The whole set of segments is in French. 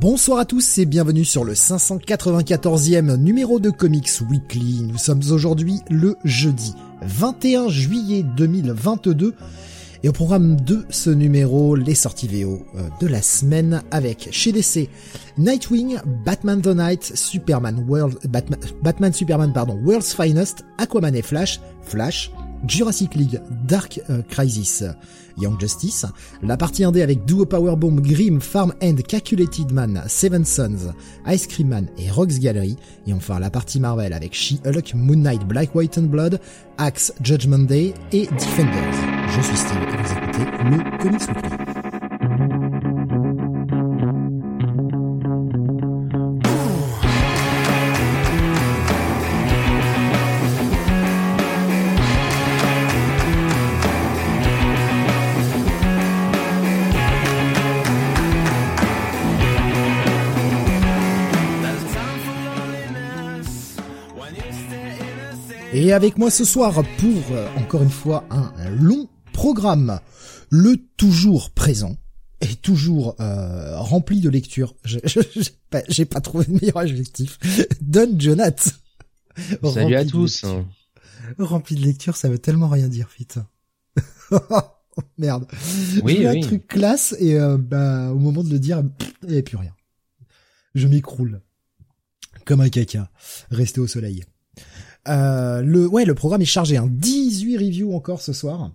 Bonsoir à tous et bienvenue sur le 594e numéro de Comics Weekly. Nous sommes aujourd'hui le jeudi 21 juillet 2022 et au programme de ce numéro, les sorties VO euh, de la semaine avec chez DC Nightwing, Batman the Night, Superman World, Batman, Batman Superman pardon, World's Finest, Aquaman et Flash, Flash, Jurassic League, Dark euh, Crisis, Young Justice, la partie indé avec Duo Powerbomb, Grim, Farm End, Calculated Man, Seven Sons, Ice Cream Man et Rocks Gallery, et enfin la partie Marvel avec She-Hulk, Moon Knight, Black, White and Blood, Axe, Judgment Day et Defenders. Je suis Steve et vous écoutez le Comics Weekly. Et avec moi ce soir pour, euh, encore une fois, un long programme, le toujours présent et toujours euh, rempli de lecture. J'ai pas, pas trouvé de meilleur adjectif. Don Jonath. Salut à Rempli de tous. lecture. Rempli de lecture, ça veut tellement rien dire, fit. Oh, Merde. Oui, oui. un truc classe et euh, bah, au moment de le dire, il n'y avait plus rien. Je m'écroule. Comme un caca. Resté au soleil. Euh, le, ouais, le programme est chargé. Hein. 18 reviews encore ce soir.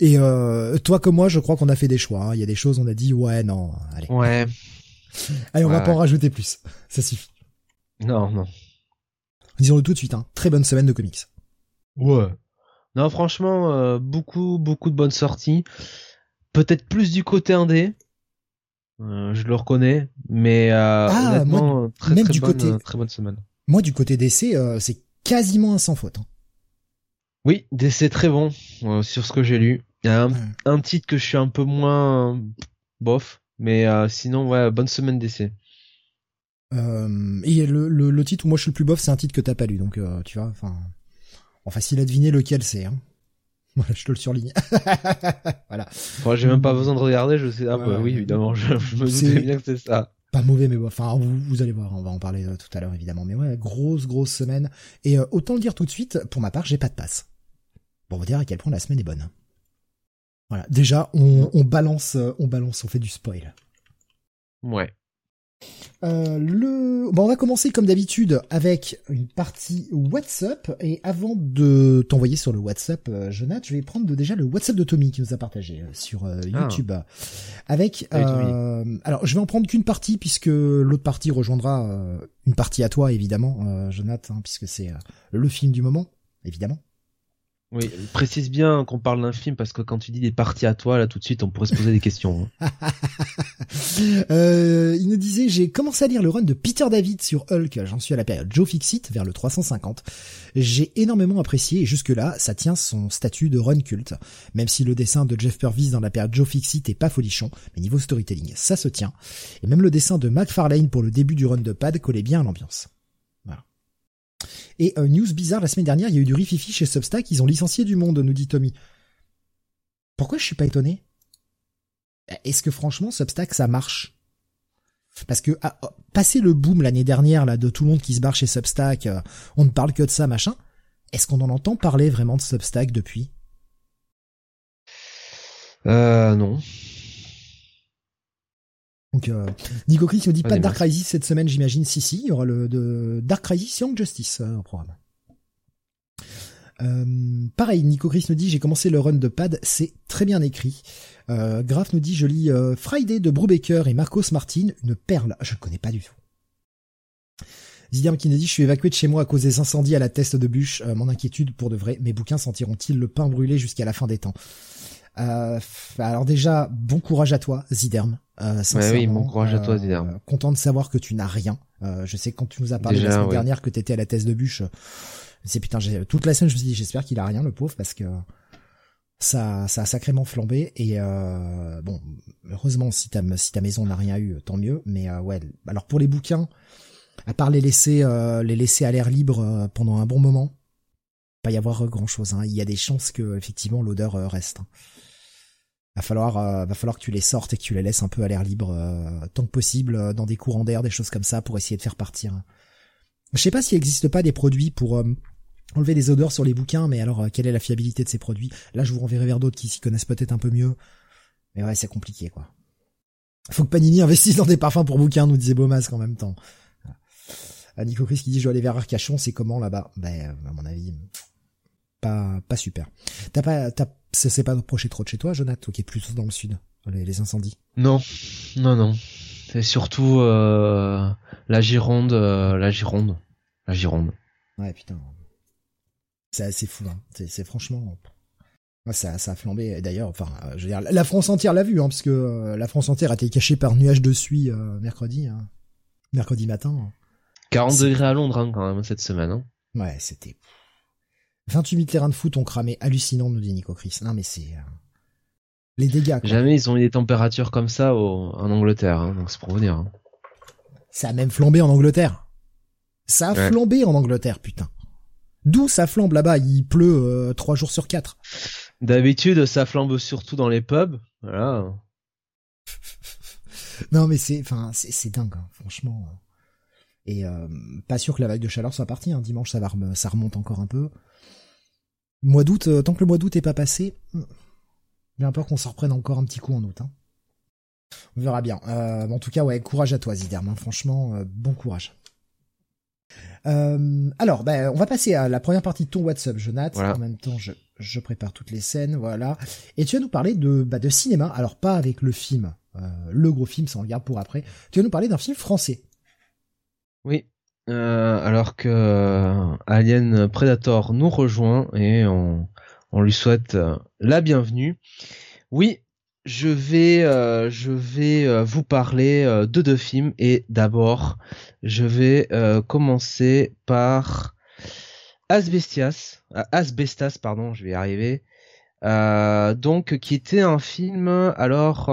Et euh, toi comme moi, je crois qu'on a fait des choix. hein. Il y a des choses, on a dit, ouais, non, allez. Ouais. Allez, on va Ouais. pas en rajouter plus. Ça suffit. Non, non. Disons-le tout de suite. Hein. Très bonne semaine de comics. Ouais. Non, franchement, euh, beaucoup, beaucoup de bonnes sorties. Peut-être plus du côté indé. Euh, je le reconnais, mais euh, Ah, honnêtement, très, même très du bonne, côté- très bonne semaine. Moi, du côté euh, c'est quasiment un sans faute. hein. Oui, DC très bon euh, sur ce que j'ai lu. Il y a un, Ouais. un titre que je suis un peu moins euh, bof, mais euh, sinon, ouais, bonne semaine. Euh, et le, le, le titre où moi je suis le plus bof, c'est un titre que t'as pas lu, donc tu vois, enfin, bon, facile à deviner lequel c'est. Hein. Voilà, je te le surligne. voilà, Moi, j'ai même pas besoin de regarder, je sais. Ah, Ouais, bah oui, évidemment, je, je me C'est- doutais bien que c'est ça. Pas mauvais, mais enfin, vous, vous allez voir, on va en parler euh, tout à l'heure évidemment. Mais ouais, grosse grosse semaine. Et euh, autant le dire tout de suite, pour ma part, j'ai pas de passe. On va dire à quel point la semaine est bonne. Voilà, déjà, on, on balance, euh, on balance, on fait du spoil. Ouais. Euh, le... bon, on va commencer comme d'habitude avec une partie WhatsApp. Et avant de t'envoyer sur le WhatsApp, euh, Jonathan, je vais prendre déjà le WhatsApp de Tommy qui nous a partagé euh, sur euh, Ah. YouTube. Avec, alors je vais en prendre qu'une partie puisque l'autre partie rejoindra une partie à toi évidemment, Jonathan, hein, puisque c'est le film du moment, évidemment. Oui, précise bien qu'on parle d'un film parce que quand tu dis des parties à toi, là tout de suite on pourrait se poser des questions. hein. Euh, il nous disait, j'ai commencé à lire le run de Peter David sur Hulk, j'en suis à la période Joe Fixit, vers le 350. J'ai énormément apprécié et jusque-là, ça tient son statut de run culte. Même si le dessin de Jeff Purvis dans la période Joe Fixit est pas folichon, mais niveau storytelling, ça se tient. Et même le dessin de McFarlane pour le début du run de Pad collait bien à l'ambiance. Et euh, news bizarre, la semaine dernière, il y a eu du rififi chez Substack, ils ont licencié du monde, nous dit Tommy. Pourquoi je suis pas étonné? Est-ce que franchement Substack ça marche? Parce que ah, oh, passer le boom l'année dernière là de tout le monde qui se barre chez Substack, euh, on ne parle que de ça machin. Est-ce qu'on en entend parler vraiment de Substack depuis? Euh, non. Donc euh, Nico Chris nous dit Pas de Dark Crisis cette semaine, j'imagine. Si si, il y aura le de Dark Crisis Young Justice euh, au programme. Euh, pareil, Nico Chris nous dit j'ai commencé le run de Pad, c'est très bien écrit. Euh, Graf nous dit je lis euh, Friday de Brubaker et Marcos Martin, une perle. Je ne connais pas du tout. Zidiam qui nous dit je suis évacué de chez moi à cause des incendies à la teste de bûche. Euh, mon inquiétude pour de vrai, mes bouquins sentiront-ils le pain brûlé jusqu'à la fin des temps? Euh, alors déjà, bon courage à toi, Ziderm. Euh, oui, bon courage à toi, euh, Ziderm. content de savoir que tu n'as rien. Euh, je sais que quand tu nous as parlé la semaine dernière que t'étais à la thèse de bûche, c'est putain, toute la semaine je me suis dit j'espère qu'il a rien le pauvre parce que ça, ça a sacrément flambé et euh, bon, heureusement si ta si ta maison n'a rien eu, tant mieux. Mais ouais, alors pour les bouquins, à part les laisser les laisser à l'air libre pendant un bon moment, pas y avoir grand chose. Hein. Il y a des chances que effectivement l'odeur reste. Hein va falloir euh, va falloir que tu les sortes et que tu les laisses un peu à l'air libre euh, tant que possible euh, dans des courants d'air, des choses comme ça pour essayer de faire partir. Je sais pas s'il n'existe pas des produits pour enlever des odeurs sur les bouquins, mais alors quelle est la fiabilité de ces produits? Là, je vous renverrai vers d'autres qui s'y connaissent peut-être un peu mieux. Mais ouais, c'est compliqué quoi. Faut que Panini investisse dans des parfums pour bouquins, nous disait Beaumasque en même temps. Nico Chris qui dit je dois aller vers Arcachon, c'est comment là-bas? Ben à mon avis, pas pas super. T'as pas t'as ça s'est pas approché trop de chez toi, Jonathan, toi qui es plutôt dans le sud, les, incendies? Non, non, non. C'est surtout euh, la Gironde, euh, la Gironde, la Gironde. Ouais, putain. C'est assez fou, hein. C'est franchement. Ça, ça a flambé. D'ailleurs, enfin, euh, je veux dire, la France entière l'a vu, hein, parce que la France entière a été cachée par nuage de suie mercredi, hein. mercredi matin. 40 degrés à Londres hein, quand même cette semaine. Hein. Ouais, c'était 28 000 terrains de foot ont cramé, hallucinant, nous dit Nico Chris. Non, mais c'est euh, les dégâts. Jamais ils ont eu des températures comme ça en Angleterre, hein, donc c'est pour vous dire. Hein. Ça a même flambé en Angleterre. Ça a flambé en Angleterre, putain. D'où ça flambe là-bas? Il pleut euh, trois jours sur quatre. D'habitude, ça flambe surtout dans les pubs. Voilà. non, mais c'est, enfin, c'est dingue, hein, franchement. Et euh, pas sûr que la vague de chaleur soit partie. Hein. Dimanche, ça va, ça remonte encore un peu. Mois d'août, euh, tant que le mois d'août est pas passé, hmm, j'ai un peur qu'on s'en reprenne encore un petit coup en août. Hein. On verra bien. Euh, en tout cas, ouais, courage à toi, Ziderm. Hein. franchement, euh, bon courage. alors, ben, on va passer à la première partie de ton WhatsApp, Jonathan. En même temps, je, je, prépare toutes les scènes, voilà. Et tu vas nous parler de, bah, de cinéma. Alors, pas avec le film, le gros film, ça on le garde pour après. Tu vas nous parler d'un film français. Oui, euh, alors que euh, Alien Predator nous rejoint et on, lui souhaite euh, la bienvenue. Oui, je vais, je vais vous parler de deux films et d'abord, je vais commencer par Asbestias, Asbestas, pardon, je vais y arriver. Donc, qui était un film, alors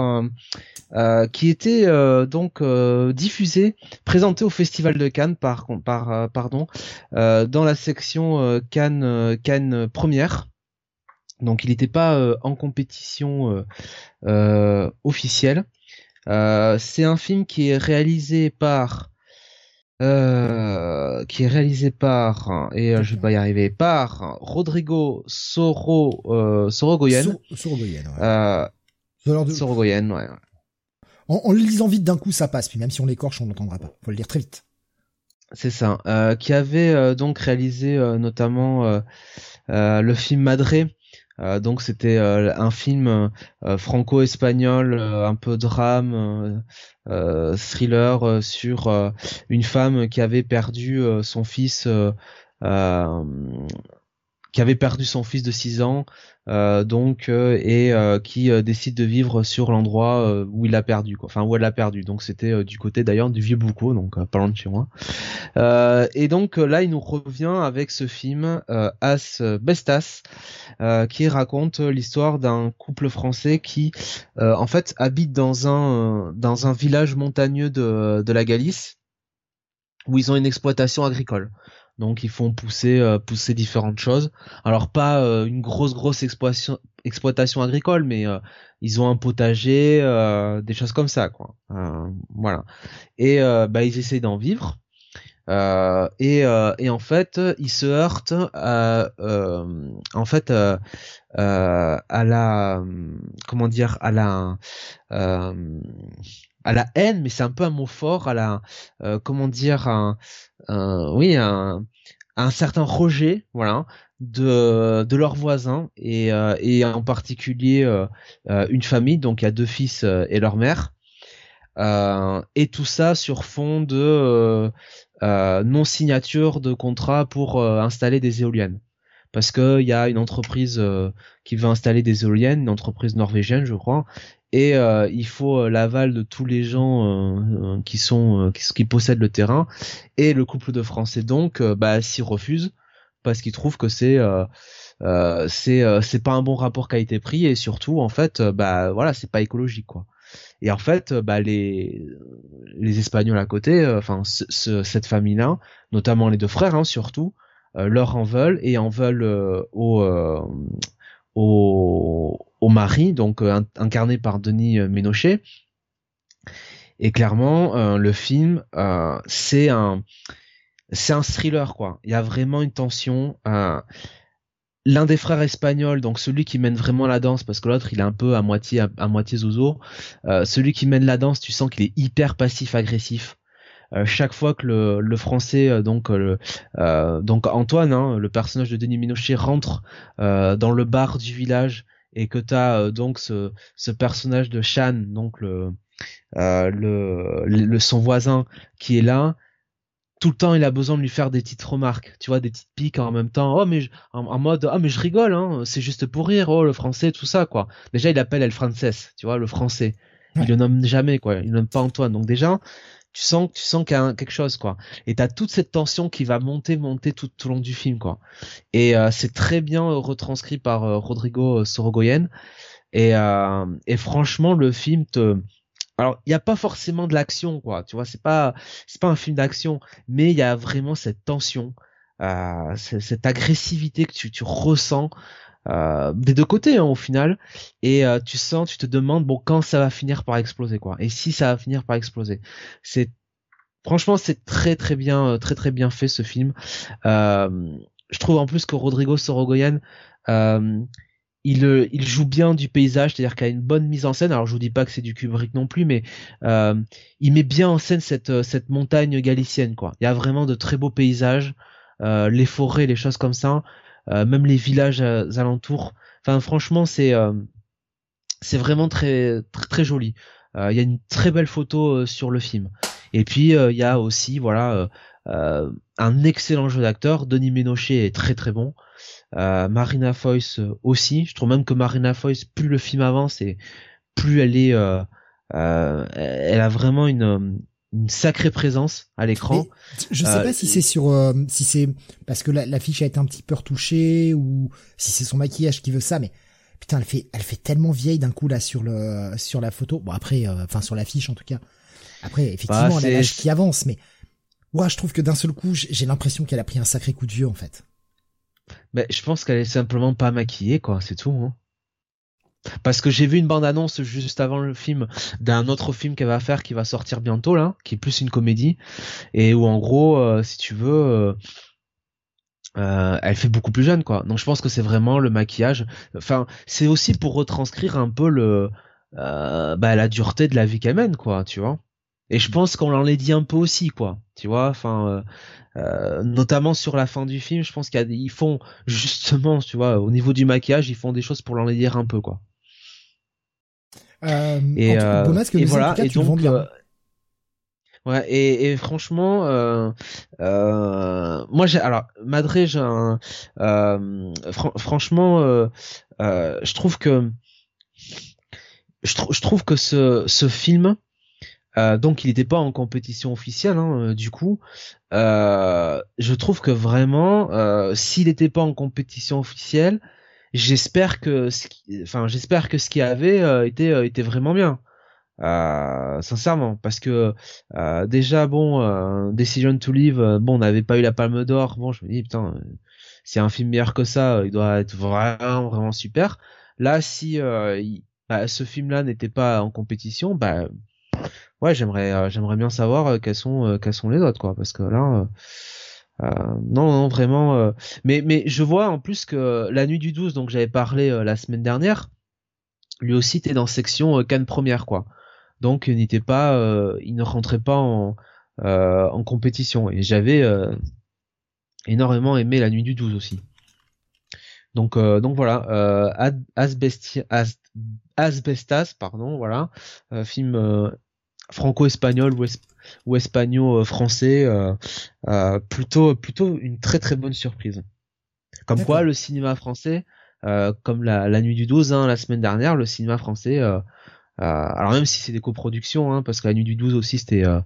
euh, qui était euh, donc euh, diffusé, présenté au Festival de Cannes par, par pardon, dans la section Cannes Cannes première. Donc il n'était pas en compétition officielle. c'est un film qui est réalisé par euh, qui est réalisé par et je vais pas y arriver par Rodrigo Soro euh, Sorogoyen. Sorogoyen. Ouais. Sorogoyen, ouais. En, le lisant vite d'un coup, ça passe. Puis même si on l'écorche, on n'entendra pas. Faut le lire très vite. C'est ça. Euh, qui avait euh, donc réalisé euh, notamment le film Madré. Donc c'était un film franco-espagnol, un peu drame, thriller sur une femme qui avait perdu son fils qui avait perdu son fils de 6 ans, euh, donc euh, et euh, qui décide de vivre sur l'endroit où il l'a perdu, quoi. enfin où elle l'a perdu. Donc c'était du côté d'ailleurs du vieux Boucau, donc pas loin de chez moi. et donc là, il nous revient avec ce film As Bestas, qui raconte l'histoire d'un couple français qui, en fait, habite dans un dans un village montagneux de de la Galice où ils ont une exploitation agricole. Donc ils font pousser euh, pousser différentes choses. Alors pas euh, une grosse grosse exploitation exploitation agricole, mais euh, ils ont un potager, des choses comme ça quoi. voilà. Et bah ils essayent d'en vivre. et, et en fait ils se heurtent à, en fait à la comment dire à la à la haine, mais c'est un peu un mot fort, à la comment dire un, oui, un, un certain rejet, voilà, de, de leurs voisins et, euh, et en particulier euh, euh, une famille, donc il y a deux fils et leur mère, et tout ça sur fond de non signature de contrat pour installer des éoliennes parce que il y a une entreprise qui veut installer des éoliennes, une entreprise norvégienne, je crois, et il faut l'aval de tous les gens qui sont qui, qui, possèdent le terrain, et le couple de Français donc bah s'y refuse parce qu'ils trouvent que c'est euh, c'est euh, c'est pas un bon rapport qualité-prix. Et surtout en fait euh, bah voilà c'est pas écologique quoi. Et en fait bah les les espagnols à côté enfin cette famille là notamment les deux frères hein, surtout leur en veulent et en veulent au au au mari donc incarné par Denis Ménochet et clairement le film c'est un c'est un thriller quoi il y a vraiment une tension l'un des frères espagnols, donc celui qui mène vraiment la danse, parce que l'autre il est un peu à moitié à, moitié zozo, euh, celui qui mène la danse, tu sens qu'il est hyper passif-agressif. Euh, chaque fois que le, le français, euh, donc le, donc Antoine, hein, le personnage de Denis Minochet rentre dans le bar du village et que t'as donc ce, ce personnage de Shan, donc le, le, le son voisin qui est là, tout le temps il a besoin de lui faire des petites remarques, tu vois, des petites piques en même temps. Oh mais je, en, mode ah mais je rigole, hein, c'est juste pour rire. Oh le français, tout ça quoi. Déjà il appelle El Frances, tu vois, le français. Il le nomme jamais quoi. Il nomme pas Antoine. Donc déjà tu sens tu sens qu'il y a quelque chose quoi. Et t'as toute cette tension qui va monter monter tout, au long du film quoi. Et euh, c'est très bien retranscrit par euh, Rodrigo Sorogoyen. Et, euh, et franchement le film te alors il n'y a pas forcément de l'action quoi tu vois c'est pas c'est pas un film d'action mais il y a vraiment cette tension euh, cette agressivité que tu, tu ressens euh, des deux côtés hein, au final et euh, tu sens tu te demandes bon quand ça va finir par exploser quoi et si ça va finir par exploser c'est franchement c'est très très bien euh, très très bien fait ce film euh, je trouve en plus que Rodrigo Sorogoyen euh, il, il joue bien du paysage, c'est-à-dire qu'il a une bonne mise en scène. Alors je vous dis pas que c'est du Kubrick non plus, mais il met bien en scène cette, cette montagne galicienne. Quoi. Il y a vraiment de très beaux paysages, les forêts, les choses comme ça, même les villages alentours. Enfin franchement c'est c'est vraiment très très, très joli. Il y a une très belle photo sur le film. Et puis il y a aussi voilà un excellent jeu d'acteur. Denis Ménochet est très très bon. Euh, Marina Foyce euh, aussi. Je trouve même que Marina Foyce, plus le film avance et plus elle est, euh, elle a vraiment une, une sacrée présence à l'écran. Je sais pas si c'est sur, si c'est parce que l'affiche a été un petit peu retouchée ou si c'est son maquillage qui veut ça, mais putain, elle fait, elle fait tellement vieille d'un coup là sur le, sur la photo. Bon après, enfin sur l'affiche en tout cas. Après, effectivement, bah, elle a l'âge qui avance, mais ouais, je trouve que d'un seul coup, j'ai l'impression qu'elle a pris un sacré coup de vieux en fait. Mais je pense qu'elle est simplement pas maquillée, quoi, c'est tout. Hein. Parce que j'ai vu une bande-annonce juste avant le film d'un autre film qu'elle va faire qui va sortir bientôt là, qui est plus une comédie et où en gros, euh, si tu veux, euh, euh, elle fait beaucoup plus jeune quoi. Donc je pense que c'est vraiment le maquillage. Enfin, c'est aussi pour retranscrire un peu bah, la dureté de la vie qu'elle mène quoi, tu vois. Et je pense qu'on l'en un peu aussi, quoi. Tu vois, enfin, notamment sur la fin du film, je pense qu'ils font justement, tu vois, au niveau du maquillage, ils font des choses pour l'en un peu, quoi. Euh, et, euh, et voilà, et donc, ouais, et, et franchement, moi, j'ai, alors, Madré, j'ai un, franchement, je trouve que, je, je trouve que ce, ce film euh, donc il n'était pas en compétition officielle hein, euh, du coup. Euh, je trouve que vraiment, s'il n'était pas en compétition officielle, j'espère que, ce qui, enfin j'espère que ce qu'il y avait était était vraiment bien. sincèrement, parce que déjà bon, Decision to Live, bon on n'avait pas eu la Palme d'Or. Bon je me dis putain, c'est un film meilleur que ça, il doit être vraiment vraiment super. Là si bah, ce film-là n'était pas en compétition, bah ouais, j'aimerais, euh, j'aimerais bien savoir euh, quels sont, euh, quels sont les autres, quoi, parce que là, non, non, vraiment. mais, mais je vois en plus que la nuit du 12, donc j'avais parlé la semaine dernière, lui aussi était dans section Cannes première, quoi. Donc il n'était pas, il ne rentrait pas en, en compétition. Et j'avais énormément aimé la nuit du 12 aussi. Donc, donc voilà, euh, Asbestas, pardon, voilà, film franco-espagnol ou, ou espagnol-français, euh, euh, plutôt plutôt une très très bonne surprise. Comme quoi, le cinéma français, comme la, la, nuit du 12, hein, la semaine dernière, le cinéma français euh, alors même si c'est des coproductions, hein, parce que la nuit du 12 aussi c'était euh,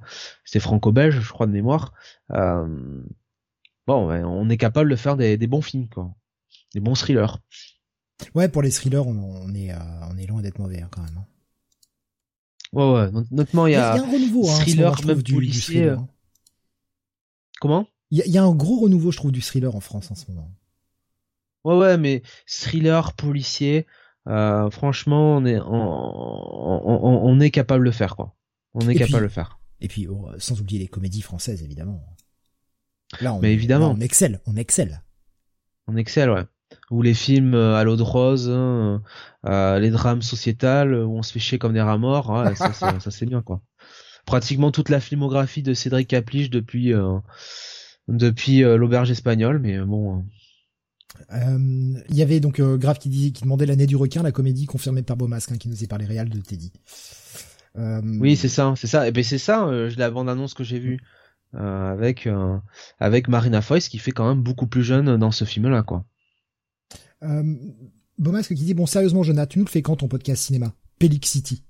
c'était franco-belge, je crois de mémoire. Euh, bon, on est capable de faire des, des, bons films, quoi, des bons thrillers. Ouais, pour les thrillers, on, est on est loin d'être mauvais hein, quand même. Hein. Ouais, ouais. Notamment, il y a, un renouveau, hein, thriller, même du, policier. Comment? Il y, y, a un gros renouveau, je trouve, du thriller en France en ce moment. Ouais, ouais, mais thriller, policier, euh, franchement, on est, on, on, est capable de le faire, quoi. On est capable de le faire. Et puis, oh, sans oublier les comédies françaises, évidemment. Là, on, Mais évidemment. on excelle, on excelle. On excelle, ouais. Ou les films euh, à l'eau de rose, hein, euh, les drames sociétals où on se fait chier comme des rats morts, ouais, ça, ça c'est bien, quoi. Pratiquement toute la filmographie de Cédric Caplige depuis depuis l'auberge espagnole, mais bon. Euh, il y avait donc euh, Grave qui, dit, qui demandait l'année du requin, la comédie confirmée par Beaumasque, hein, qui nous est parlé réel de Teddy. Euh, oui, c'est ça, c'est ça. Et ben c'est ça, euh, la bande annonce que j'ai vue avec avec Marina Foïs qui fait quand même beaucoup plus jeune dans ce film-là, quoi. Beaumasque qui dit bon sérieusement, Jonathan, tu nous le fais quand ton podcast cinéma? Pelix City.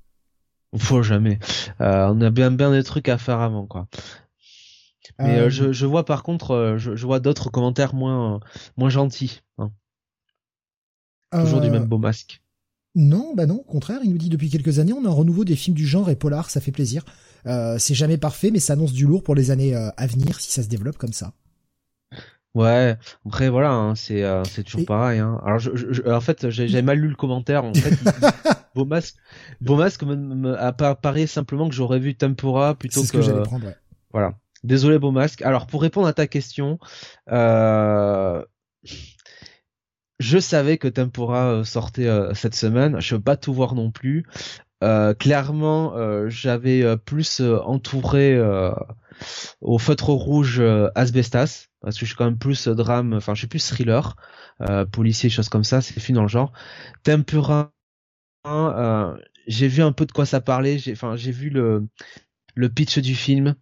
Faut jamais. on a bien bien des trucs à faire avant, quoi. Mais euh, je, je, vois par contre, euh, je, je vois d'autres commentaires moins moins gentils. Hein. Toujours du euh, même beau masque. Non, bah non, au contraire, il nous dit depuis quelques années, on a un renouveau des films du genre et polar, ça fait plaisir. Euh, c'est jamais parfait, mais ça annonce du lourd pour les années à venir si ça se développe comme ça. Ouais, après voilà, hein, c'est c'est toujours pareil. Hein. Alors je, je, en fait, j'ai mal lu le commentaire. En fait, beau masque, beau masque me, me apparaît simplement que j'aurais vu Tempora plutôt que. C'est ce que j'allais prendre. Ouais. Voilà. Désolé beau masque. Alors pour répondre à ta question, euh, je savais que Tempora euh, sortait euh, cette semaine. Je veux pas tout voir non plus. clairement, j'avais plus entouré au feutre rouge Asbestas parce que je suis quand même plus drame. Enfin, je suis plus thriller, policier, choses comme ça. C'est film dans le genre. Tempura, j'ai vu un peu de quoi ça parlait. J'ai, enfin, j'ai vu le le pitch du film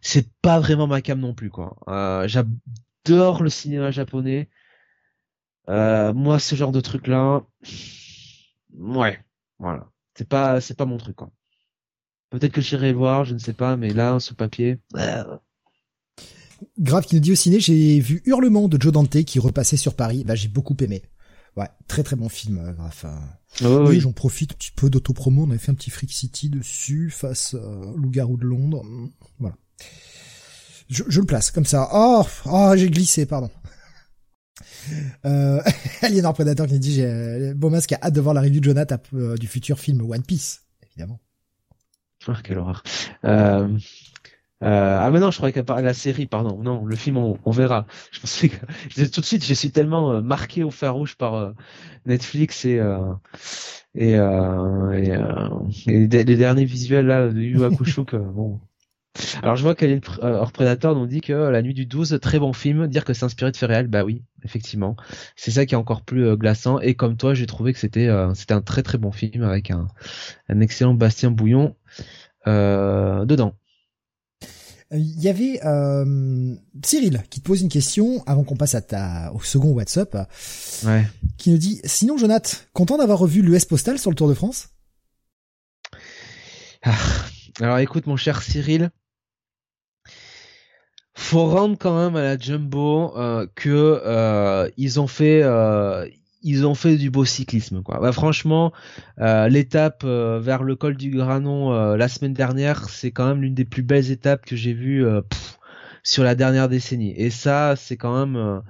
c'est pas vraiment ma cam non plus quoi. Euh, J'adore le cinéma japonais. Euh, moi, ce genre de truc là, ouais, voilà, c'est pas c'est pas mon truc quoi. Peut-être que j'irai le voir, je ne sais pas, mais là, ce papier. Euh. Grave qui nous dit au ciné, j'ai vu Hurlement de Joe Dante qui repassait sur Paris. Bah, j'ai beaucoup aimé. Ouais, très très bon film, euh, Grave. oui, j'en profite un petit peu d'autopromo. On avait fait un petit Freak City dessus face à Loup-garou de Londres. Voilà. Je, je, le place comme ça. Oh, oh j'ai glissé, pardon. Euh, Aliénor Predator qui dit j'ai Beaumas qui a hâte de voir la review de Jonathan euh, du futur film One Piece, évidemment. Oh, quelle horreur. Euh, euh, ah mais non, je croyais de la série, pardon. Non, le film, on, verra. Je pensais que tout de suite, je suis tellement euh, marqué au fer rouge par euh, Netflix et et, et, les derniers visuels là de Yu Hakusho que bon, alors je vois qu'Alien euh, hors Predator nous dit que La Nuit du 12, très bon film, dire que c'est inspiré de faits réels, bah oui, effectivement. C'est ça qui est encore plus euh, glaçant. Et comme toi, j'ai trouvé que c'était euh, c'était un très très bon film avec un excellent Bastien Bouillon dedans. Il y avait Cyril qui te pose une question avant qu'on passe à ta au second WhatsApp. Ouais. Qui nous dit sinon Jonathan, content d'avoir revu l'US Postal sur le Tour de France? Ah, alors écoute mon cher Cyril, faut rendre quand même à la Jumbo euh, que euh, ils ont fait euh, ils ont fait du beau cyclisme. Bah, franchement, euh, l'étape euh, vers le col du Granon la semaine dernière, c'est quand même l'une des plus belles étapes que j'ai vues sur la dernière décennie. Et ça, c'est quand même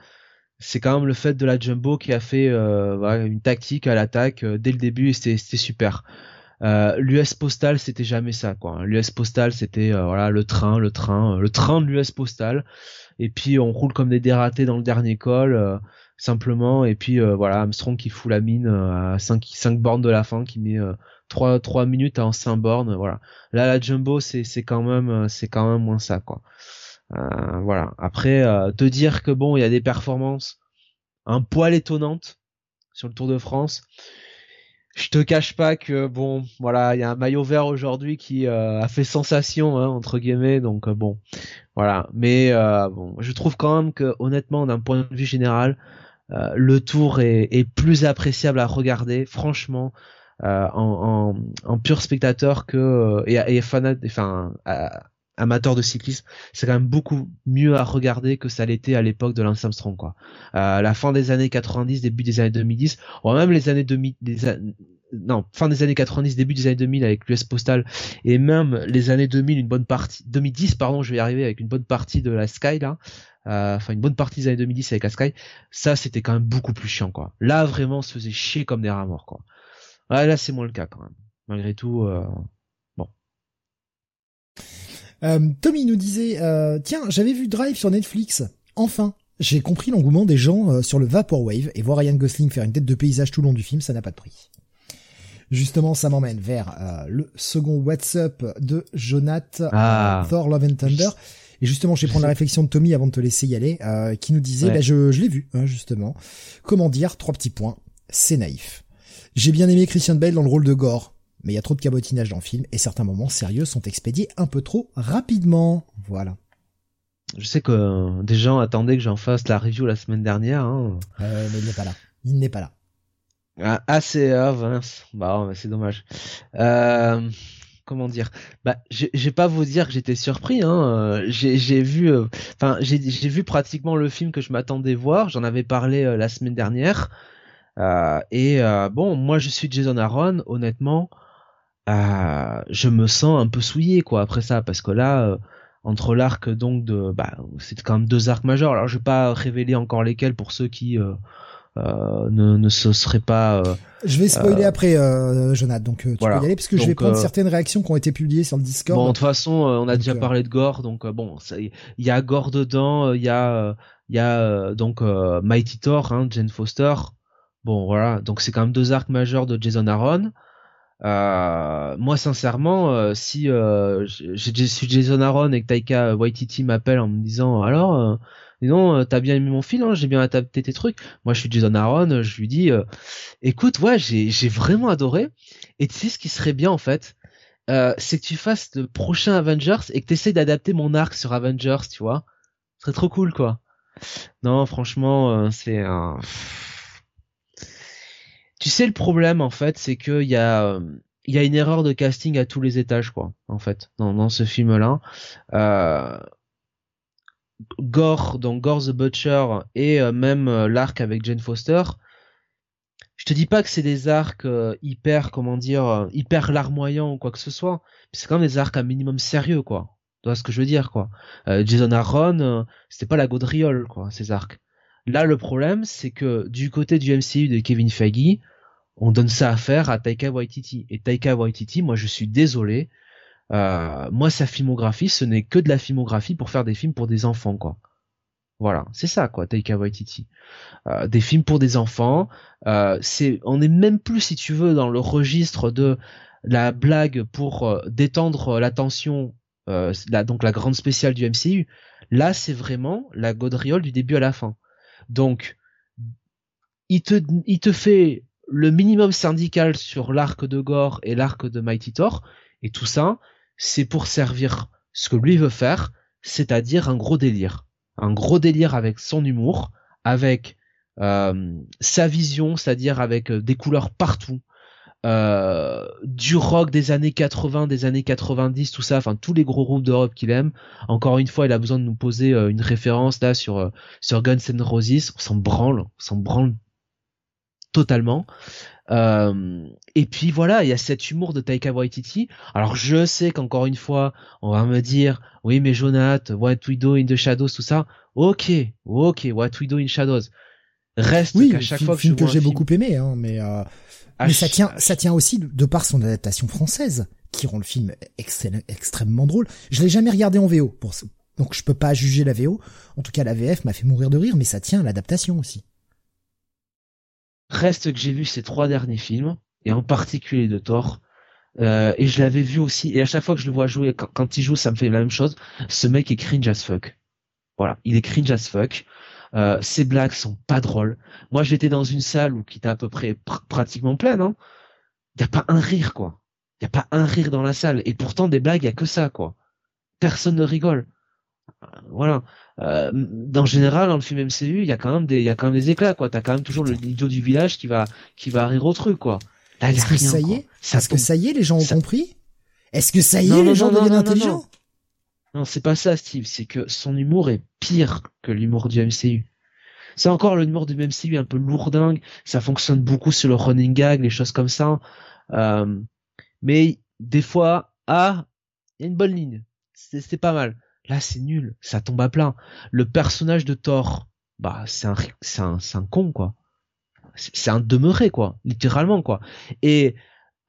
c'est quand même le fait de la Jumbo qui a fait une tactique à l'attaque dès le début et c'était super. Euh, L'US postal c'était jamais ça quoi. L'US postal c'était euh, voilà le train, le train, euh, le train de l'US postal. Et puis on roule comme des dératés dans le dernier col simplement. Et puis voilà Armstrong qui fout la mine à 5 5 bornes de la fin, qui met 3 3 minutes en 5 bornes. Voilà. Là la jumbo c'est quand même c'est quand même moins ça quoi. voilà. Après te dire que bon il y a des performances un poil étonnantes sur le Tour de France je te cache pas que bon, voilà, il y a un maillot vert aujourd'hui qui euh, a fait sensation hein, entre guillemets, donc euh, bon, voilà. Mais euh, bon, je trouve quand même que honnêtement, d'un point de vue général, le tour est, est, plus appréciable à regarder, franchement, en, en, en, pur spectateur que et, et fanat, enfin amateur de cyclisme, c'est quand même beaucoup mieux à regarder que ça l'était à l'époque de Lance Armstrong quoi. Euh, la fin des années 90, début des années 2010, ou même les années 2000 non, fin des années 90, début des années 2000 avec l'US Postal et même les années 2000 une bonne partie 2010 pardon, je vais y arriver avec une bonne partie de la Sky là. Euh, enfin une bonne partie des années 2010 avec Sky, ça c'était quand même beaucoup plus chiant quoi. Là vraiment on se faisait chier comme des rats morts quoi. là c'est moins le cas quand même. Malgré tout euh, euh, Tommy nous disait, tiens, j'avais vu Drive sur Netflix. Enfin, j'ai compris l'engouement des gens sur le Vaporwave et voir Ryan Gosling faire une tête de paysage tout le long du film, ça n'a pas de prix. Justement, ça m'emmène vers le second WhatsApp de Jonath, ah. Thor Love and Thunder. Et justement, je vais prendre la réflexion de Tommy avant de te laisser y aller, qui nous disait, bah, je, je l'ai vu, hein, justement. Comment dire, trois petits points, c'est naïf. J'ai bien aimé Christian Bale dans le rôle de Gore mais il y a trop de cabotinage dans le film et certains moments sérieux sont expédiés un peu trop rapidement. Voilà. Je sais que euh, des gens attendaient que j'en fasse la review la semaine dernière. Hein. Euh, mais il n'est pas là. Il n'est pas là. Ah, ah c'est ah, Bah, c'est dommage. Euh, comment dire Bah, je vais pas vous dire que j'étais surpris. Hein. J'ai vu, enfin, j'ai vu pratiquement le film que je m'attendais voir. J'en avais parlé la semaine dernière. et bon, moi, je suis Jason Aaron. Honnêtement, euh, je me sens un peu souillé quoi après ça parce que là euh, entre l'arc donc de bah c'est quand même deux arcs majeurs alors je vais pas révéler encore lesquels pour ceux qui euh, ne, ne se seraient pas je vais spoiler après Jonathan donc tu peux y aller parce que je vais prendre certaines réactions qui ont été publiées sur le Discord. Bon de toute façon on a déjà parlé de Gore donc bon il y a Gore dedans il y a il y a donc Mighty Thor hein, Jane Foster. Bon voilà donc c'est quand même deux arcs majeurs de Jason Aaron. Euh, moi, sincèrement, euh, si euh, je suis Jason Aaron et que Taika Waititi m'appelle en me disant alors, euh, non, t'as bien aimé mon film, hein, j'ai bien adapté tes trucs. Moi, je suis Jason Aaron, je lui dis, écoute, ouais, j'ai vraiment adoré. Et tu sais ce qui serait bien en fait, c'est que tu fasses le prochain Avengers et que t'essayes d'adapter mon arc sur Avengers, tu vois. Ce serait trop cool, quoi. Non, franchement, c'est un tu sais le problème en fait, c'est que il y a une erreur de casting à tous les étages quoi, en fait, dans, dans ce film-là. Euh, Gore, donc Gore the Butcher et euh, même euh, l'arc avec Jane Foster. Je te dis pas que c'est des arcs euh, hyper, comment dire, hyper larmoyants ou quoi que ce soit. C'est quand même des arcs un minimum sérieux quoi. Tu vois ce que je veux dire quoi. Jason Aaron, c'était pas la gaudriole quoi, ces arcs. Là, le problème, c'est que du côté du MCU de Kevin Feige, on donne ça à faire à Taika Waititi. Et Taika Waititi, moi, je suis désolé. Euh, moi, sa filmographie, ce n'est que de la filmographie pour faire des films pour des enfants, quoi. Voilà, c'est ça, quoi, Taika Waititi. Euh, des films pour des enfants. Euh, c'est, on est même plus, si tu veux, dans le registre de la blague pour détendre l'attention. donc la grande spéciale du MCU. Là, c'est vraiment la gaudriole du début à la fin. Donc, il te, il te fait le minimum syndical sur l'arc de Gore et l'arc de Mighty Thor, et tout ça, c'est pour servir ce que lui veut faire, c'est-à-dire un gros délire. Un gros délire avec son humour, avec euh, sa vision, c'est-à-dire avec euh, des couleurs partout, euh, du rock des années 80, des années 90, tout ça, enfin tous les gros groupes d'Europe qu'il aime. Encore une fois, il a besoin de nous poser une référence là sur sur Guns N' Roses. On s'en branle, on s'en branle totalement. Et puis voilà, il y a cet humour de Taika Waititi. Alors je sais qu'encore une fois, on va me dire, oui mais Jonath, What We Do in the Shadows, tout ça. Ok, ok, What We Do in Shadows. Reste oui, qu'à chaque fois que je que j'ai beaucoup aimé, hein, mais mais ça tient, ça tient aussi de par son adaptation française, qui rend le film extrêmement drôle. Je l'ai jamais regardé en VO, pour donc je peux pas juger la VO. En tout cas, la VF m'a fait mourir de rire, mais ça tient à l'adaptation aussi. Reste que j'ai vu ces trois derniers films, et en particulier de Thor, euh, et je l'avais vu aussi, et à chaque fois que je le vois jouer, quand, il joue, ça me fait la même chose. Ce mec est cringe as fuck. Voilà, il est cringe as fuck. Euh, ces blagues sont pas drôles. Moi, j'étais dans une salle où qui était à peu près pratiquement pleine. Hein. y a pas un rire quoi. Y a pas un rire dans la salle et pourtant des blagues y a que ça quoi. Personne ne rigole. Voilà. Euh, dans général, dans le film MCU, il y a quand même des, il y a quand même des éclats quoi. T'as quand même toujours le idiot du village qui va, qui va rire au truc quoi. Est-ce que ça y est Est-ce que ça y est, les gens ont compris Est-ce que ça y est, les gens deviennent intelligents Non, c'est pas ça, Steve. C'est que son humour est pire que l'humour du MCU. C'est encore l'humour du MCU un peu lourdingue. Ça fonctionne beaucoup sur le running gag, les choses comme ça. Euh, mais des fois, ah, il y a une bonne ligne. C'est pas mal. Là, c'est nul. Ça tombe à plein. Le personnage de Thor, bah, c'est un, c'est un, con, quoi c'est un demeuré quoi, littéralement quoi. Et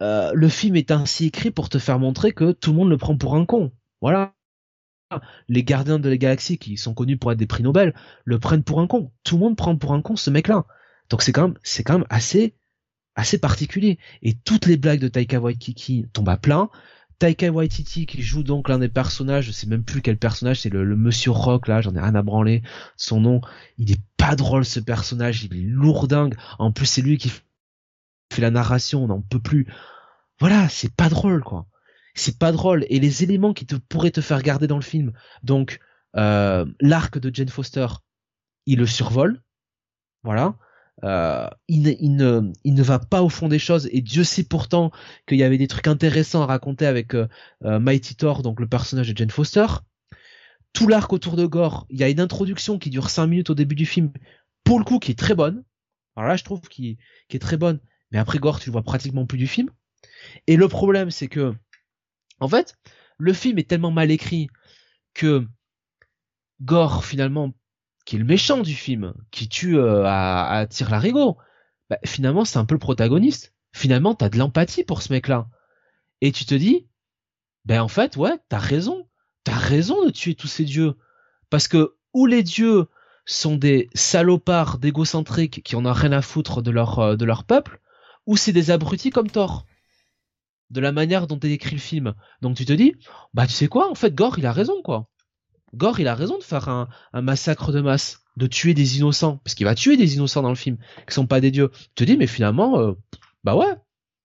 euh, le film est ainsi écrit pour te faire montrer que tout le monde le prend pour un con. Voilà. Les gardiens de la galaxie, qui sont connus pour être des prix Nobel, le prennent pour un con. Tout le monde prend pour un con ce mec-là. Donc c'est quand même, c'est assez particulier. Et toutes les blagues de Taika Waititi tombent à plein. Taika Waititi qui joue donc l'un des personnages, je sais même plus quel personnage, c'est le, Monsieur Rock là, j'en ai rien à branler. Son nom, il est pas drôle ce personnage, il est lourdingue. En plus c'est lui qui fait la narration, on n'en peut plus. Voilà, c'est pas drôle quoi. C'est pas drôle et les éléments qui te pourraient te faire garder dans le film, donc euh, l'arc de Jane Foster, il le survole. Voilà. Euh, il, ne, va pas au fond des choses et Dieu sait pourtant qu'il y avait des trucs intéressants à raconter avec euh, euh, Mighty Thor, donc le personnage de Jane Foster. Tout l'arc autour de Gore, il y a une introduction qui dure 5 minutes au début du film, pour le coup qui est très bonne. Alors là je trouve qu'il est très bonne, mais après Gore tu vois pratiquement plus du film. Et le problème c'est que, en fait, le film est tellement mal écrit que Gore finalement qui est le méchant du film, qui tue euh, à, à tire larigot, bah, finalement c'est un peu le protagoniste. Finalement t'as de l'empathie pour ce mec-là. Et tu te dis, ben en fait ouais, t'as raison, t'as raison de tuer tous ces dieux, parce que ou les dieux sont des salopards d'égocentriques qui en ont rien à foutre de leur euh, de leur peuple, ou c'est des abrutis comme Thor. De la manière dont est écrit le film. Donc tu te dis, bah tu sais quoi, en fait Gore il a raison quoi. Gore, il a raison de faire un, massacre de masse, de tuer des innocents, parce qu'il va tuer des innocents dans le film, qui sont pas des dieux. Tu te dis, mais finalement, euh, bah ouais,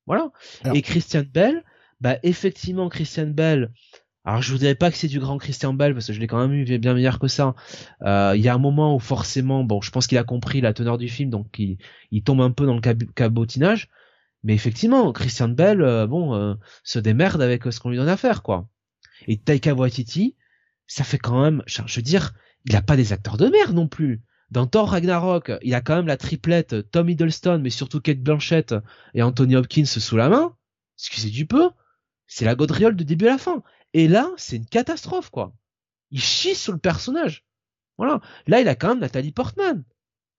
voilà. Et Christian Bell, bah effectivement, Christian Bell. Alors je vous dirais pas que c'est du grand Christian Bell parce que je l'ai quand même eu bien meilleur que ça. Euh, il y a un moment où forcément, bon, je pense qu'il a compris la teneur du film, donc il, tombe un peu dans le cabotinage. Mais effectivement, Christian Bell, euh, bon, se démerde avec ce qu'on lui donne à faire, quoi. Et Taika Waititi, ça fait quand même, je veux dire, il a pas des acteurs de merde non plus. Dans Thor Ragnarok, il a quand même la triplette Tom Hiddleston, mais surtout Kate Blanchett et Anthony Hopkins sous la main. Excusez du peu. C'est la gaudriole de début à la fin. Et là, c'est une catastrophe, quoi. Il chie sur le personnage. Voilà. Là, il a quand même Nathalie Portman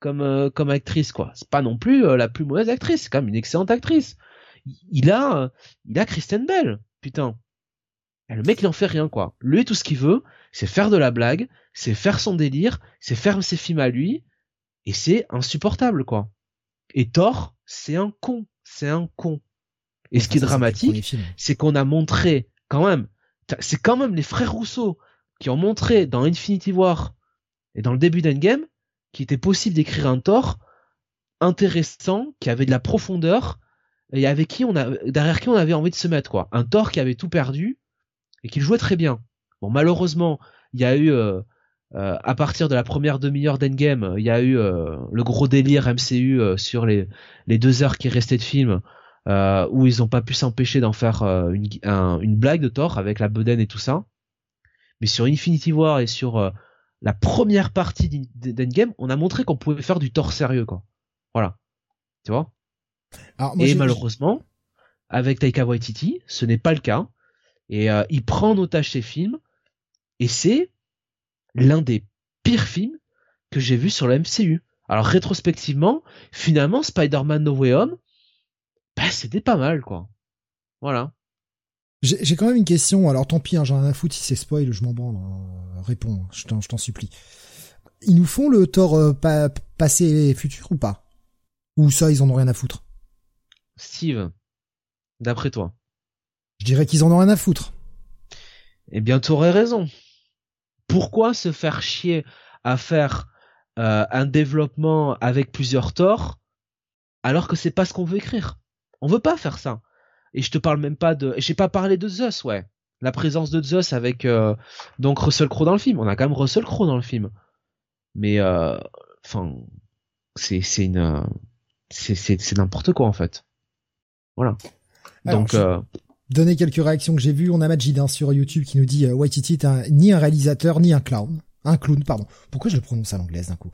comme euh, comme actrice, quoi. C'est pas non plus euh, la plus mauvaise actrice. C'est quand même une excellente actrice. Il a euh, il a Kristen Bell. Putain. Et le mec, il en fait rien, quoi. Lui, tout ce qu'il veut, c'est faire de la blague, c'est faire son délire, c'est faire ses films à lui, et c'est insupportable, quoi. Et Thor, c'est un con, c'est un con. Et ce qui est dramatique, c'est qu'on a montré, quand même, c'est quand même les frères Rousseau qui ont montré dans Infinity War et dans le début d'Endgame qu'il était possible d'écrire un Thor intéressant, qui avait de la profondeur, et avec qui on a, derrière qui on avait envie de se mettre, quoi. Un Thor qui avait tout perdu, et qu'il jouait très bien. Bon, malheureusement, il y a eu euh, euh, à partir de la première demi-heure d'Endgame, il y a eu euh, le gros délire MCU sur les, les deux heures qui restaient de film, où ils n'ont pas pu s'empêcher d'en faire une, une blague de Thor avec la bedaine et tout ça. Mais sur Infinity War et sur la première partie d'Endgame, on a montré qu'on pouvait faire du Thor sérieux, quoi. Voilà. Tu vois? Et malheureusement, avec Taika Waititi, ce n'est pas le cas. Et euh, il prend en otage ses films, et c'est l'un des pires films que j'ai vu sur la MCU. Alors rétrospectivement, finalement, Spider-Man No Way Home, bah c'était pas mal, quoi. Voilà. J'ai quand même une question, alors tant pis, hein, j'en ai un foutre si c'est spoil, je m'en branle. Hein. Réponds, je t'en supplie. Ils nous font le tort euh, passé et futur ou pas? Ou ça, ils en ont rien à foutre? Steve, d'après toi je dirais qu'ils en ont rien à foutre. Eh bien, tu aurais raison. Pourquoi se faire chier à faire euh, un développement avec plusieurs torts alors que c'est pas ce qu'on veut écrire? On veut pas faire ça. et je te parle même pas de, j'ai pas parlé de Zeus, ouais. La présence de Zeus avec euh, donc Russell Crowe dans le film. On a quand même Russell Crowe dans le film. Mais euh, enfin, c'est c'est une c'est c'est n'importe quoi en fait. Voilà. Donc euh, donner quelques réactions que j'ai vues. On a Majid hein, sur YouTube qui nous dit euh, Waititi est ni un réalisateur ni un clown, un clown pardon. Pourquoi je le prononce à l'anglaise d'un coup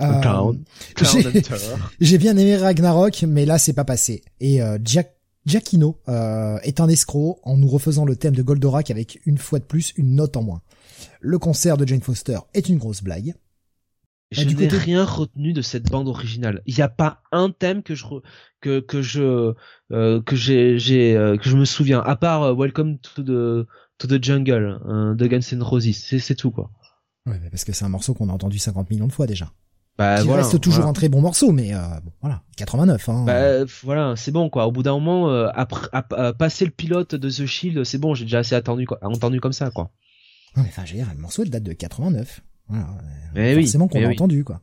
euh, clown. J'ai bien aimé Ragnarok, mais là c'est pas passé. Et euh, Jack Giacchino euh, est un escroc en nous refaisant le thème de Goldorak avec une fois de plus une note en moins. Le concert de Jane Foster est une grosse blague. Je n'ai côté... rien retenu de cette bande originale. Il n'y a pas un thème que je que que je euh, que j'ai j'ai euh, que je me souviens à part euh, Welcome to the to the Jungle hein, de Guns N' Roses. C'est c'est tout quoi. Ouais, parce que c'est un morceau qu'on a entendu 50 millions de fois déjà. Bah, qui voilà, reste toujours un très bon morceau, mais euh, bon, voilà, 89. Hein. Bah, voilà, c'est bon quoi. Au bout d'un moment, euh, après passer le pilote de The Shield, c'est bon, j'ai déjà assez attendu, entendu comme ça quoi. Ouais, enfin, j'ai le morceau il date de 89. Voilà, mais forcément oui, qu'on a oui. entendu quoi.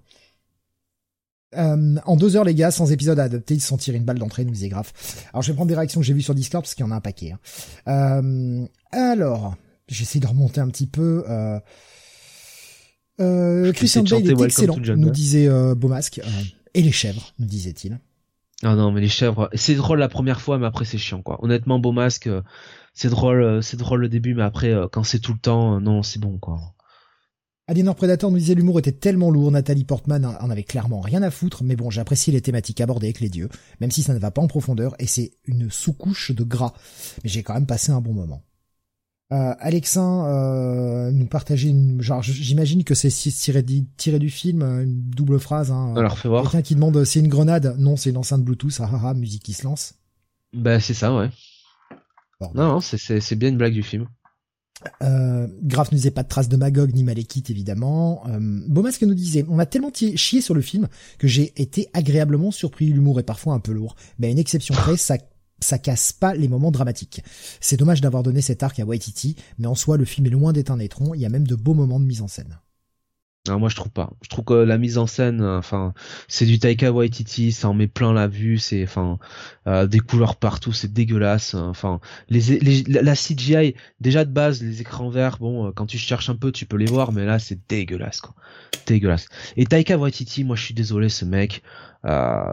Euh, en deux heures les gars, sans épisode à adopter, ils se sont tirés une balle d'entrée, nous disait grave. Alors je vais prendre des réactions que j'ai vues sur Discord parce qu'il y en a un paquet. Hein. Euh, alors, j'essaie de remonter un petit peu. Euh, euh, Christian Bale est excellent, nous disait euh, Beaumasque. Euh, et les chèvres, nous disait-il. Ah non, mais les chèvres, c'est drôle la première fois, mais après c'est chiant quoi. Honnêtement, Beaumasque, c'est drôle, c'est drôle le début, mais après quand c'est tout le temps, non, c'est bon quoi. Alienor Predator nous disait l'humour était tellement lourd, Nathalie Portman en avait clairement rien à foutre, mais bon, j'ai apprécié les thématiques abordées avec les dieux, même si ça ne va pas en profondeur, et c'est une sous-couche de gras. Mais j'ai quand même passé un bon moment. Euh, Alexin euh, nous partageait une genre j'imagine que c'est tiré, tiré du film une double phrase hein. Alors fais voir. Quelqu'un qui demande c'est une grenade? Non c'est une enceinte Bluetooth ah, ah, ah musique qui se lance. Bah c'est ça ouais. Non non c'est bien une blague du film. Euh, Graf nous disait pas de traces de Magog ni Malekith évidemment. Euh, Beaumasque nous disait on a tellement chié sur le film que j'ai été agréablement surpris. L'humour est parfois un peu lourd, mais à une exception près, ça ça casse pas les moments dramatiques. C'est dommage d'avoir donné cet arc à Waititi, mais en soi le film est loin d'être un étron. Il y a même de beaux moments de mise en scène. Non, moi je trouve pas. Je trouve que la mise en scène, enfin, c'est du Taika Waititi, ça en met plein la vue, c'est, enfin, euh, des couleurs partout, c'est dégueulasse. Enfin, les, les, la CGI, déjà de base, les écrans verts, bon, euh, quand tu cherches un peu, tu peux les voir, mais là c'est dégueulasse, quoi, dégueulasse. Et Taika Waititi, moi je suis désolé, ce mec, euh,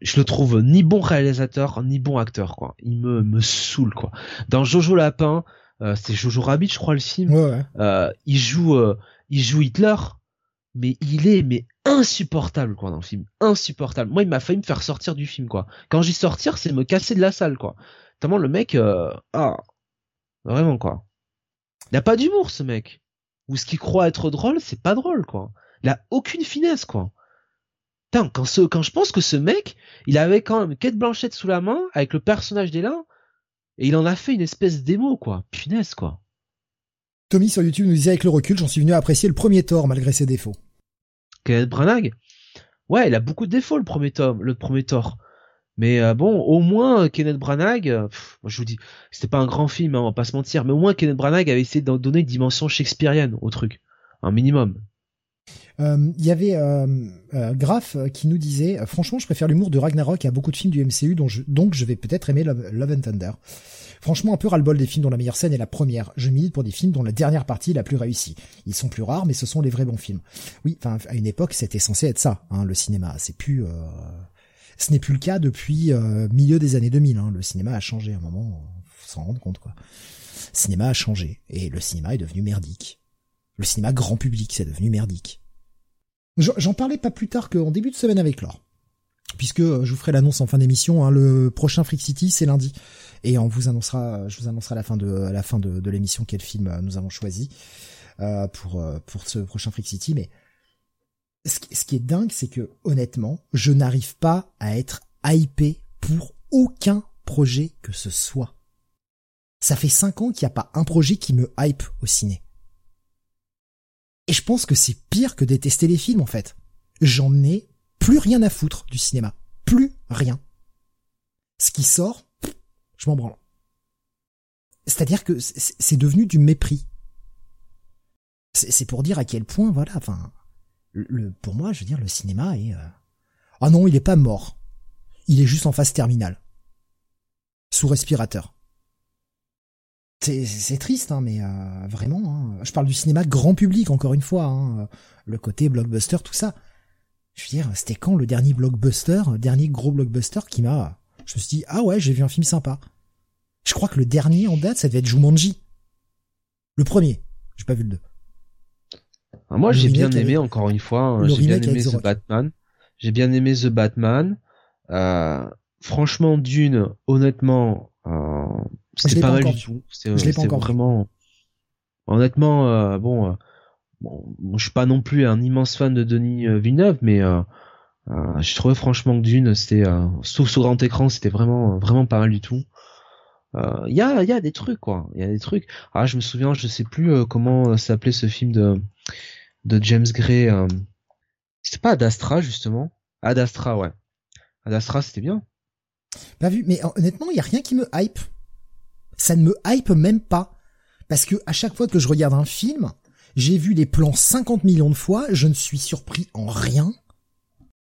je le trouve ni bon réalisateur, ni bon acteur, quoi. Il me me saoule, quoi. Dans Jojo Lapin, euh, c'est Jojo Rabbit, je crois le film. Ouais, ouais. Euh, il joue, il joue Hitler mais il est mais insupportable quoi dans le film. Insupportable. Moi il m'a failli me faire sortir du film quoi. Quand j'y sortir c'est me casser de la salle quoi. Tellement le mec euh... ah vraiment quoi. Il a pas d'humour ce mec. Ou ce qu'il croit être drôle c'est pas drôle quoi. Il a aucune finesse quoi. Putain, quand ce quand je pense que ce mec il avait quand même Kate Blanchette sous la main avec le personnage d'Ella et il en a fait une espèce d'émo quoi. Punaise quoi. Tommy sur YouTube nous disait avec le recul, j'en suis venu à apprécier le premier Thor malgré ses défauts. Kenneth Branagh Ouais, il a beaucoup de défauts le premier tome, le premier Thor. Mais euh, bon, au moins Kenneth Branagh, pff, je vous dis, c'était pas un grand film, hein, on va pas se mentir, mais au moins Kenneth Branagh avait essayé d'en donner une dimension shakespearienne au truc, un minimum. Il euh, y avait euh, euh, Graf qui nous disait franchement je préfère l'humour de Ragnarok à beaucoup de films du MCU donc je vais peut-être aimer Love and Thunder. Franchement un peu ras-le-bol des films dont la meilleure scène est la première. Je milite pour des films dont la dernière partie est la plus réussie. Ils sont plus rares mais ce sont les vrais bons films. Oui, enfin à une époque c'était censé être ça, hein, le cinéma. C'est plus ce n'est plus le cas depuis milieu des années 2000. Hein. Le cinéma a changé à un moment, faut s'en rendre compte quoi. Cinéma a changé et le cinéma est devenu merdique. Le cinéma grand public, c'est devenu merdique. J'en parlais pas plus tard qu'en début de semaine avec Laure. Puisque je vous ferai l'annonce en fin d'émission, hein, le prochain Freak City c'est lundi et on vous annoncera, je vous annoncerai à la fin de à la fin de, l'émission quel film nous avons choisi euh, pour pour ce prochain Freak City. Mais ce, ce qui est dingue, c'est que honnêtement, je n'arrive pas à être hypé pour aucun projet que ce soit. Ça fait cinq ans qu'il n'y a pas un projet qui me hype au ciné. Et je pense que c'est pire que détester les films en fait. J'en ai plus rien à foutre du cinéma. Plus rien. Ce qui sort, je m'en branle. C'est-à-dire que c'est devenu du mépris. C'est pour dire à quel point, voilà, enfin, le, pour moi, je veux dire, le cinéma est... Euh... Ah non, il est pas mort. Il est juste en phase terminale. sous respirateur. C'est triste, hein, mais euh, vraiment. Hein. Je parle du cinéma grand public encore une fois, hein, le côté blockbuster, tout ça. Je veux dire, c'était quand le dernier blockbuster, dernier gros blockbuster qui m'a, je me suis dit ah ouais, j'ai vu un film sympa. Je crois que le dernier en date, ça devait être Jumanji. Le premier. J'ai pas vu le deux. Ah, moi, j'ai bien aimé encore une fois. Hein, j'ai bien aimé The Batman. J'ai bien aimé The Batman. Euh, franchement, Dune, honnêtement, euh, c'était pas, mal du tout. C'était vraiment. Honnêtement, euh, bon, bon, je suis pas non plus un immense fan de Denis Villeneuve, mais je trouvais franchement que Dune, c'était, sauf sur grand écran, c'était vraiment, vraiment pas mal du tout. Il y a, y a des trucs quoi. Il y a des trucs. Ah, je me souviens, je sais plus comment s'appelait ce film de de James Gray. C'était pas Adastra justement. Adastra, ouais. Adastra, c'était bien. Pas vu, mais honnêtement, il y a rien qui me hype. Ça ne me hype même pas. Parce que à chaque fois que je regarde un film, j'ai vu les plans 50 millions de fois, je ne suis surpris en rien.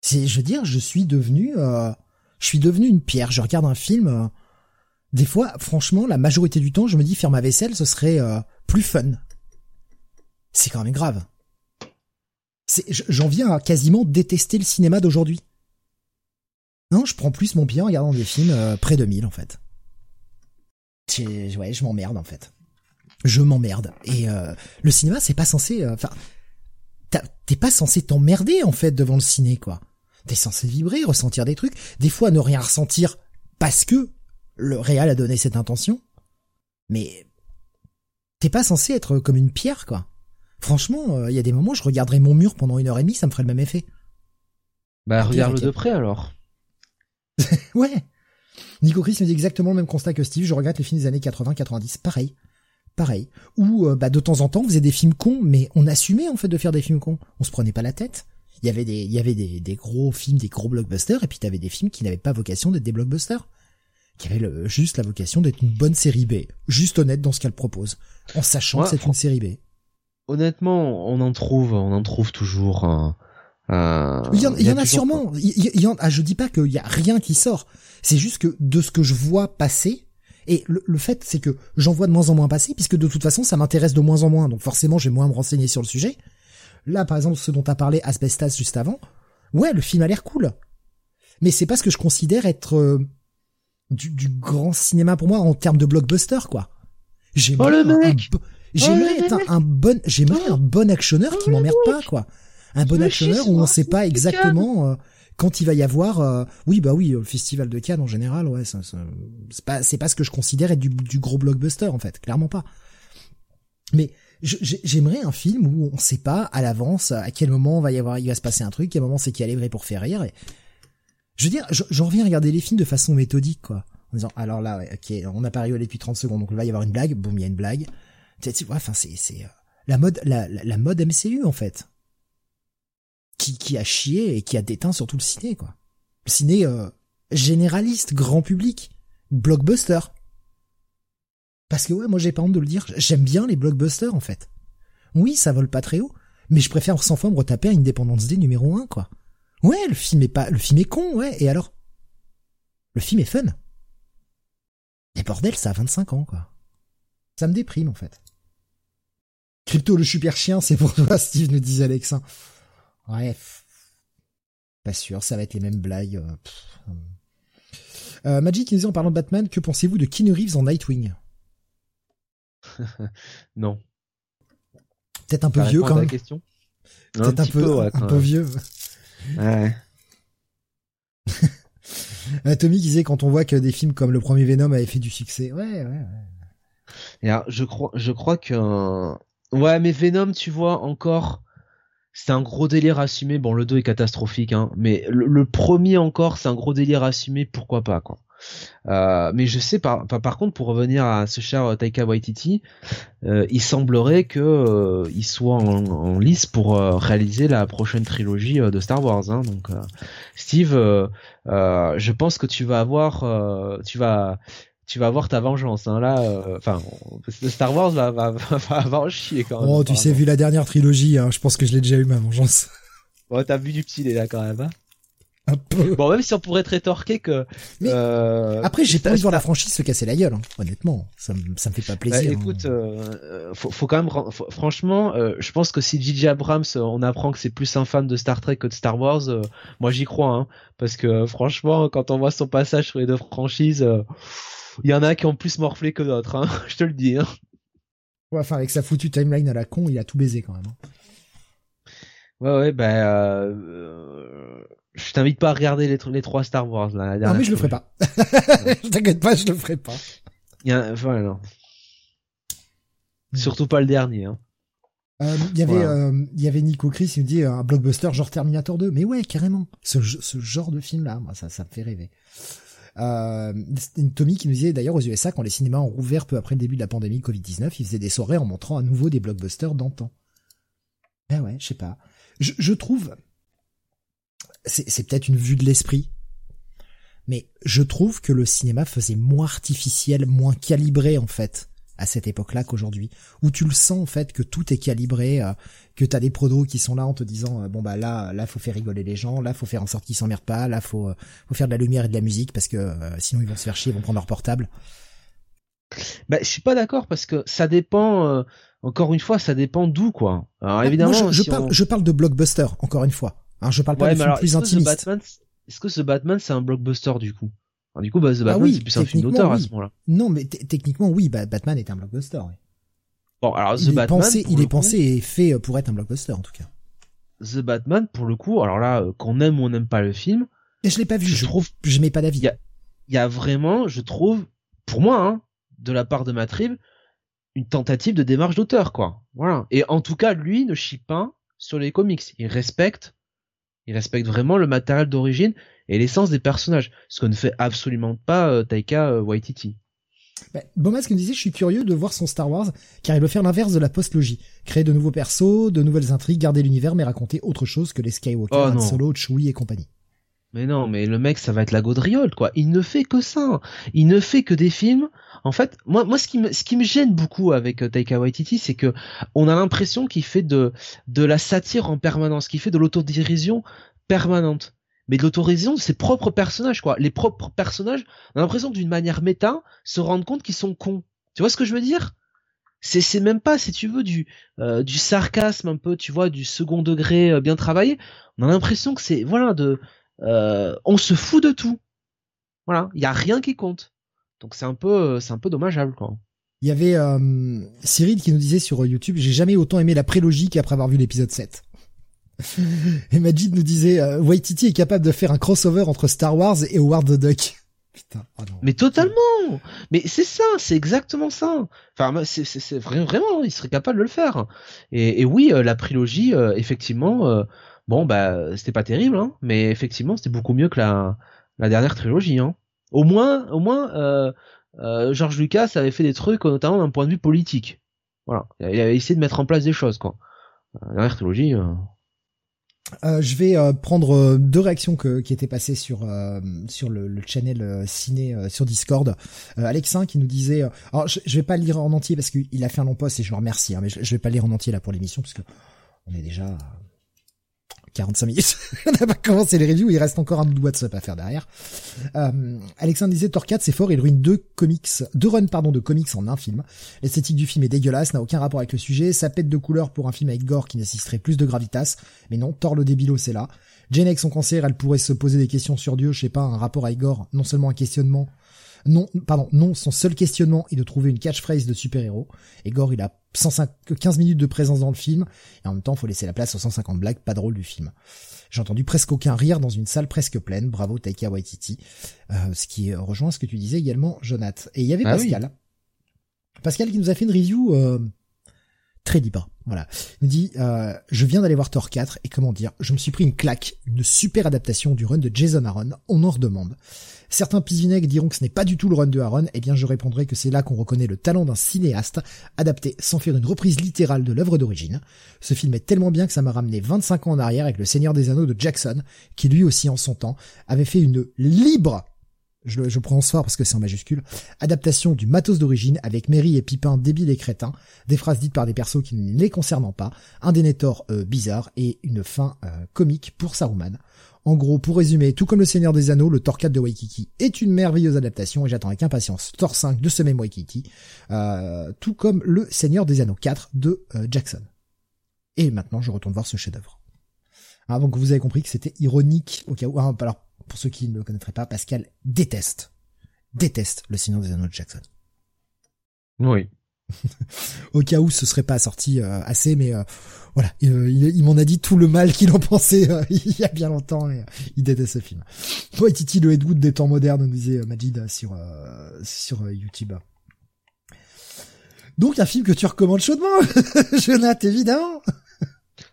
C'est, je veux dire, je suis devenu, euh, je suis devenu une pierre. Je regarde un film. Euh, des fois, franchement, la majorité du temps, je me dis faire ma vaisselle, ce serait euh, plus fun. C'est quand même grave. J'en viens à quasiment détester le cinéma d'aujourd'hui. Non, je prends plus mon pied en regardant des films euh, près de 1000 en fait. Ouais, je m'emmerde en fait. Je m'emmerde. Et euh, le cinéma, c'est pas censé. Euh, enfin, t'es pas censé t'emmerder en fait devant le ciné quoi. T'es censé vibrer, ressentir des trucs. Des fois, ne rien ressentir parce que le réal a donné cette intention. Mais t'es pas censé être comme une pierre quoi. Franchement, il y a des moments, je regarderais mon mur pendant une heure et demie, ça me ferait le même effet. Bah, regarde-le de près alors. ouais. Nico Chris me dit exactement le même constat que Steve. Je regrette les films des années 80-90. Pareil. Pareil. Ou euh, bah, de temps en temps, on faisait des films cons, mais on assumait en fait de faire des films cons. On se prenait pas la tête. Il y avait des, il y avait des, des gros films, des gros blockbusters, et puis t'avais des films qui n'avaient pas vocation d'être des blockbusters, qui avaient le, juste la vocation d'être une bonne série B, juste honnête dans ce qu'elle propose, en sachant que c'est une série B. Honnêtement, on en trouve, on en trouve toujours. un euh, il y en, a, sûrement. Il y, en, ah, je dis pas qu'il y a rien qui sort. C'est juste que de ce que je vois passer, et le, fait c'est que j'en vois de moins en moins passer, puisque de toute façon ça m'intéresse de moins en moins, donc forcément j'ai moins à me renseigner sur le sujet. Là par exemple ce dont as parlé Asbestas juste avant, ouais le film a l'air cool, mais c'est pas ce que je considère être euh, du, du, grand cinéma pour moi en termes de blockbuster quoi. J'aimerais oh, le mec J'aimerais être un, bon, j'aimerais un bon actionneur qui m'emmerde pas quoi un bon actionneur où on sait pas exactement euh, quand il va y avoir. Euh, oui, bah oui, le festival de Cannes en général, ouais, ça, c'est pas c'est pas ce que je considère être du, du gros blockbuster en fait, clairement pas. Mais j'aimerais un film où on sait pas à l'avance à quel moment va y avoir, il va se passer un truc, quel moment c'est qui allait vrai pour faire rire. Je veux dire, j'en reviens à regarder les films de façon méthodique, quoi. En disant, alors là, ok, on a pas rigolé depuis 30 secondes, donc il va y avoir une blague, boum, il y a une blague. Tu sais, enfin, c'est, c'est, euh, la mode, la, la mode MCU, en fait qui, qui a chié et qui a déteint sur tout le ciné, quoi. Le ciné euh, généraliste, grand public, blockbuster. Parce que ouais, moi j'ai pas honte de le dire, j'aime bien les blockbusters en fait. Oui, ça vole pas très haut, mais je préfère sans fois me retaper à Independence D numéro 1, quoi. Ouais, le film est pas, le film est con, ouais, et alors? Le film est fun. Et bordel, ça a 25 ans, quoi. Ça me déprime, en fait. Crypto le super chien, c'est pour toi, Steve, nous disait Alexa. Ouais. Pas sûr, ça va être les mêmes blagues. Euh, euh, Magic nous dit en parlant de Batman, que pensez-vous de Keanu Reeves en Nightwing? Non. Peut-être un peu vieux quand même. question Peut-être un, peu, un peu vieux. Ouais. Tommy disait quand on voit que des films comme le premier Venom avaient fait du succès. Ouais, ouais, ouais. Et alors, je crois, je crois que, ouais, mais Venom, tu vois, encore, c'est un gros délire assumé. Bon, le 2 est catastrophique, hein, mais le, premier encore, c'est un gros délire assumé. Pourquoi pas, quoi. Euh, mais je sais par, par, contre pour revenir à ce cher Taika Waititi, euh, il semblerait que euh, il soit en, lice pour réaliser la prochaine trilogie de Star Wars. Hein, donc Steve, je pense que tu vas avoir, tu vas tu vas avoir ta vengeance. Hein. Là, euh, enfin, Star Wars va, va, va, en chier quand même. Oh, tu sais, vu la dernière trilogie, hein, je pense que je l'ai déjà eu ma vengeance. Bon, t'as vu du petit là quand même. Hein Un peu. Bon, même si on pourrait être rétorqué que. Mais euh, Après, j'ai pas envie de voir la franchise se casser la gueule, hein. honnêtement. Ça me, ça me fait pas Bah, plaisir. écoute, hein. euh, faut, faut quand même, faut- franchement, euh, je pense que si J.J. Abrams, euh, on apprend que c'est plus un fan de Star Trek que de Star Wars, euh, moi j'y crois, hein, parce que franchement, quand on voit son passage sur les deux franchises, euh, il y en a qui ont plus morflé que d'autres, hein, je te le dis. Hein. Ouais, enfin, avec sa foutue timeline à la con, il a tout baisé quand même. hein. Ouais, ouais, bah, euh, euh, je t'invite pas à regarder les, tr- les trois Star Wars là. la Non, dernière mais je le ferai pas. je t'inquiète pas, je le ferai pas. Il y a, non. Surtout pas le dernier. Hein. Euh, Il y avait, Voilà. euh, il y avait Nico Chris, il me dit euh, un blockbuster genre Terminator 2. Mais ouais, carrément. Ce, ce genre de film là, moi, ça, ça me fait rêver. Euh, c'était une Tommy qui nous disait d'ailleurs aux USA quand les cinémas ont rouvert peu après le début de la pandémie Covid-19, ils faisaient des soirées en montrant à nouveau des blockbusters d'antan. Ben ouais, je sais pas. Je, je trouve, c'est c'est peut-être une vue de l'esprit, mais je trouve que le cinéma faisait moins artificiel, moins calibré en fait à cette époque-là qu'aujourd'hui, où tu le sens en fait que tout est calibré, euh, que t'as des prodos qui sont là en te disant euh, bon bah là là faut faire rigoler les gens, là faut faire en sorte qu'ils s'emmerdent pas, là faut euh, faut faire de la lumière et de la musique parce que euh, sinon ils vont se faire chier, ils vont prendre leur portable. Bah, je suis pas d'accord parce que ça dépend. euh, encore une fois, ça dépend d'où quoi. Alors évidemment, Moi, je, je si parle on- je parle de blockbuster encore une fois. Je parle pas Ouais, de mais film alors, plus est-ce que The intimiste. Batman, est-ce que The Batman c'est un blockbuster du coup? Alors, Du coup, bah, The Ah Batman oui, c'est plus un film d'auteur à ce moment-là. Non, mais techniquement oui, bah, Batman est un blockbuster. Bon, alors The Il est Batman, pensé, pour il est coup, pensé et fait pour être un blockbuster en tout cas. The Batman, pour le coup, alors là, euh, qu'on aime ou on n'aime pas le film, Et je l'ai pas vu, je je trouve, je mets pas d'avis. Il y a- il y a vraiment, je trouve, pour moi, hein, de la part de Matrib, une tentative de démarche d'auteur, quoi. Voilà. Et en tout cas, lui ne chie pas sur les comics. Il respecte, il respecte vraiment le matériel d'origine et l'essence des personnages. Ce que ne fait absolument pas euh, Taika euh, Waititi. Bah, Bomas me disait, je suis curieux de voir son Star Wars, car il veut faire l'inverse de la post-logie. Créer de nouveaux persos, de nouvelles intrigues, garder l'univers, mais raconter autre chose que les Skywalker, Oh, Han. Solo, Chewie et compagnie. Mais non, mais le mec, ça va être la gaudriole, quoi. Il ne fait que ça. Il ne fait que des films. En fait, moi, moi, ce qui me, ce qui me gêne beaucoup avec euh, Taika Waititi, c'est que on a l'impression qu'il fait de, de la satire en permanence, qu'il fait de l'autodérision permanente. Mais de l'autodérision de ses propres personnages, quoi. Les propres personnages, on a l'impression d'une manière méta, se rendre compte qu'ils sont cons. Tu vois ce que je veux dire? C'est, c'est même pas, si tu veux, du, euh, du sarcasme un peu, tu vois, du second degré euh, bien travaillé. On a l'impression que c'est, voilà, de, euh, on se fout de tout. Voilà, il y a rien qui compte. Donc c'est un peu, euh, c'est un peu dommageable quoi. Il y avait euh, Cyril qui nous disait sur YouTube, j'ai jamais autant aimé la prélogie qu'après avoir vu l'épisode 7. Et Majid nous disait, euh, Waititi est capable de faire un crossover entre Star Wars et Howard the Duck. Putain, oh non. Mais totalement. Mais c'est ça, c'est exactement ça. Enfin, c'est, c'est, c'est vra- vraiment, il serait capable de le faire. Et, et oui, la prélogie, effectivement, bon bah, c'était pas terrible, hein, mais effectivement, c'était beaucoup mieux que la, la dernière trilogie. Hein. Au moins, au moins, euh, euh, George Lucas avait fait des trucs, notamment d'un point de vue politique. Voilà, il avait essayé de mettre en place des choses, quoi. La dernière trilogie. euh, Euh, je vais euh, prendre euh, deux réactions que, qui étaient passées sur euh, sur le, le channel euh, ciné euh, sur Discord. Euh, Alexin qui nous disait, euh, alors je, je vais pas lire en entier parce qu'il a fait un long post et je le remercie, hein, mais je, je vais pas lire en entier là pour l'émission parce que on est déjà 45 minutes. on n'a pas commencé les reviews, il reste encore un WhatsApp à faire derrière. Euh, Alexandre disait 4 c'est fort, il ruine deux comics, deux runs pardon de comics en un film. L'esthétique du film est dégueulasse, n'a aucun rapport avec le sujet, ça pète de couleurs pour un film avec gore qui nécessiterait plus de gravitas, mais non, Thor le débilo c'est là. Jane avec son cancer, elle pourrait se poser des questions sur Dieu, je sais pas, un rapport avec gore, non seulement un questionnement, non, pardon, non, son seul questionnement est de trouver une catchphrase de super-héros. Et Gore, il a 105, 15 minutes de présence dans le film, et en même temps, faut laisser la place aux 150 blagues pas drôles du film. J'ai entendu presque aucun rire dans une salle presque pleine, bravo Taika Waititi, euh, ce qui rejoint ce que tu disais également, Jonath. Et il y avait Ah Pascal. Pascal qui nous a fait une review euh, très libre. Voilà. Il nous dit euh, je viens d'aller voir Thor 4 et comment dire, je me suis pris une claque, une super adaptation du run de Jason Aaron, on en redemande. Certains pisvinègres diront que ce n'est pas du tout le run de Aaron, eh bien je répondrai que c'est là qu'on reconnaît le talent d'un cinéaste, adapté sans faire une reprise littérale de l'œuvre d'origine. Ce film est tellement bien que ça m'a ramené 25 ans en arrière avec le Seigneur des Anneaux de Jackson, qui lui aussi en son temps avait fait une libre je, le- je prononce fort parce que c'est en majuscule, adaptation du matos d'origine avec Mary et Pipin débiles et crétins, des phrases dites par des persos qui ne les concernant pas, un Denethor euh, bizarre et une fin euh, comique pour Saruman. En gros, pour résumer, tout comme le Seigneur des Anneaux, le Thor 4 de Waikiki est une merveilleuse adaptation et j'attends avec impatience Thor 5 de ce même Waikiki, euh, tout comme le Seigneur des Anneaux 4 de euh, Jackson. Et maintenant, je retourne voir ce chef-d'œuvre. Ah, donc vous avez compris que c'était ironique au cas où. Ah, alors, pour ceux qui ne le connaîtraient pas, Pascal déteste, déteste le Seigneur des Anneaux de Jackson. Oui. Au cas où ce serait pas sorti euh, assez, mais euh, voilà, il, m'en a dit tout le mal qu'il en pensait euh, il y a bien longtemps et il déteste ce film. Titi le Edwood des temps modernes, nous disait Majid sur sur YouTube. Donc un film que tu recommandes chaudement, Jonathan, évidemment.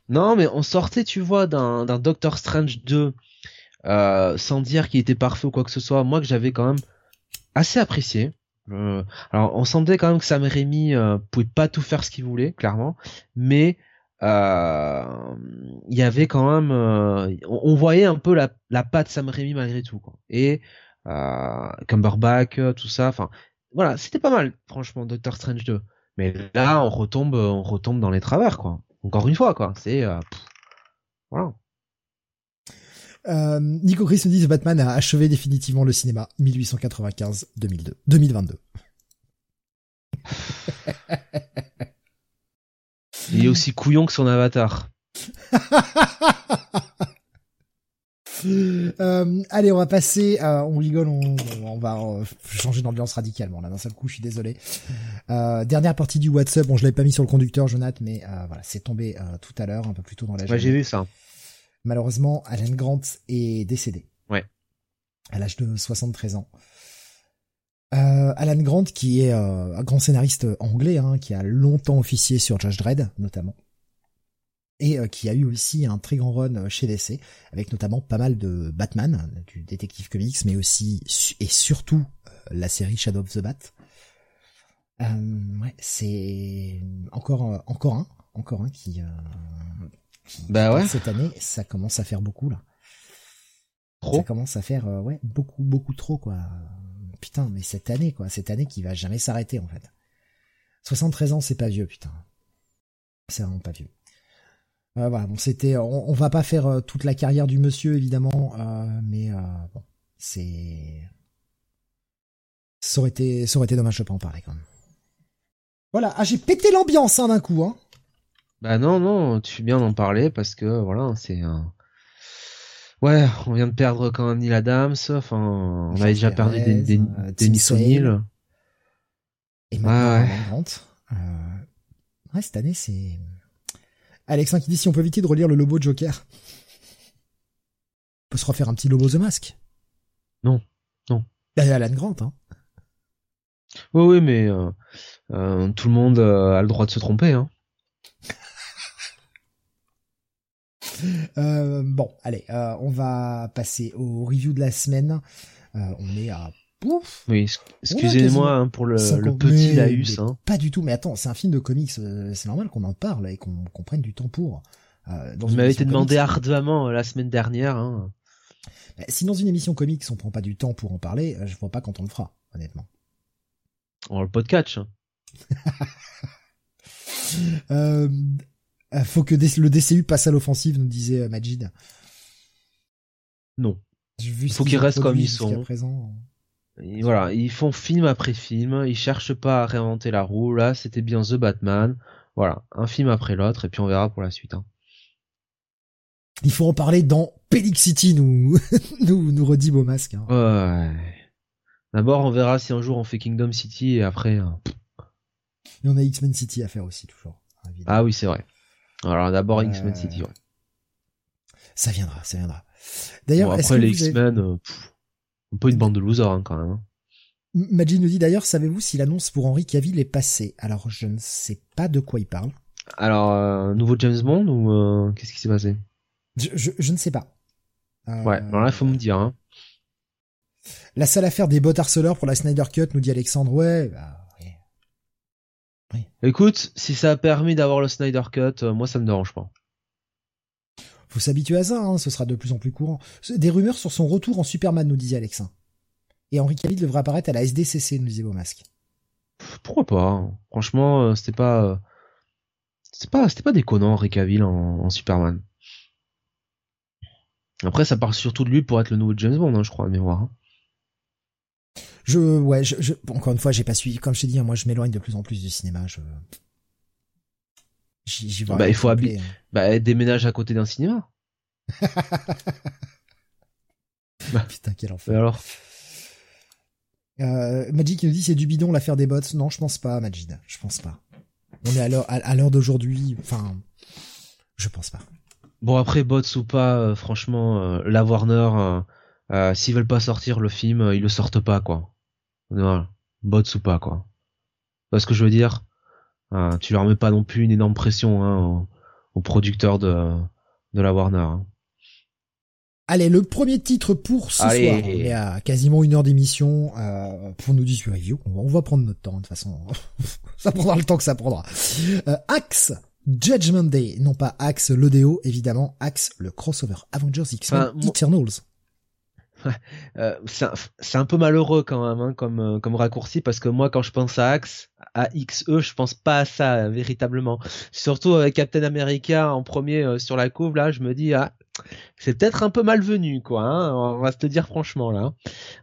Non, mais on sortait, tu vois, d'un d'un Doctor Strange 2 sans dire qu'il était parfait ou quoi que ce soit. Moi que j'avais quand même assez apprécié. Euh, alors on sentait quand même que Sam Raimi euh, pouvait pas tout faire ce qu'il voulait, clairement, mais euh, il y avait quand même, euh, on, voyait un peu la, la patte Sam Raimi malgré tout, quoi. Et euh, Cumberbatch, tout ça, enfin voilà, c'était pas mal, franchement, Doctor Strange 2. Mais là, on retombe, on retombe dans les travers, quoi. Encore une fois, quoi. C'est voilà. Euh, Nico Chris nous dit Batman a achevé définitivement le cinéma 1895-2002, 2022. Il est aussi couillon que son avatar. euh, allez, on va passer. Euh, on rigole, on, on va euh, changer d'ambiance radicalement. Là, d'un seul coup, je suis désolé. Euh, dernière partie du WhatsApp. Bon, je l'avais pas mis sur le conducteur, Jonathan, mais voilà, c'est tombé tout à l'heure, un peu plus tôt dans la journée. j'ai vu ça. Malheureusement, Alan Grant est décédé. Ouais. À l'âge de 73 ans. Euh, Alan Grant, qui est euh, un grand scénariste anglais, hein, qui a longtemps officié sur Judge Dredd, notamment, et euh, qui a eu aussi un très grand run chez DC, avec notamment pas mal de Batman, du détective comics, mais aussi et surtout la série Shadow of the Bat. ouais, c'est encore encore un, encore un qui bah ouais. Cette année, ça commence à faire beaucoup là. Trop. Ça commence à faire euh, ouais beaucoup beaucoup trop quoi. Putain, mais cette année quoi, cette année qui va jamais s'arrêter en fait. 73 ans, c'est pas vieux putain. C'est vraiment pas vieux. Euh, voilà, bon c'était, on, va pas faire euh, toute la carrière du monsieur évidemment, mais bon, c'est, ça aurait été, ça aurait été dommage de pas en parler quand même. Voilà, ah j'ai pété l'ambiance hein, d'un coup hein. Bah non, non, tu fais bien d'en parler parce que voilà, c'est un. Ouais, on vient de perdre quand même Neil Adams, enfin, on avait déjà perdu des, des, euh, des O'Neill. Et maintenant, ouais. Euh... ouais, cette année, c'est... Alexin qui dit si on peut éviter de relire le Lobo Joker. On peut se refaire un petit Lobo The Mask. Non, non. Il y a Alan Grant, hein. Oui, oui, mais euh, tout le monde a le droit de se tromper, hein. Euh, bon, allez, euh, on va passer au review de la semaine. Euh, on est à Pouf. Oui, excusez-moi hein, pour le, petit laus. Hein. Pas du tout, mais attends, c'est un film de comics, c'est normal qu'on en parle et qu'on prenne du temps pour. dans Vous m'avez été demandé ardemment la semaine dernière. Hein. Bah, si dans une émission comics on prend pas du temps pour en parler, je vois pas quand on le fera, honnêtement. On le podcast. euh, euh, faut que le DCU passe à l'offensive, nous disait euh, Majid. Non. Il faut qu'ils restent comme ils sont. voilà, ils font film après film, ils cherchent pas à réinventer la roue. Là, c'était bien The Batman. Voilà, un film après l'autre, et puis on verra pour la suite. Hein. Il faut en parler dans Pelix City, nous, nous, nous redit Beau Masque. Hein. Ouais. D'abord, on verra si un jour on fait Kingdom City, et après. Hein. Et on a X-Men City à faire aussi, toujours. Ah oui, c'est vrai. Alors d'abord X-Men City, ouais. Ça viendra, ça viendra. D'ailleurs, après les X-Men, euh, un peu une bande de losers hein, quand même. Hein. Majid nous dit d'ailleurs, savez-vous si l'annonce pour Henry Cavill est passée? Alors je ne sais pas de quoi il parle. Alors euh, nouveau James Bond ou euh, qu'est-ce qui s'est passé? Je, je, ne sais pas. Ouais, alors là il faut me dire. Hein. La sale affaire des bottes harceleurs pour la Snyder Cut, nous dit Alexandre. Ouais, bah, Écoute, si ça a permis d'avoir le Snyder Cut, euh, moi ça me dérange pas. Faut s'habituer à ça, hein, ce sera de plus en plus courant. Des rumeurs sur son retour en Superman, nous disait Alexin. Et Henri Cavill devrait apparaître à la SDCC, nous disait Beaumasque. Pourquoi pas hein. Franchement, euh, c'était pas, euh, c'était pas, c'était pas déconnant Henri Cavill en, Superman. Après, ça parle surtout de lui pour être le nouveau James Bond, hein, je crois, à mémoire. Je, ouais, je, encore une fois, j'ai pas suivi. Comme je t'ai dit, hein, moi, je m'éloigne de plus en plus du cinéma. Je, j'y bah, il faut habiter. Hein. Bah, déménage à côté d'un cinéma. bah, Putain, quel enfer. alors. Euh, Magic nous dit c'est du bidon l'affaire des bots. Non, je pense pas, Majid. Je pense pas. On est à l'heure, à, l'heure d'aujourd'hui. Enfin, je pense pas. Bon après bots ou pas, euh, franchement, euh, la Warner, euh, s'ils veulent pas sortir le film, ils le sortent pas quoi. Non, bots ou pas quoi. Parce que je veux dire, tu leur mets pas non plus une énorme pression hein, aux, producteurs de, de la Warner. Hein. Allez, le premier titre pour ce soir. On est à quasiment une heure d'émission euh, pour nous dire review. On va, prendre notre temps, de toute façon. ça prendra le temps que ça prendra. Euh, Axe Judgment Day, non pas Axe l'Odeo, évidemment, Axe le crossover Avengers X-Men Eternals. Euh, c'est un, peu malheureux quand même hein, comme, euh, comme raccourci parce que moi quand je pense à Axe, à XE, je pense pas à ça véritablement. Surtout avec Captain America en premier euh, sur la couve là, je me dis ah c'est peut-être un peu malvenu quoi. Hein, on va se te dire franchement là.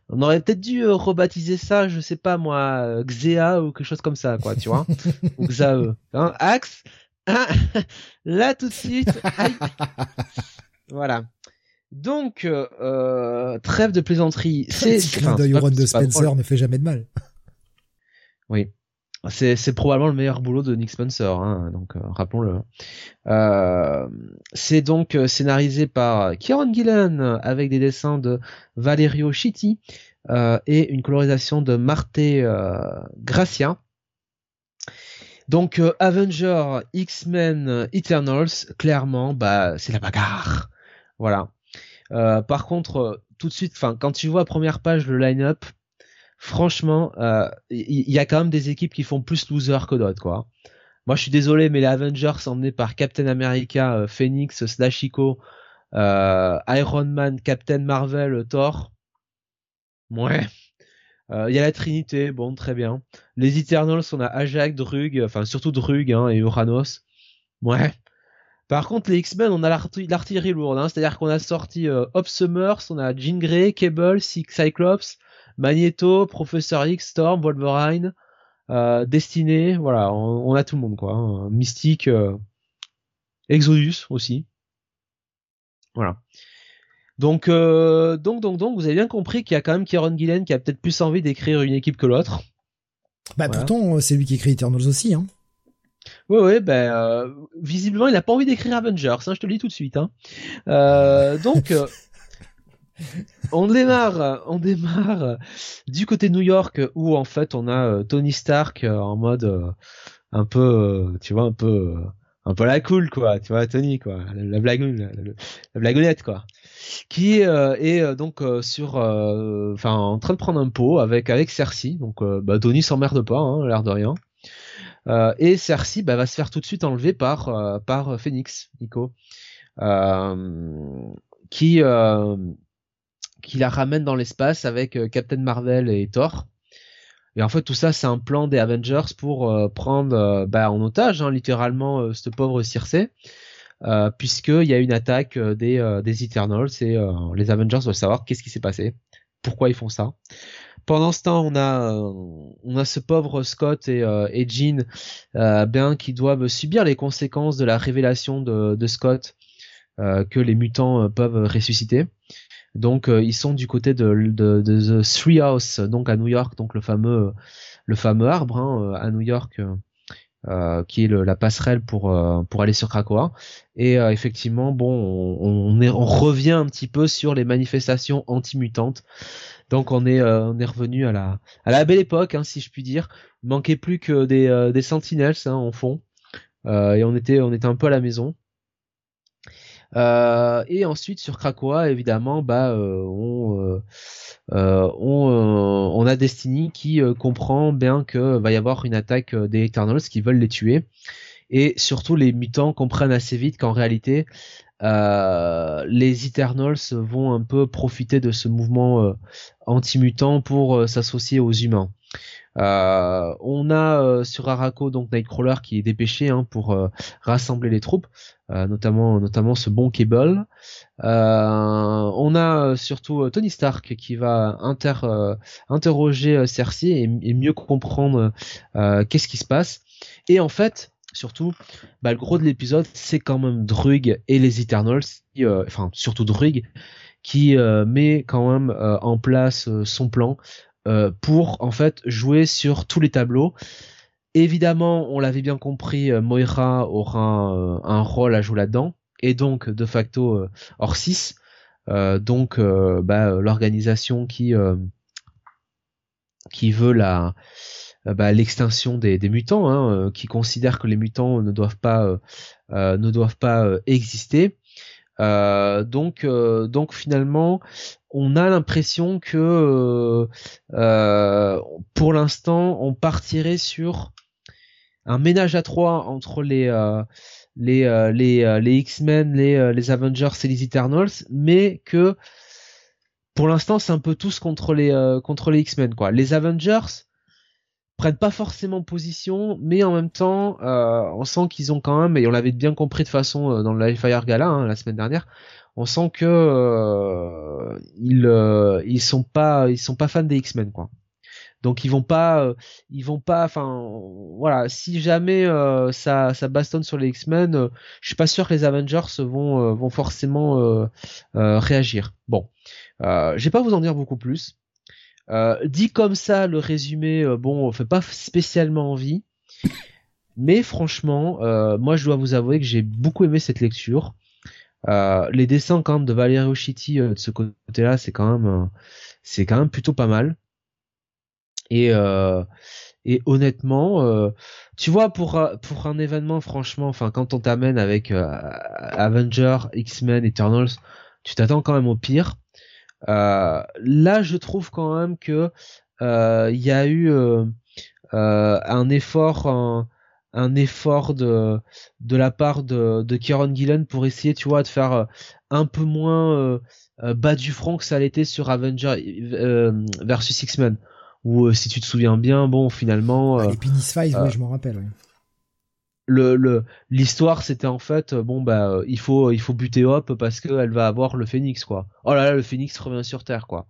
On aurait peut-être dû rebaptiser ça, je sais pas moi, Xea ou quelque chose comme ça quoi, tu vois, ou Xae. Hein, Axe, là tout de suite. voilà. Donc, euh, euh, trêve de plaisanterie. C'est clin d'œil au run de Spencer ne fait jamais de mal. Oui. C'est probablement le meilleur boulot de Nick Spencer, hein, donc euh, rappelons-le. c'est donc scénarisé par Kieron Gillen avec des dessins de Valerio Chitti et une colorisation de Marte Gracia. Donc Avenger, X-Men, Eternals, clairement, bah c'est la bagarre. Voilà. Euh, par contre, euh, tout de suite, enfin, quand tu vois première page le line-up, franchement, il euh, y, a quand même des équipes qui font plus loser que d'autres, quoi. Moi, je suis désolé, mais les Avengers emmenés par Captain America, Phoenix, Slashiko, Iron Man, Captain Marvel, Thor. Ouais. Il y a la Trinité, bon, très bien. Les Eternals, on a Ajax, Drug, enfin surtout Drug hein, et Uranos. Ouais. Par contre, les X-Men, on a l'artillerie lourde, hein, c'est-à-dire qu'on a sorti euh, Summers, on a Jean Grey, Cable, Cyclops, Magneto, Professeur X, Storm, Wolverine, euh, Destiné, voilà, on, a tout le monde quoi. Hein. Mystique, euh, Exodus aussi. Voilà. Donc, euh, donc, donc, donc, vous avez bien compris qu'il y a quand même Kieron Gillen qui a peut-être plus envie d'écrire une équipe que l'autre. Bah pourtant, c'est lui qui écrit Eternals aussi, hein. Oui, oui, ben euh, visiblement il n'a pas envie d'écrire Avengers, hein, je te le dis tout de suite. Hein. Euh, donc euh, on démarre, on démarre du côté de New York où en fait on a Tony Stark en mode un peu, tu vois, un peu, un peu la cool quoi, tu vois Tony quoi, la, blague, la, blagounette quoi, qui est donc sur, enfin en train de prendre un pot avec avec Cersei, donc bah, Tony s'emmerde pas, hein, l'air de rien. Euh, et Cersei bah, va se faire tout de suite enlever par euh, par Phoenix, Nico, euh, qui qui la ramène dans l'espace avec Captain Marvel et Thor. Et en fait, tout ça, c'est un plan des Avengers pour prendre bah, en otage, hein, littéralement, cette pauvre Circe, euh, puisqu'il y a une attaque des, des Eternals et les Avengers doivent savoir qu'est-ce qui s'est passé, pourquoi ils font ça. Pendant ce temps, on a on a ce pauvre Scott et, euh, Jean euh, qui doivent subir les conséquences de la révélation de, Scott euh, que les mutants euh, peuvent ressusciter. Donc ils sont du côté de, The Three House, donc à New York, donc le fameux le fameux arbre hein, à New York. Euh, qui est la passerelle pour pour aller sur Krakoa et effectivement bon on, on revient un petit peu sur les manifestations anti-mutantes donc on est euh, on est revenu à la à la belle époque, hein, si je puis dire. Il manquait plus que des euh, des sentinelles hein, en fond, euh, et on était on était un peu à la maison. et ensuite sur Krakoa, évidemment, bah on on, on a Destiny qui comprend bien que va y avoir une attaque des Eternals qui veulent les tuer et surtout les mutants comprennent assez vite qu'en réalité euh, les Eternals vont un peu profiter de ce mouvement euh, anti-mutant pour euh, s'associer aux humains. Euh, on a sur Araco donc Nightcrawler qui est dépêché hein, pour rassembler les troupes, notamment notamment ce bon Cable. on a surtout Tony Stark qui va inter, interroger Cersei et, mieux comprendre qu'est-ce qui se passe. Et en fait, surtout, bah, le gros de l'épisode, c'est quand même Drug et les Eternals, enfin surtout Drug, qui met quand même en place son plan euh, pour en fait jouer sur tous les tableaux. Évidemment, on l'avait bien compris, euh, Moira aura euh, un rôle à jouer là-dedans, et donc de facto 6. donc bah, l'organisation qui qui veut la bah, l'extinction des, mutants, hein, qui considère que les mutants ne doivent pas ne doivent pas exister. donc donc finalement on a l'impression que euh, euh, pour l'instant on partirait sur un ménage à trois entre les euh, les les, les X-Men, les, les Avengers et les Eternals, mais que pour l'instant c'est un peu tous contre les contre les X-Men quoi. Les Avengers prennent pas forcément position, mais en même temps, on sent qu'ils ont quand même, et on l'avait bien compris de façon dans le Fire Gala hein, la semaine dernière, on sent que euh, ils euh, ils sont pas ils sont pas fans des X-Men quoi. Donc ils vont pas euh, ils vont pas enfin voilà, si jamais ça ça bastonne sur les X-Men, je suis pas sûr que les Avengers vont vont forcément réagir. Bon, je vais pas vous en dire beaucoup plus. Dit comme ça, le résumé, bon, fait pas spécialement envie. Mais franchement, moi je dois vous avouer que j'ai beaucoup aimé cette lecture. Euh, les dessins quand même de Valerio Chitti euh, de ce côté-là, c'est quand même euh, c'est quand même plutôt pas mal. Et honnêtement, tu vois pour pour un événement franchement, enfin quand on t'amène avec Avenger, X-Men, Eternals, tu t'attends quand même au pire. Là, je trouve quand même que il y a eu un effort un effort de de la part de de Kieron Gillen pour essayer tu vois de faire euh, un peu moins euh, euh, bas du front que ça l'était sur Avenger versus X-Men. Où si tu te souviens bien bon finalement les Penis Files ouais, je m'en rappelle le le l'histoire c'était en fait bon bah il faut il faut buter Hop parce qu'elle va avoir le Phoenix quoi oh là là le Phoenix revient sur terre quoi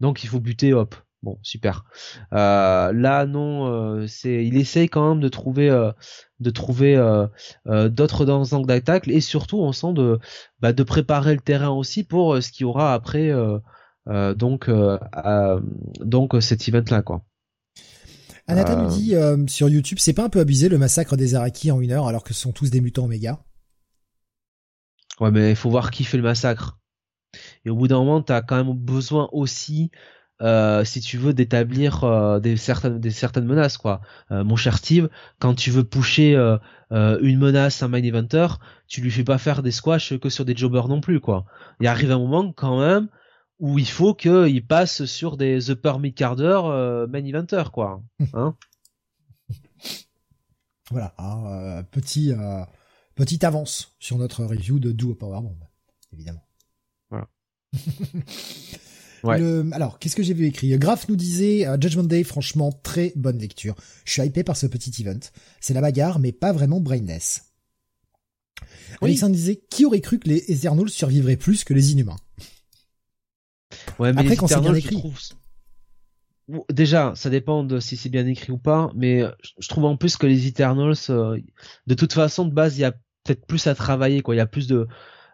donc il faut buter Hop Bon, super. Euh, là, non, euh, c'est, il essaye quand même de trouver, euh, de trouver d'autres angles d'attaque et surtout, on sent de, bah, de préparer le terrain aussi pour ce qu'il y aura après, donc, donc cet event-là, quoi. Anata nous dit sur YouTube, c'est pas un peu abusé le massacre des Araki en une heure alors que ce sont tous des mutants Oméga Ouais, mais il faut voir qui fait le massacre. Et au bout d'un moment, t'as quand même besoin aussi euh, si tu veux d'établir euh, des certaines des certaines menaces quoi. Euh, mon cher Steve, quand tu veux pusher une menace un main eventer, tu lui fais pas faire des squash que sur des jobbers non plus quoi. Il arrive un moment quand même où il faut qu'il passe sur des upper mid carder main eventer quoi. Hein voilà, hein, petit petite avance sur notre review de Duo Powerbomb, évidemment. Voilà. alors, qu'est-ce que j'ai vu écrit? Graf nous disait euh, Judgment Day, franchement, très bonne lecture. Je suis hypé par ce petit event. C'est la bagarre, mais pas vraiment brainless. Oui. Alexandre disait qui aurait cru que les Eternals survivraient plus que les Inhumains? Ouais, mais Après, quand c'est bien écrit. Déjà, ça dépend de si c'est bien écrit ou pas, mais je trouve en plus que les Eternals, euh, de toute façon, de base, il y a peut-être plus à travailler, quoi. Il y a plus de,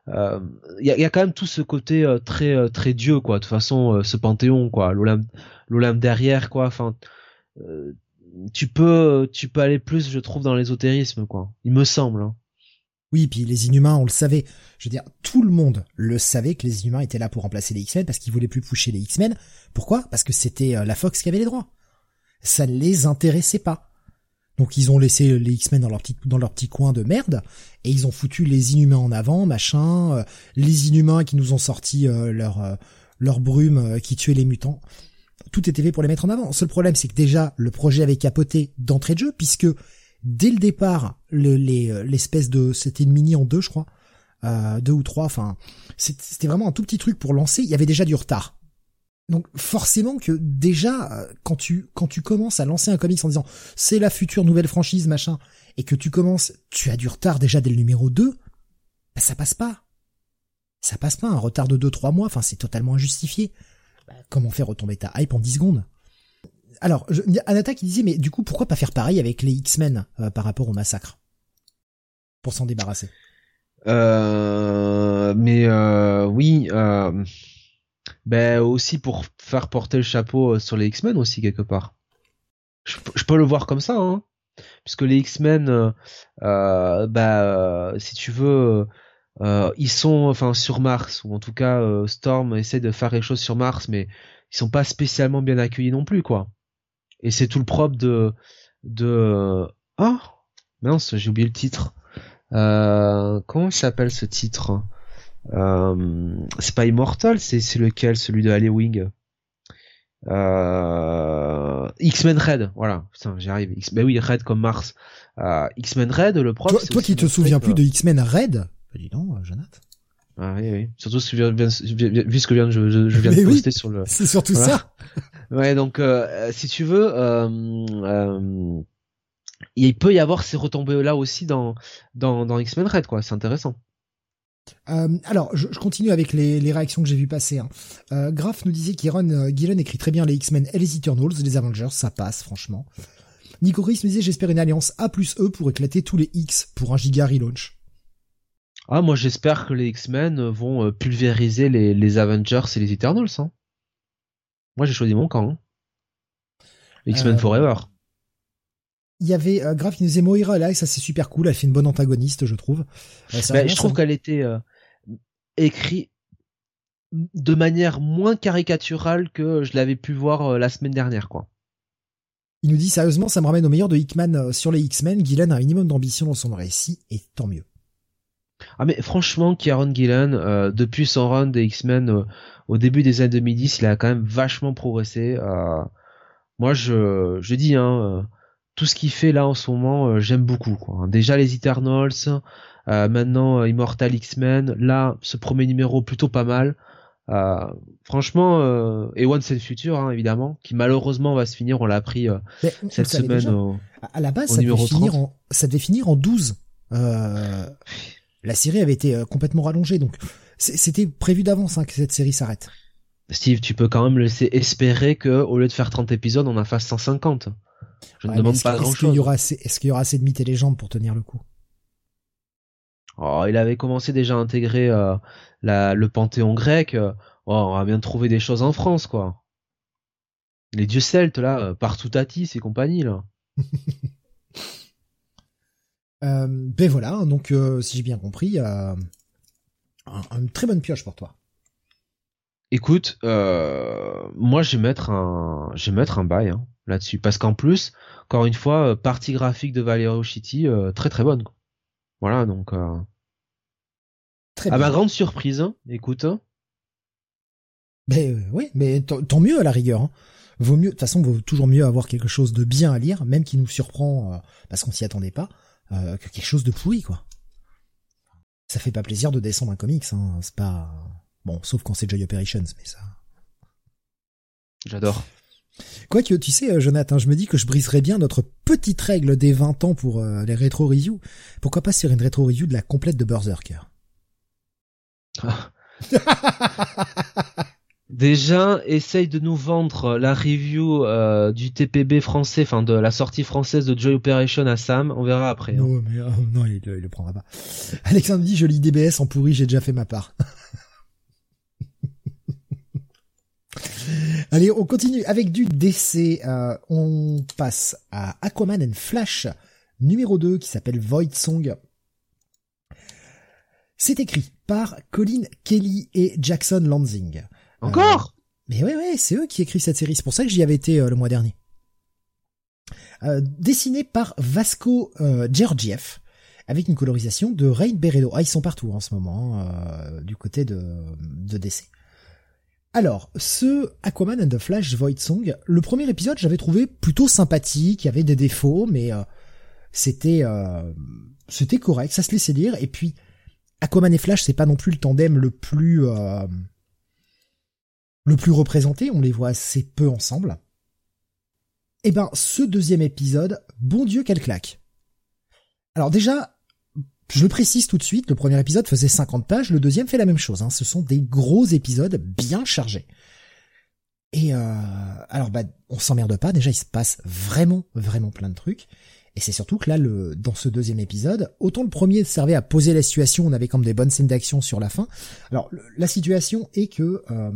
il euh, y, a, y, a, quand même tout ce côté euh, très euh, très dieu quoi de toute façon ce panthéon quoi l'Olympe derrière quoi enfin tu peux tu peux aller plus je trouve dans l'ésotérisme quoi il me semble hein. Oui, puis les Inhumains, on le savait. Je veux dire, tout le monde le savait que les Inhumains étaient là pour remplacer les X-Men parce qu'ils voulaient plus pousser les X-Men. Pourquoi? Parce que c'était la Fox qui avait les droits. Ça ne les intéressait pas. Donc ils ont laissé les X-Men dans leur petit dans leur petit coin de merde et ils ont foutu les Inhumains en avant, machin, euh, les Inhumains qui nous ont sorti euh, leur euh, leur brume qui tuait les mutants. Tout était fait pour les mettre en avant. Le seul problème c'est que déjà le projet avait capoté d'entrée de jeu puisque dès le départ l'espèce de c'était une mini en deux je crois, deux ou trois, enfin c'était vraiment un tout petit truc pour lancer. Il y avait déjà du retard Donc forcément que déjà quand tu quand tu commences à lancer un comics en disant c'est la future nouvelle franchise machin et que tu commences tu as du retard déjà dès le numéro 2 bah, ça passe pas. Ça passe pas un retard de 2 3 mois enfin c'est totalement injustifié. Bah, comment faire retomber ta hype en 10 secondes? Alors je, Anata qui disait mais du coup pourquoi pas faire pareil avec les X-Men euh, par rapport au massacre? Pour s'en débarrasser. Euh, mais euh, oui, euh, ben aussi pour faire porter le chapeau euh, sur les X-Men aussi quelque part. Je, peux le voir comme ça, hein, puisque les X-Men, bah si tu veux, ils sont enfin sur Mars ou en tout cas Storm essaie de faire quelque chose sur Mars, mais ils sont pas spécialement bien accueillis non plus quoi. Et c'est tout le propre de de ah oh, mince j'ai oublié le titre. Euh, comment s'appelle ce titre? Euh, C'est pas Immortal, c'est lequel? Celui de Halloween euh, X-Men Red, voilà. Putain, j'y arrive. X ben oui, Red comme Mars. Euh, X-Men Red, le prof. Toi, toi qui te souviens plus de X-Men Red? Bah, Dis donc, euh, Jonathan. Ah oui, oui. Surtout vient, vu ce que je, je, je viens de poster sur le. C'est surtout ça. ouais, donc euh, si tu veux, euh, il peut y avoir ces retombées là aussi dans dans, dans X-Men Red quoi c'est intéressant euh, alors, je, continue avec les, les réactions que j'ai vu passer. Hein. Euh, Graf nous disait qu'Iron euh, Gillen écrit très bien les X-Men et les Eternals, les Avengers, ça passe franchement. Nico Chris nous disait j'espère une alliance A plus E pour éclater tous les X pour un giga relaunch. Ah moi j'espère que les X-Men vont euh, pulvériser les, les Avengers et les Eternals. Hein. Moi j'ai choisi mon camp. Hein. X-Men Forever il y avait euh, Graf qui nous Moira là et ça c'est super cool elle fait une bonne antagoniste je trouve euh, bah, je trouve qu'elle était euh, écrite de manière moins caricaturale que je l'avais pu voir euh, la semaine dernière quoi il nous dit sérieusement ça me ramène au meilleur de Hickman sur les X-Men Gillen a un minimum d'ambition dans son récit et tant mieux ah mais franchement Kieron Gillen depuis son run des X-Men au début des années 2010 il a quand même vachement progressé moi je je dis hein tout ce qu'il fait là en ce moment, euh, j'aime beaucoup. Quoi. Déjà les Eternals, euh, maintenant euh, Immortal X-Men, là ce premier numéro plutôt pas mal. franchement, et One c'est le futur hein, évidemment, qui malheureusement va se finir, on l'a appris cette semaine au, À la base, ça, devait finir en, ça devait finir en 12. La série avait été complètement rallongée, donc c'était prévu d'avance hein, que cette série s'arrête. Steve, tu peux quand même laisser espérer que au lieu de faire 30 épisodes, on en fasse 150. Je ne demande pas grand-chose. Est-ce qu'il y aura assez de mythes et légendes pour tenir le coup? Oh, il avait commencé déjà à intégrer euh, la, le panthéon grec. Euh, oh, on va bien trouver des choses en France, quoi. Les dieux celtes, là, euh, partout Tatis et compagnie, là. euh, ben voilà, donc si j'ai bien compris, une très bonne pioche pour toi. Écoute, moi je vais mettre un, je vais mettre un bail. Hein là-dessus. Parce qu'en plus, encore une fois, euh, partie graphique de Valero City, euh, très très bonne. Voilà, donc... Euh... Très à ma grande surprise, hein, écoute. Hein. Mais euh, oui, mais tant mieux à la rigueur. Hein. Vaut mieux, de toute façon, vaut toujours mieux avoir quelque chose de bien à lire, même qui nous surprend parce qu'on s'y attendait pas, que quelque chose de pourri, quoi. Ça fait pas plaisir de descendre un comics, hein. c'est pas bon, sauf quand c'est Joy Operations, mais ça. J'adore. Quoique, tu sais, euh, Jonathan, je me dis que je briserais bien notre petite règle des 20 ans pour euh, les rétro-reviews. Pourquoi pas sur une rétro-review de la complète de Berserker? ah. Déjà, essaye de nous vendre la review euh, du TPB français, enfin de la sortie française de Joy Operation à Sam. On verra après. Hein. Non, mais non, il, il, le prendra pas. Alexandre dit, je lis DBS en pourri, j'ai déjà fait ma part. Allez, on continue avec du DC. Euh, on passe à Aquaman and Flash numéro 2 qui s'appelle Void Song. C'est écrit par Colin Kelly et Jackson Lansing. Encore euh, Mais ouais, ouais, c'est eux qui écrivent cette série. C'est pour ça que j'y avais été euh, le mois dernier. dessiné par Vasco Georgiev avec une colorisation de Rain Beredo. Ah, ils sont partout en ce moment du côté de, DC. Alors, ce Aquaman and the Flash Void Song, le premier épisode, j'avais trouvé plutôt sympathique, il y avait des défauts, mais euh, c'était euh, c'était correct, ça se laissait lire. Et puis, Aquaman et Flash, c'est pas non plus le tandem le plus euh, le plus représenté, on les voit assez peu ensemble. Eh ben, ce deuxième épisode, bon Dieu, quelle claque. Alors déjà, je précise tout de suite, le premier épisode faisait 50 pages, le deuxième fait la même chose. Hein. Ce sont des gros épisodes bien chargés. Et euh, alors, bah, on s'emmerde pas. Déjà, il se passe vraiment, vraiment plein de trucs. Et c'est surtout que là, le, dans ce deuxième épisode, autant le premier servait à poser la situation, on avait comme des bonnes scènes d'action sur la fin. Alors, la situation est que euh,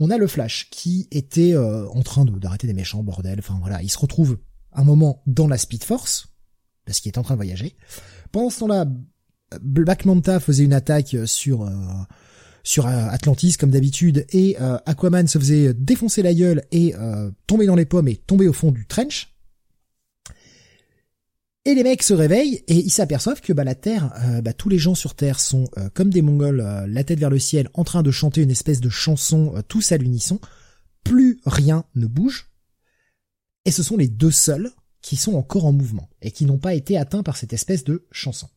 on a le Flash qui était euh, en train d'arrêter des méchants, bordel. Enfin voilà, il se retrouve un moment dans la Speed Force parce qu'il est en train de voyager. Pendant ce temps-là, Black Manta faisait une attaque sur euh, sur euh, Atlantis comme d'habitude et Aquaman se faisait défoncer la gueule et tomber dans les pommes et tomber au fond du trench. Et les mecs se réveillent et ils s'aperçoivent que bah, la Terre, euh, bah, tous les gens sur Terre sont euh, comme des Mongols, euh, la tête vers le ciel, en train de chanter une espèce de chanson tous à l'unisson. Plus rien ne bouge. Et ce sont les deux seuls qui sont encore en mouvement et qui n'ont pas été atteints par cette espèce de chanson.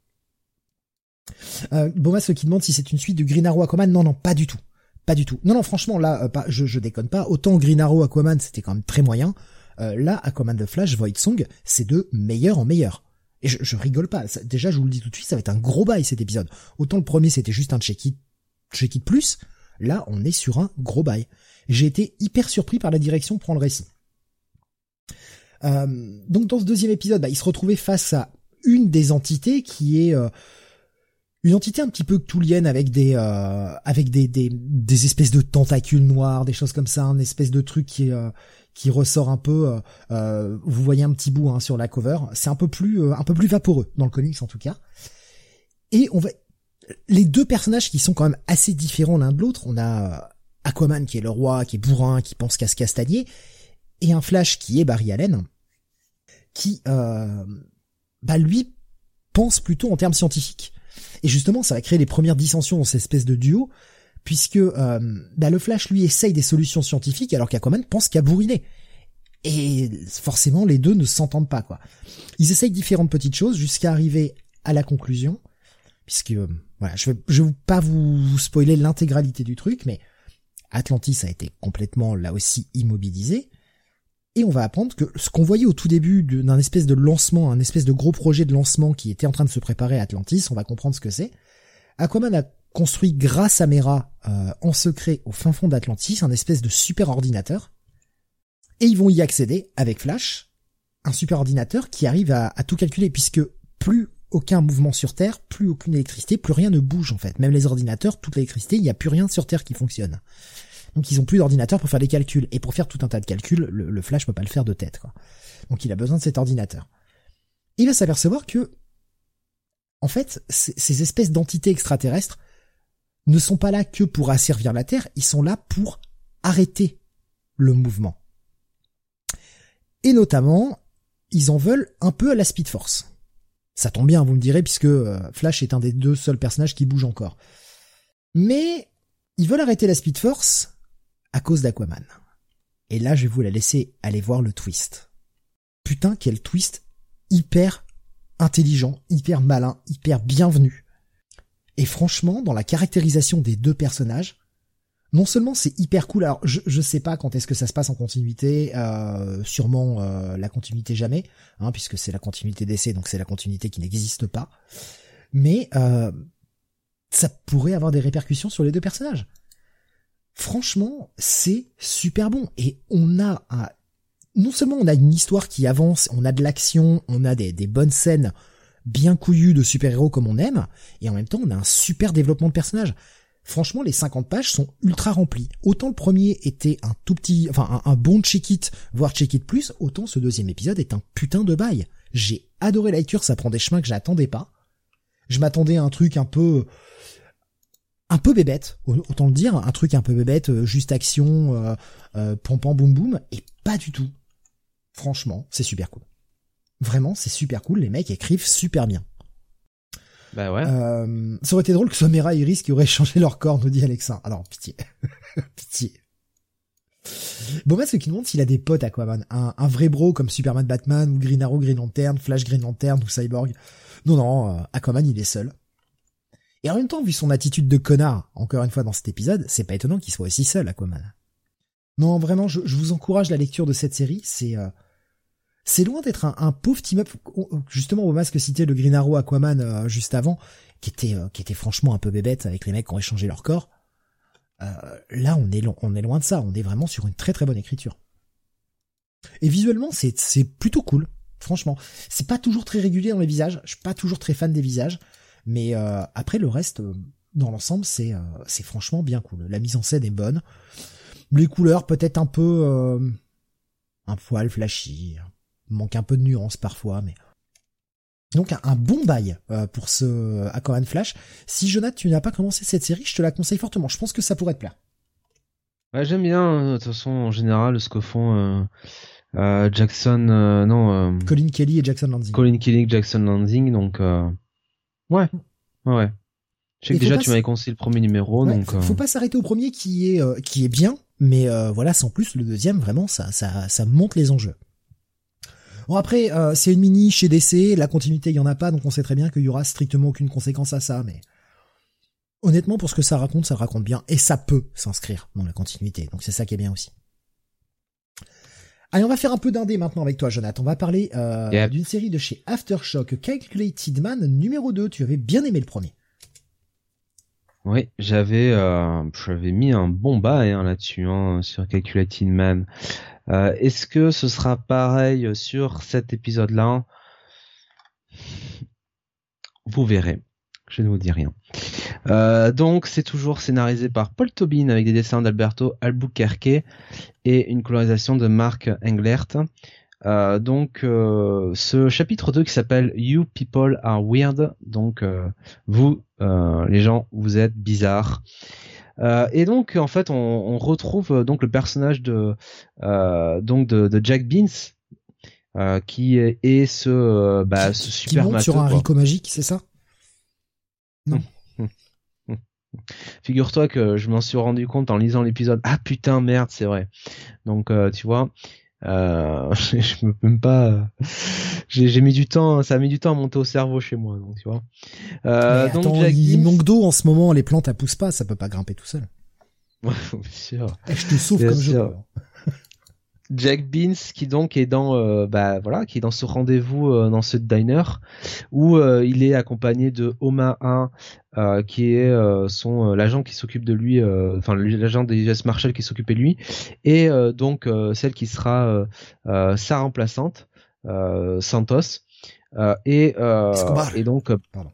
Euh, Bomas qui demande si c'est une suite de Green Arrow Aquaman, non non pas du tout, pas du tout. Non non franchement là, pas, je, je déconne pas. Autant Green Arrow Aquaman c'était quand même très moyen. Euh, là, Aquaman de Flash, Void Song, c'est de meilleur en meilleur. Et je, rigole pas. déjà, je vous le dis tout de suite, ça va être un gros bail cet épisode. Autant le premier, c'était juste un check-it, check-it plus. Là, on est sur un gros bail. J'ai été hyper surpris par la direction prend le récit. Euh, donc dans ce deuxième épisode, bah, il se retrouvait face à une des entités qui est euh, une entité un petit peu cthulhienne avec des euh, avec des, des, des espèces de tentacules noirs, des choses comme ça, un espèce de truc qui est qui ressort un peu. Euh, euh, vous voyez un petit bout hein, sur la cover. C'est un peu plus euh, un peu plus vaporeux dans le comics en tout cas. Et on va les deux personnages qui sont quand même assez différents l'un de l'autre. On a Aquaman qui est le roi, qui est bourrin, qui pense qu'à se castagner, et un Flash qui est Barry Allen, qui bah lui pense plutôt en termes scientifiques. Et justement, ça va créer les premières dissensions dans cette espèce de duo, puisque euh, bah, le Flash lui essaye des solutions scientifiques alors qu'Aquaman pense qu'à bourriner. Et forcément, les deux ne s'entendent pas, quoi. Ils essayent différentes petites choses jusqu'à arriver à la conclusion, puisque euh, voilà, je vais, je vais pas vous spoiler l'intégralité du truc, mais Atlantis a été complètement là aussi immobilisé. Et on va apprendre que ce qu'on voyait au tout début d'un espèce de lancement, un espèce de gros projet de lancement qui était en train de se préparer à Atlantis, on va comprendre ce que c'est. Aquaman a construit grâce à Mera euh, en secret au fin fond d'Atlantis, un espèce de super ordinateur. Et ils vont y accéder avec Flash, un super ordinateur qui arrive à, tout calculer, puisque plus aucun mouvement sur Terre, plus aucune électricité, plus rien ne bouge en fait. Même les ordinateurs, toute l'électricité, il n'y a plus rien sur Terre qui fonctionne. Donc ils ont plus d'ordinateur pour faire des calculs. Et pour faire tout un tas de calculs, le, le Flash peut pas le faire de tête. Quoi. Donc il a besoin de cet ordinateur. Il va s'apercevoir que, en fait, ces espèces d'entités extraterrestres ne sont pas là que pour asservir la Terre, ils sont là pour arrêter le mouvement. Et notamment, ils en veulent un peu à la Speed Force. Ça tombe bien, vous me direz, puisque euh, Flash est un des deux seuls personnages qui bougent encore. Mais ils veulent arrêter la Speed Force à cause d'Aquaman. Et là, je vais vous la laisser aller voir le twist. Putain, quel twist hyper intelligent, hyper malin, hyper bienvenu. Et franchement, dans la caractérisation des deux personnages, non seulement c'est hyper cool, alors je, je sais pas quand est-ce que ça se passe en continuité, euh, sûrement euh, la continuité jamais, hein, puisque c'est la continuité d'essai, donc c'est la continuité qui n'existe pas, mais euh, ça pourrait avoir des répercussions sur les deux personnages. Franchement, c'est super bon, et on a un, non seulement on a une histoire qui avance, on a de l'action, on a des, des bonnes scènes bien couillu de super-héros comme on aime, et en même temps on a un super développement de personnage. Franchement, les 50 pages sont ultra remplies. Autant le premier était un tout petit, enfin un, bon check-it, voire check-it plus, autant ce deuxième épisode est un putain de bail. J'ai adoré la lecture, ça prend des chemins que j'attendais pas. Je m'attendais à un truc un peu, un peu bébête, autant le dire, un truc un peu bébête, euh, juste action, euh, euh, pom boum boum, et pas du tout. Franchement, c'est super cool. Vraiment, c'est super cool. Les mecs écrivent super bien. Bah ouais. Euh, ça aurait été drôle que ce soit Mera et Iris qui auraient changé leur corps, nous dit Alexa. Alors, pitié. pitié. Bon, bah, ce qui demande s'il a des potes Aquaman. Un, un vrai bro comme Superman Batman ou Green Arrow Green Lantern, Flash Green Lantern ou Cyborg. Non, non, euh, Aquaman il est seul. Et en même temps, vu son attitude de connard, encore une fois dans cet épisode, c'est pas étonnant qu'il soit aussi seul, Aquaman. Non, vraiment, je, vous encourage la lecture de cette série. C'est euh, c'est loin d'être un, pauvre team-up. Justement, au masque cité le Green Arrow Aquaman euh, juste avant, qui était euh, qui était franchement un peu bébête avec les mecs qui ont échangé leur corps. là, on est on est loin de ça. On est vraiment sur une très très bonne écriture. Et visuellement, c'est c'est plutôt cool. Franchement, c'est pas toujours très régulier dans les visages. Je suis pas toujours très fan des visages. Mais euh, après le reste, euh, dans l'ensemble, c'est euh, c'est franchement bien cool. La mise en scène est bonne. Les couleurs peut-être un peu un poil flashy, manque un peu de nuance parfois, mais donc un, bon bail pour ce Aquaman Flash. Si Jonathan, tu n'as pas commencé cette série, je te la conseille fortement. Je pense que ça pourrait te plaire. Ouais, j'aime bien. De toute façon, en général, ce que font Jackson, non. Colin Kelly et Jackson Landing. Colin Kelly, Jackson Landing, donc Ouais, ouais. Je sais que déjà tu m'avais conseillé le premier numéro, donc. Faut, faut euh, pas s'arrêter au premier qui est euh, qui est bien, mais euh, voilà, sans plus le deuxième vraiment ça ça ça monte les enjeux. Bon après c'est une mini chez DC, la continuité il y en a pas, donc on sait très bien qu'il y aura strictement aucune conséquence à ça, mais honnêtement pour ce que ça raconte, ça raconte bien et ça peut s'inscrire dans la continuité, donc c'est ça qui est bien aussi. Allez, on va faire un peu d'indé maintenant avec toi, Jonathan. On va parler euh, d'une série de chez Aftershock, Calculated Man numéro 2. Tu avais bien aimé le premier. Oui, j'avais euh, j'avais mis un bon bail hein, là-dessus hein, sur Calculated Man. Euh, est-ce que ce sera pareil sur cet épisode-là? Vous verrez. Je ne vous dis rien. Euh, donc c'est toujours scénarisé par Paul Tobin avec des dessins d'Alberto Albuquerque et une colorisation de Mark Englert. Euh, donc ce chapitre 2 qui s'appelle You People Are Weird, donc vous les gens vous êtes bizarres. Et donc en fait on, retrouve donc le personnage de donc de, Jack Beans qui est, ce bah, ce super qui monte sur un haricot magique, c'est ça? Non. Figure-toi que je m'en suis rendu compte en lisant l'épisode. Ah putain, merde, c'est vrai. Donc, euh, tu vois, euh, je me même pas. J'ai mis du temps, ça a mis du temps à monter au cerveau chez moi, donc tu vois. Euh, donc, il manque d'eau en ce moment, les plantes elles poussent pas, ça peut pas grimper tout seul. Ouais, bien sûr. Eh, je te sauve comme je peux. Jack Beans qui donc est dans euh, bah voilà qui est dans ce rendez-vous euh, dans ce diner où euh, il est accompagné de Oma 1 qui est son l'agent qui s'occupe de lui enfin l'agent des US Marshall qui s'occupait de lui et donc celle qui sera sa remplaçante Santos et et donc Pardon.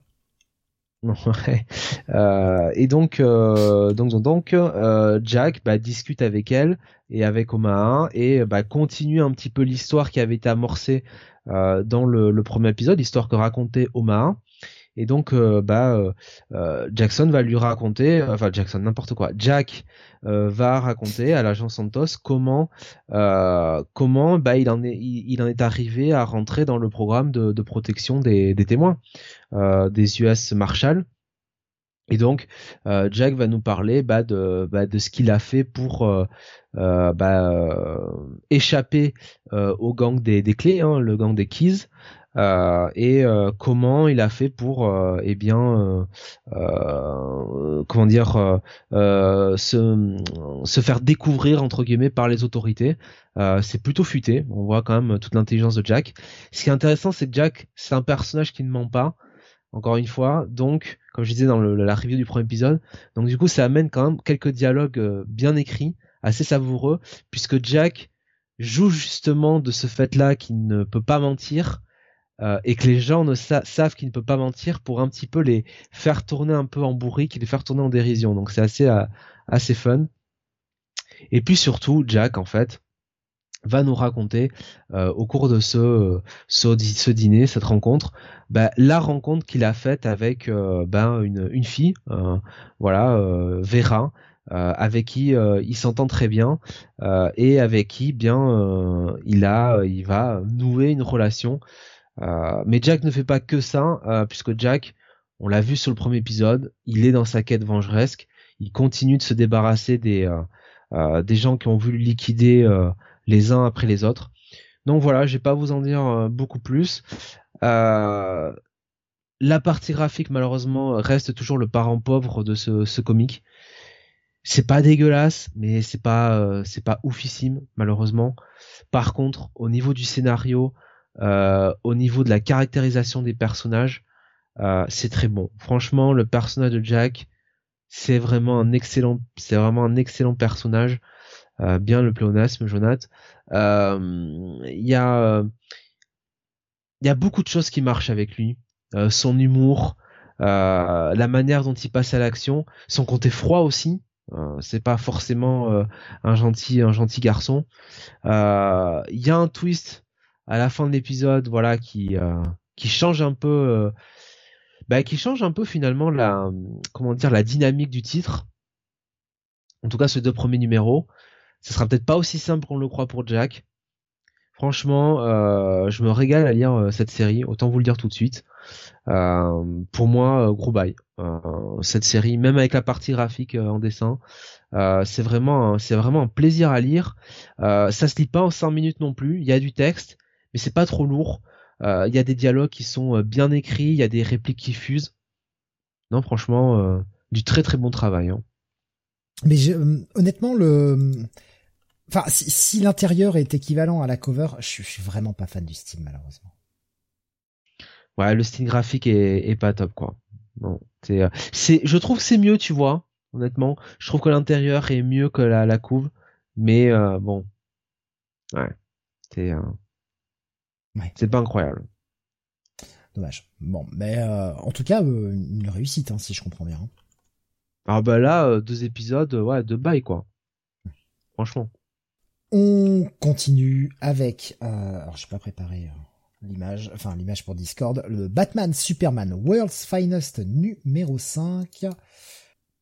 Euh, et donc, euh, donc, donc, euh, Jack bah, discute avec elle et avec Omaha et bah, continue un petit peu l'histoire qui avait été amorcée dans le, premier épisode, l'histoire que racontait Omaha. Et donc, bah, Jackson va lui raconter, enfin Jackson, n'importe quoi. Jack va raconter à l'agent Santos comment, comment, bah, il en est, il, en est arrivé à rentrer dans le programme de, protection des, témoins des US Marshall. Et donc, euh, Jack va nous parler bah, de, bah, de ce qu'il a fait pour euh, euh, bah, échapper au gang des, des clés, hein, le gang des keys, et comment il a fait pour, eh bien, comment dire, se, se faire découvrir entre guillemets par les autorités. c'est plutôt futé. On voit quand même toute l'intelligence de Jack. Ce qui est intéressant, c'est que Jack, c'est un personnage qui ne ment pas encore une fois. Donc, comme je disais dans la review du premier épisode, donc du coup, ça amène quand même quelques dialogues euh, bien écrits, assez savoureux, puisque Jack joue justement de ce fait-là qu'il ne peut pas mentir. Euh, et que les gens ne savent qu'il ne peut pas mentir pour un petit peu les faire tourner un peu en bourrique, les faire tourner en dérision. Donc c'est assez euh, assez fun. Et puis surtout Jack en fait, va nous raconter euh, au cours de ce, ce, dîner, cette rencontre, bah, la rencontre qu'il a faite avec euh, ben une, une fille, euh, voilà, Vera, avec qui il s'entend très bien et avec qui bien il a, il va nouer une relation. Mais Jack ne fait pas que ça, puisque Jack, on l'a vu sur le premier épisode, il est dans sa quête vengeresque, il continue de se débarrasser des des gens qui ont voulu liquider les uns après les autres. Donc voilà, je vais pas vous en dire euh, beaucoup plus. Euh, la partie graphique malheureusement reste toujours le parent pauvre de ce, ce comic. C'est pas dégueulasse, mais c'est pas euh, c'est pas oufissime malheureusement. Par contre, au niveau du scénario, euh, au niveau de la caractérisation des personnages, euh, c'est très bon. Franchement, le personnage de Jack, c'est vraiment un excellent, c'est vraiment un excellent personnage. Euh, bien le pléonasme, Jonath. Il y a il y a beaucoup de choses qui marchent avec lui. son humour, la manière dont il passe à l'action, son côté froid aussi. Euh, c'est pas forcément euh, un gentil un gentil garçon. Il euh, y a un twist à la fin de l'épisode, voilà, qui qui change un peu, bah, qui change un peu finalement la comment dire la dynamique du titre. En tout cas, ces deux premiers numéros, ce sera peut-être pas aussi simple qu'on le croit pour Jack. Franchement, je me régale à lire cette série, autant vous le dire tout de suite. Euh, pour moi, euh, gros bail. Euh, cette série, même avec la partie graphique en dessin, c'est vraiment, c'est vraiment un plaisir à lire. ça se lit pas en 5 minutes non plus. Il y a du texte, mais c'est pas trop lourd. Il y a des dialogues qui sont bien écrits, il y a des répliques qui fusent. Non, franchement, du très très bon travail. Hein. Mais honnêtement, le, enfin, si, si l'intérieur est équivalent à la cover, je, je suis vraiment pas fan du style malheureusement ouais, le style graphique est, est pas top quoi. Non, c'est, euh, c'est, je trouve que c'est mieux, tu vois. Honnêtement, je trouve que l'intérieur est mieux que la, la couve, mais euh, bon, ouais, c'est, euh, ouais. c'est pas incroyable. Dommage. Bon, mais euh, en tout cas, euh, une réussite, hein, si je comprends bien. Ah bah là, deux épisodes, ouais, de bail quoi. Franchement. On continue avec. alors, j'ai pas préparé l'image, enfin l'image pour Discord, le Batman Superman World's Finest numéro 5,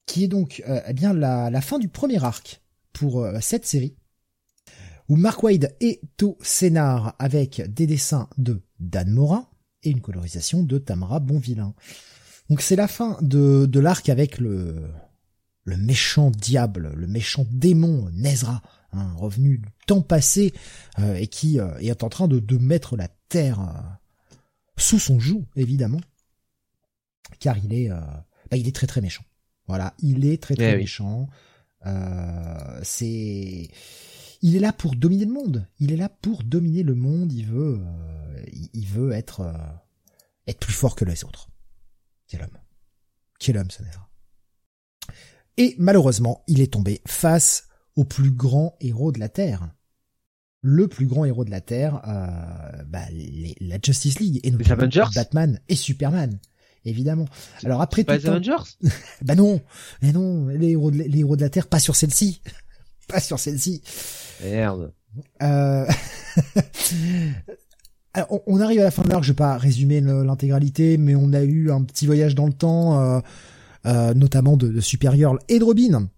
qui est donc euh, eh bien la, la, fin du premier arc pour euh, cette série, où Mark Wade est au scénar avec des dessins de Dan Mora et une colorisation de Tamara Bonvillain. Donc c'est la fin de, de l'arc avec le, le méchant diable, le méchant démon Nezra, hein, revenu du temps passé euh, et qui est en train de, de mettre la terre euh, sous son joug, évidemment, car il est, euh, bah, il est très très méchant. Voilà, il est très très eh méchant. Euh, c'est, il est là pour dominer le monde. Il est là pour dominer le monde. Il veut, il veut être, être plus fort que les autres. Quel homme, quel homme, ce n'est Et malheureusement, il est tombé face au plus grand héros de la Terre le plus grand héros de la Terre, euh, bah, la Justice League et notamment Batman et Superman, évidemment. Alors après pas les Avengers? Bah non, mais non, les héros de, les héros de la Terre, pas sur celle-ci, pas sur celle-ci. Merde. Euh... Alors, on arrive à la fin de l'arc, je vais pas résumer l'intégralité, mais on a eu un petit voyage dans le temps, euh, euh, notamment de, de Supergirl et de Robin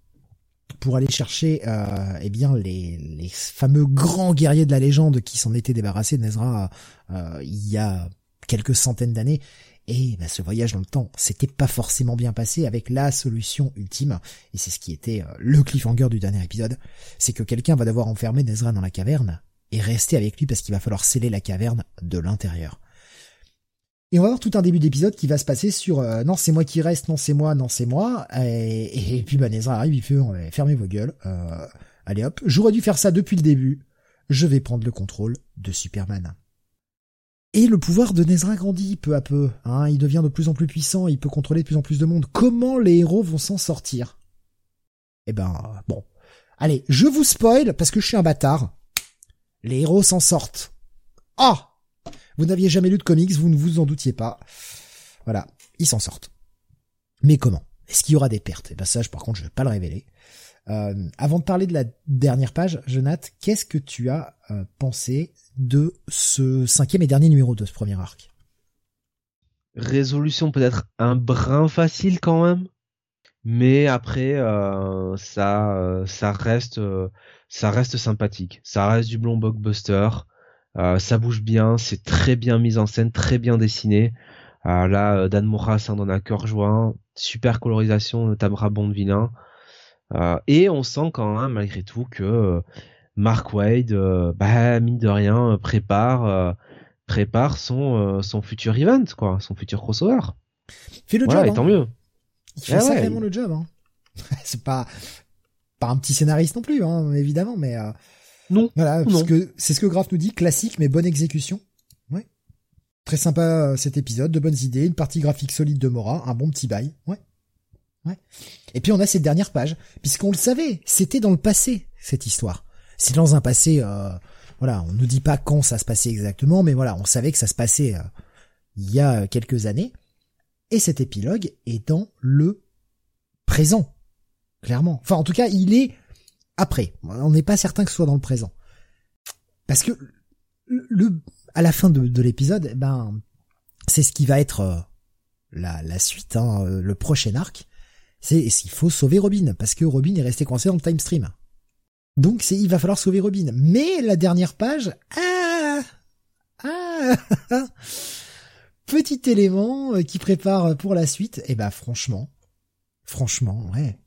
pour aller chercher euh, eh bien les, les, fameux grands guerriers de la légende qui s'en étaient débarrassés de Nezra euh, il y a quelques centaines d'années. Et bah, ce voyage dans le temps, s'était pas forcément bien passé avec la solution ultime. Et c'est ce qui était euh, le cliffhanger du dernier épisode. C'est que quelqu'un va devoir enfermer Nezra dans la caverne et rester avec lui parce qu'il va falloir sceller la caverne de l'intérieur. Et on va voir tout un début d'épisode qui va se passer sur euh, non c'est moi qui reste, non c'est moi, non c'est moi. Et, puis bah arrive, il fait fermez vos gueules. Euh, allez hop, j'aurais dû faire ça depuis le début. Je vais prendre le contrôle de Superman. Et le pouvoir de Nezra grandit peu à peu. Hein, il devient de plus en plus puissant, il peut contrôler de plus en plus de monde. Comment les héros vont s'en sortir? Eh ben bon. Allez, je vous spoil parce que je suis un bâtard. Les héros s'en sortent. Ah vous n'aviez jamais lu de comics, vous ne vous en doutiez pas. Voilà, ils s'en sortent. Mais comment? Est-ce qu'il y aura des pertes? Eh ben ça, par contre, je vais pas le révéler. Euh, avant de parler de la dernière page, Jonathan, qu'est-ce que tu as euh, pensé de ce cinquième et dernier numéro de ce premier arc? Résolution peut-être un brin facile quand même, mais après euh, ça ça reste ça reste sympathique, ça reste du blond blockbuster. Ça bouge bien, c'est très bien mis en scène, très bien dessiné. Là, Dan Mora ça donne un cœur joint, super colorisation de Tamra. Et on sent quand même malgré tout que Mark Wade, bah, mine de rien, prépare prépare son son futur event quoi, son futur crossover. Fait le job. Et hein. tant mieux. Il fait sacrément le job. Hein. c'est pas pas un petit scénariste non plus, hein, évidemment, mais non. Voilà, non. parce que c'est ce que Graf nous dit, classique mais bonne exécution. Ouais. Très sympa cet épisode, de bonnes idées, une partie graphique solide de Mora, un bon petit bail. Ouais. Ouais. Et puis on a cette dernière page, puisqu'on le savait, c'était dans le passé cette histoire. C'est dans un passé, euh, voilà, on nous dit pas quand ça se passait exactement, mais voilà, on savait que ça se passait euh, il y a quelques années. Et cet épilogue est dans le présent, clairement. Enfin, en tout cas, il est après. On n'est pas certain que ce soit dans le présent. Parce que le, à la fin de, de l'épisode, eh ben, c'est ce qui va être euh, la, la suite, hein, euh, le prochain arc. C'est s'il faut sauver Robin, parce que Robin est resté coincé dans le time stream. Donc c'est il va falloir sauver Robin. Mais la dernière page, ah, ah, petit élément euh, qui prépare pour la suite. Et eh ben franchement, franchement, ouais,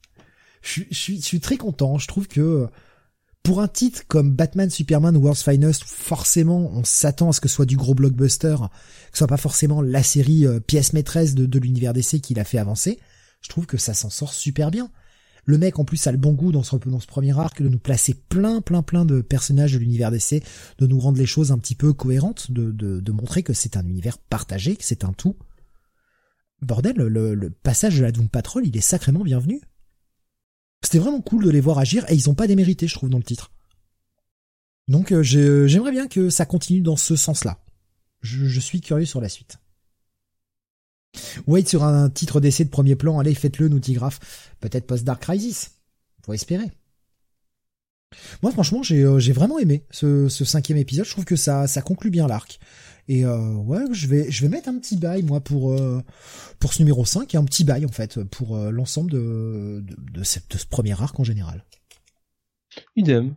je, suis, très content. Je trouve que pour un titre comme Batman, Superman World's Finest, forcément, on s'attend à ce que ce soit du gros blockbuster, que ce soit pas forcément la série euh, pièce maîtresse de, de l'univers DC qui l'a fait avancer. Je trouve que ça s'en sort super bien. Le mec, en plus, a le bon goût dans ce, premier arc de nous placer plein, plein, plein de personnages de l'univers DC, de nous rendre les choses un petit peu cohérentes, de, montrer que c'est un univers partagé, que c'est un tout. Bordel, le, passage de la Doom Patrol, il est sacrément bienvenu. C'était vraiment cool de les voir agir et ils ont pas démérité, je trouve, dans le titre. Donc euh, j'aimerais bien que ça continue dans ce sens-là. Je, suis curieux sur la suite. Wait sur un titre d'essai de premier plan, allez, faites-le, Noutigraph. Peut-être post-Dark Crisis. Faut espérer. Moi, franchement, j'ai euh, vraiment aimé ce, ce, cinquième épisode. Je trouve que ça, ça conclut bien l'arc. Et euh, ouais, je vais je vais mettre un petit bail moi pour euh, pour ce numéro 5 et un petit bail en fait pour l'ensemble de de, ce premier arc en général. Idem.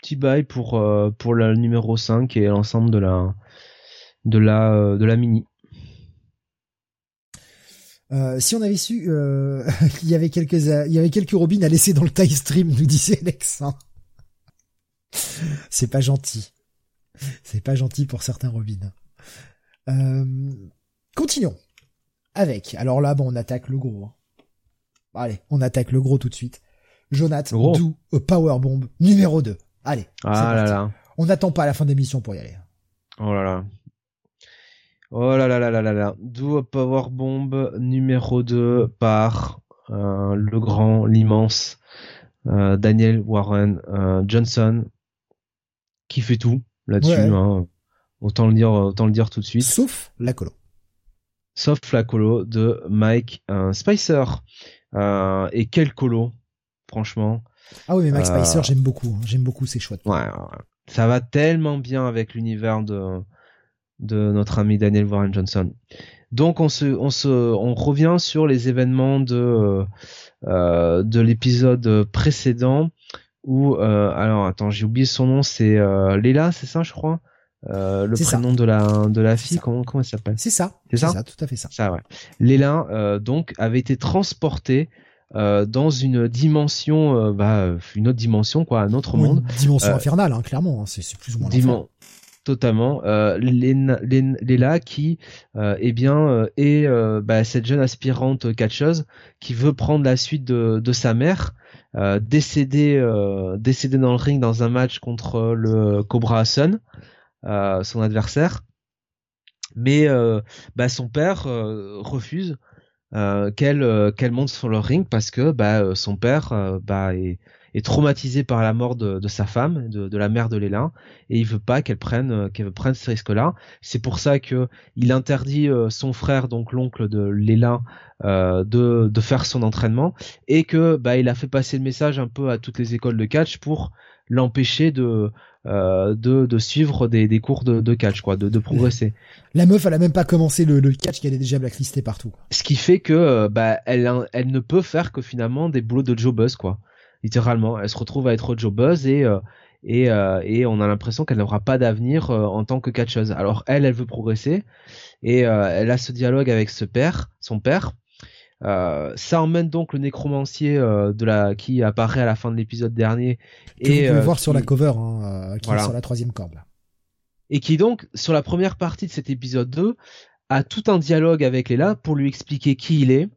Petit bail pour pour le numéro 5 et l'ensemble de la de la de la mini. Euh, si on avait su euh, qu'il y avait quelques il y avait quelques robines à laisser dans le tie stream, nous disait Alex. C'est pas gentil. C'est pas gentil pour certains Robin. Euh, continuons avec. Alors là, bon, on attaque le gros. Hein. Allez, on attaque le gros tout de suite. Jonathan, do a power bomb numéro 2. Allez. Ah là là. On n'attend pas à la fin de l'émission pour y aller. Oh là là. Oh là là là là là là. Do a power bomb numéro 2 par euh, le grand, l'immense euh, Daniel Warren euh, Johnson qui fait tout là-dessus. Ouais. Hein. Autant le dire, autant le dire tout de suite. Sauf la colo. Sauf la colo de Mike Spicer. Et quel colo, franchement. Ah oui, mais Mike Spicer, j'aime beaucoup. Hein. J'aime beaucoup ses choix. Ouais, ouais, ça va tellement bien avec l'univers de de notre ami Daniel Warren Johnson. Donc on se, on se, on revient sur les événements de euh, de l'épisode précédent où euh, alors attends j'ai oublié son nom c'est euh, Léla c'est ça je crois? Euh, le prénom ça. de la de la fille comment comment elle s'appelle? C'est ça. C'est ça, ça tout à fait ça. Ça ouais. Léla euh, donc avait été transportée euh, dans une dimension euh, bah une autre dimension quoi un autre oui, monde. une dimension infernale hein, clairement hein, c'est plus ou moins Dimen totalement euh, Léla qui euh, eh bien euh, est euh, bah, cette jeune aspirante catcheuse qui veut prendre la suite de, sa mère décédée décédée dans le ring dans un match contre le Cobra Sun euh, son adversaire. Mais bah, son père refuse qu'elle monte sur le ring parce que bah, son père est est traumatisé par la mort de, de sa femme, de, de, la mère de Léla, et il veut pas qu'elle prenne qu'elle prenne ce risque-là. C'est pour ça que il interdit euh, son frère, donc l'oncle de Léla, euh, de, de faire son entraînement, et que bah il a fait passer le message un peu à toutes les écoles de catch pour l'empêcher de, euh, de de suivre des, des cours de, de catch quoi, de, de progresser. La meuf, elle a même pas commencé le, le catch qu'elle est déjà blacklisté partout. Ce qui fait que bah elle elle ne peut faire que finalement des boulots de jobbeuse quoi littéralement. Elle se retrouve à être jobbeuse et euh, et, euh, et on a l'impression qu'elle n'aura pas d'avenir euh, en tant que catcheuse. Alors elle, elle veut progresser et elle a ce dialogue avec ce père, son père. ça emmène donc le nécromancier de la qui apparaît à la fin de l'épisode dernier que et vous pouvez voir qui... sur la cover hein, qui voilà. est sur la troisième corde. Et qui donc sur la première partie de cet épisode 2 a tout un dialogue avec Léla pour lui expliquer qui il est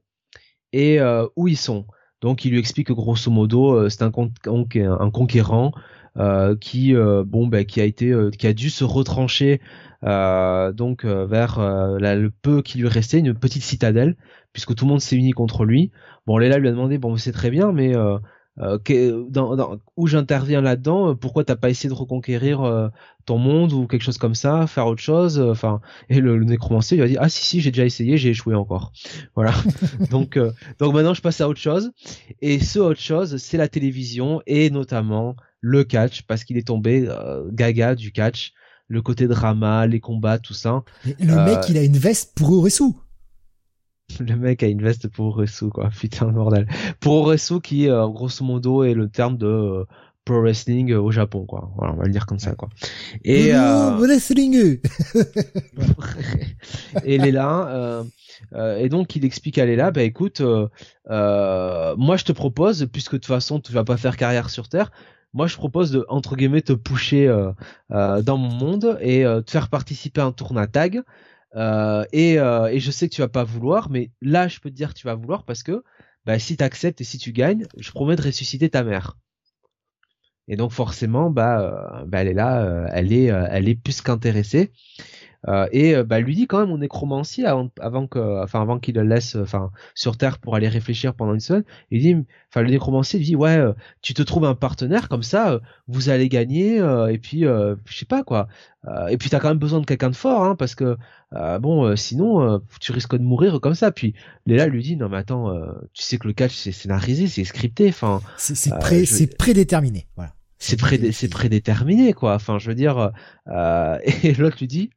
et où ils sont. Donc il lui explique que grosso modo euh, c'est un, un, conquérant euh, qui bon ben qui a été qui a dû se retrancher donc vers le peu qui lui restait une petite citadelle puisque tout le monde s'est uni contre lui. Bon Léla lui a demandé bon c'est très bien mais euh, dans, dans, où j'interviens là-dedans, euh, pourquoi t'as pas essayé de reconquérir euh, ton monde ou quelque chose comme ça, faire autre chose, enfin et le, le nécromancier lui a dit ah si si j'ai déjà essayé, j'ai échoué encore, voilà. donc donc maintenant je passe à autre chose et ce autre chose c'est la télévision et notamment le catch parce qu'il est tombé gaga du catch, le côté drama, les combats, tout ça. le mec il a une veste pour Oresu. Le mec a une veste pour Oresu, quoi. Putain, bordel. Pour Oresu, qui, euh, grosso modo, est le terme de euh, pro wrestling euh, au Japon, quoi. Voilà, on va le dire comme ça, quoi. Et, euh... wrestling! et Léla, euh, et donc, il explique à Léla, bah écoute, moi, je te propose, puisque de toute façon, tu vas pas faire carrière sur Terre, moi je propose de entre guillemets te euh, euh, dans mon monde et euh, te faire participer à un tournoi tag euh, et, euh, et, je sais que tu vas pas vouloir, mais là, je peux te dire que tu vas vouloir parce que bah, si tu acceptes et si tu gagnes, je promets de ressusciter ta mère. Et donc forcément, bah, euh, bah elle est là, elle est, elle est plus qu'intéressée. Euh, et euh, bah, lui dit quand même au nécromancier avant, avant que, enfin avant qu'il le laisse, enfin sur Terre pour aller réfléchir pendant une semaine. Il dit, enfin le nécromancier lui dit ouais, euh, tu te trouves un partenaire comme ça, vous allez gagner et puis je sais pas quoi. et puis t'as quand même besoin de quelqu'un de fort hein, parce que bon sinon tu risques de mourir comme ça. Puis Léla lui dit non mais attends, tu sais que le catch c'est scénarisé, c'est scripté, enfin c'est pré, prédéterminé, voilà c'est pré c'est prédéterminé quoi enfin je veux dire euh, et l'autre lui dit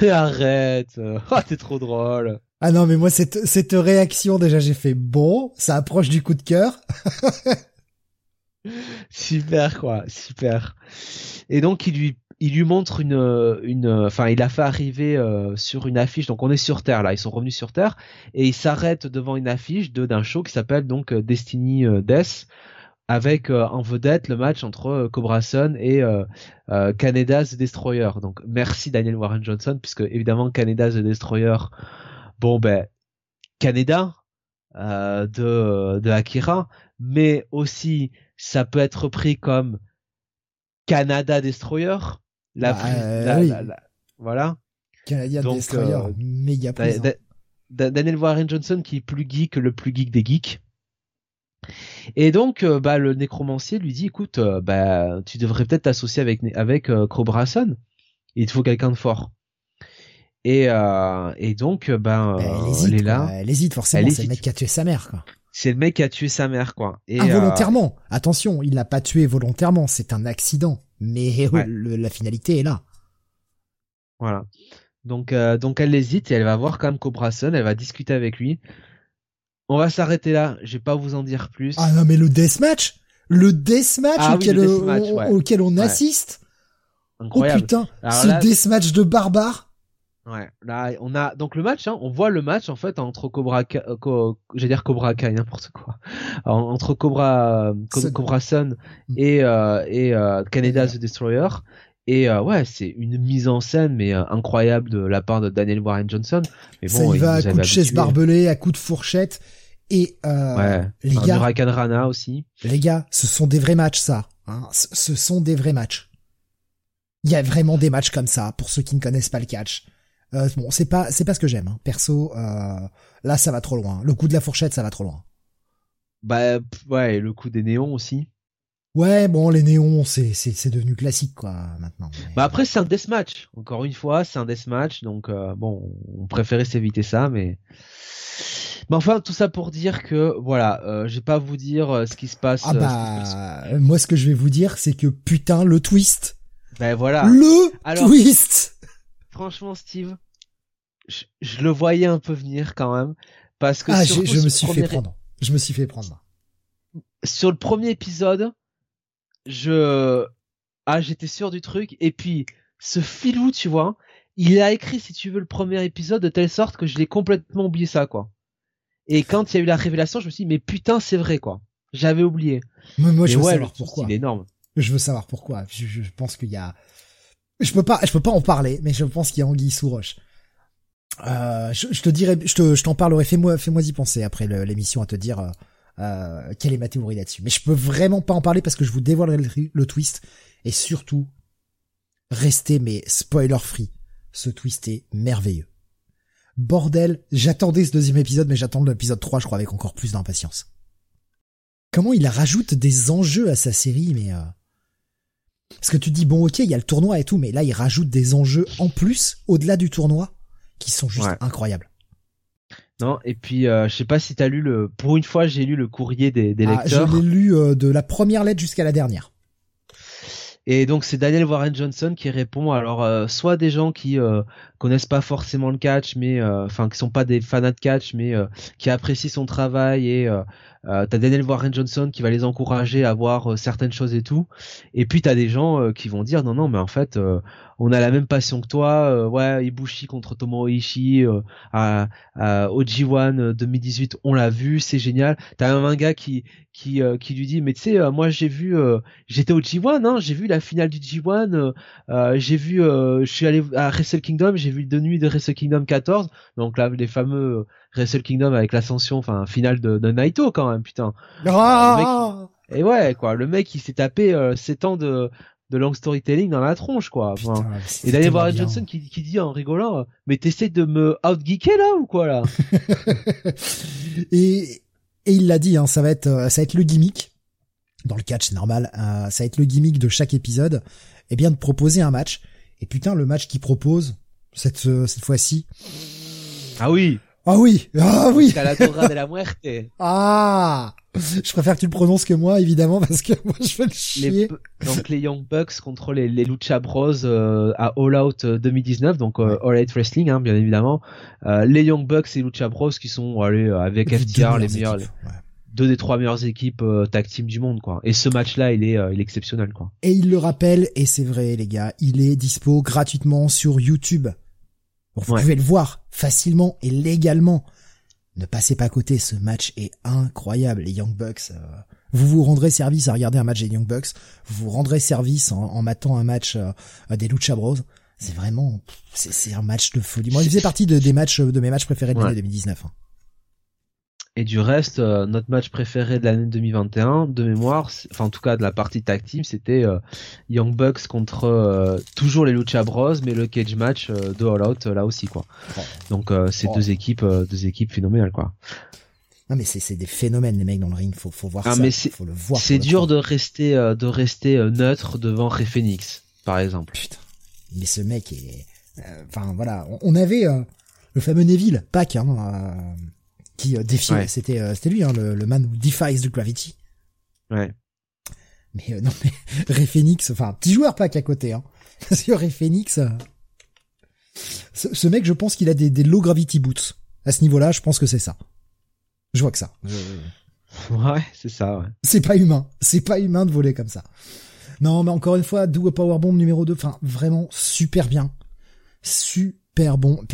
mais arrête oh, t'es trop drôle Ah non, mais moi, cette, cette réaction, déjà, j'ai fait bon, ça approche du coup de cœur. super, quoi, super. Et donc, il lui, il lui montre une, une, enfin, il a fait arriver euh, sur une affiche. Donc, on est sur Terre là. Ils sont revenus sur Terre et il s'arrête devant une affiche de d'un show qui s'appelle donc euh, Destiny euh, Death avec euh, en vedette le match entre euh, Cobra Sun et euh, Canada's Destroyer. Donc merci Daniel Warren Johnson puisque évidemment Canada's Destroyer, bon ben Canada de de Akira, mais aussi ça peut être pris comme Canada Destroyer. La, bah, voilà. Canadian Destroyer, méga Daniel Warren Johnson qui est plus geek que le plus geek des geeks. Et donc, euh, bah, le nécromancier lui dit, écoute, euh, bah, tu devrais peut-être t'associer avec avec euh, Il te faut quelqu'un de fort. Et et donc, ben, elle est là. Elle hésite forcément. C'est le mec qui a tué sa mère, quoi. C'est le mec qui a tué sa mère, quoi. Et, Involontairement. Attention, il l'a pas tué volontairement. C'est un accident. Mais la finalité est là. Voilà. Donc, donc elle hésite et elle va voir quand même Cobra Elle va discuter avec lui. On va s'arrêter là. Je vais pas vous en dire plus. Ah non, mais le deathmatch, le deathmatch ah auquel, auquel on assiste. Incroyable. Oh putain, ce deathmatch de barbare. Ouais, là on a donc le match, hein, on voit le match en fait entre Cobra, euh, j'allais dire Cobra Kai, n'importe quoi, entre Cobra, Cobra Sun mm. et euh, et euh, Canada the Destroyer. Et euh, ouais, c'est une mise en scène mais incroyable de la part de Daniel Warren Johnson. Mais bon, Ça y va à coups de chaise barbelée, à coups de fourchette. Et euh, les gars, Rana aussi. Les gars, ce sont des vrais matchs, ça. Hein. ce sont des vrais matchs. Il y a vraiment des matchs comme ça pour ceux qui ne connaissent pas le catch. Euh, bon, c'est pas c'est pas ce que j'aime. Hein. Perso, euh, là, ça va trop loin. Le coup de la fourchette, ça va trop loin. Bah ouais, le coup des néons aussi. Ouais, bon, les néons, c'est c'est c'est devenu classique quoi maintenant. Bah après, c'est un deathmatch. Encore une fois, c'est un deathmatch, donc euh, bon, on préférait s'éviter ça, mais mais enfin, tout ça pour dire que voilà, euh, je vais pas vous dire euh, ce qui se passe. Ah bah, moi ce que je vais vous dire, c'est que putain le twist. Ben voilà. Le twist. Franchement, Steve, je, le voyais un peu venir quand même parce que ah, je me suis fait prendre. Je me suis fait prendre. Sur le premier épisode, je ah j'étais sûr du truc et puis ce filou, tu vois, il a écrit, si tu veux, le premier épisode de telle sorte que je l'ai complètement oublié ça, quoi. Et quand il y a eu la révélation, je me suis dit, mais putain, c'est vrai, quoi. J'avais oublié. moi, je veux savoir pourquoi. Il est énorme. Je veux savoir pourquoi. Je, pense qu'il y a, Je peux pas, je peux pas en parler, mais je pense qu'il y a anguille sous roche. Euh, je, te dirai, je te, je t'en parlerai. Fais-moi, fais-moi y penser après l'émission à te dire euh, euh, quelle est ma théorie là-dessus. Mais je peux vraiment pas en parler parce que je vous dévoilerai le, le twist et surtout restez mais spoiler free. Ce twist est merveilleux. Bordel, j'attendais ce deuxième épisode, mais j'attends l'épisode 3, je crois, avec encore plus d'impatience. Comment il rajoute des enjeux à sa série, mais... Euh... Parce que tu dis, bon ok, il y a le tournoi et tout, mais là il rajoute des enjeux en plus, au-delà du tournoi, qui sont juste incroyables. Non, et puis euh, je sais pas si t'as lu le. Pour une fois, j'ai lu le courrier des, des ah, lecteurs. Je l'ai lu euh, de la première lettre jusqu'à la dernière. Et donc c'est Daniel Warren Johnson qui répond. Alors euh, soit des gens qui euh, connaissent pas forcément le catch, mais enfin qui sont pas des fans de catch, mais qui apprécient son travail et euh, t'as Daniel Warren Johnson qui va les encourager à voir certaines choses et tout. Et puis t'as des gens qui vont dire non non mais en fait on a la même passion que toi. Euh, ouais, Ibushi contre Tomohiro Ishii euh, à, au G1 2018, on l'a vu, c'est génial. T'as un gars qui qui euh, qui lui dit mais tu sais moi j'ai vu j'étais au G1 hein, j'ai vu la finale du G1 j'ai vu je suis allé à Wrestle Kingdom j'ai vu le nuit de Wrestle Kingdom 14 donc là les fameux Wrestle Kingdom avec l'ascension enfin finale de, de Naito quand même putain ah et ouais quoi le mec il s'est tapé 7 ans de de long storytelling dans la tronche quoi. et d'aller voir Johnson qui, qui, dit en rigolant mais t'essaies de me outgeeker là ou quoi là? Et, et il l'a dit hein, ça va être euh, ça va être le gimmick. Dans le catch c'est normal euh, ça va être le gimmick de chaque épisode. Et bien de proposer un match. Et putain le match qu'il propose cette euh, cette fois-ci. Ah oui ah oui, ah oui. de la muerte. Ah, je préfère que tu le prononces que moi, évidemment, parce que moi je vais le chier. donc les Young Bucks contre les, les Lucha Bros euh, à All Out 2019, euh, donc euh, All Out Wrestling, hein, bien évidemment. les Young Bucks et Lucha Bros qui sont allez, avec FTR les meilleurs, deux des trois meilleures équipes tag team du monde, quoi. Et ce match-là, il est, il est exceptionnel, quoi. Et il le rappelle, et c'est vrai, les gars, il est dispo gratuitement sur YouTube vous pouvez le voir facilement et légalement. Ne passez pas à côté, ce match est incroyable. Les Young Bucks, euh, vous vous rendrez service à regarder un match des Young Bucks, vous vous rendrez service en, en matant un match euh, des Lucha Bros. C'est vraiment, c'est un match de folie. Moi, il faisait partie de, des matchs, de mes matchs préférés de l'année 2019. Et du reste, euh, notre match préféré de l'année 2021, de mémoire, enfin en tout cas de la partie tag team, c'était euh, Young Bucks contre euh, toujours les Lucha Bros, mais le cage match de All Out là aussi quoi. Donc c'est oh. deux équipes, deux équipes phénoménales quoi. Non mais c'est des phénomènes les mecs dans le ring, faut faut voir ah, ça, mais faut le voir. C'est dur de rester de rester neutre devant Rey Phoenix par exemple. Putain. Mais ce mec est, enfin voilà, on, avait le fameux Neville, Pac, hein, qui euh, défiait. C'était euh, c'était lui, hein, le, le man who defies the gravity. Ouais. Mais euh, non, mais Ray Phoenix, enfin petit joueur pas qu'à côté, hein. Parce que Ray Phoenix, ce, ce, mec, je pense qu'il a des, des low gravity boots. À ce niveau-là, je pense que c'est ça. Je vois que ça. Ouais, c'est ça. Ouais. C'est pas humain. C'est pas humain de voler comme ça. Non, mais encore une fois, Do a Powerbomb numéro 2, enfin vraiment super bien. Super bon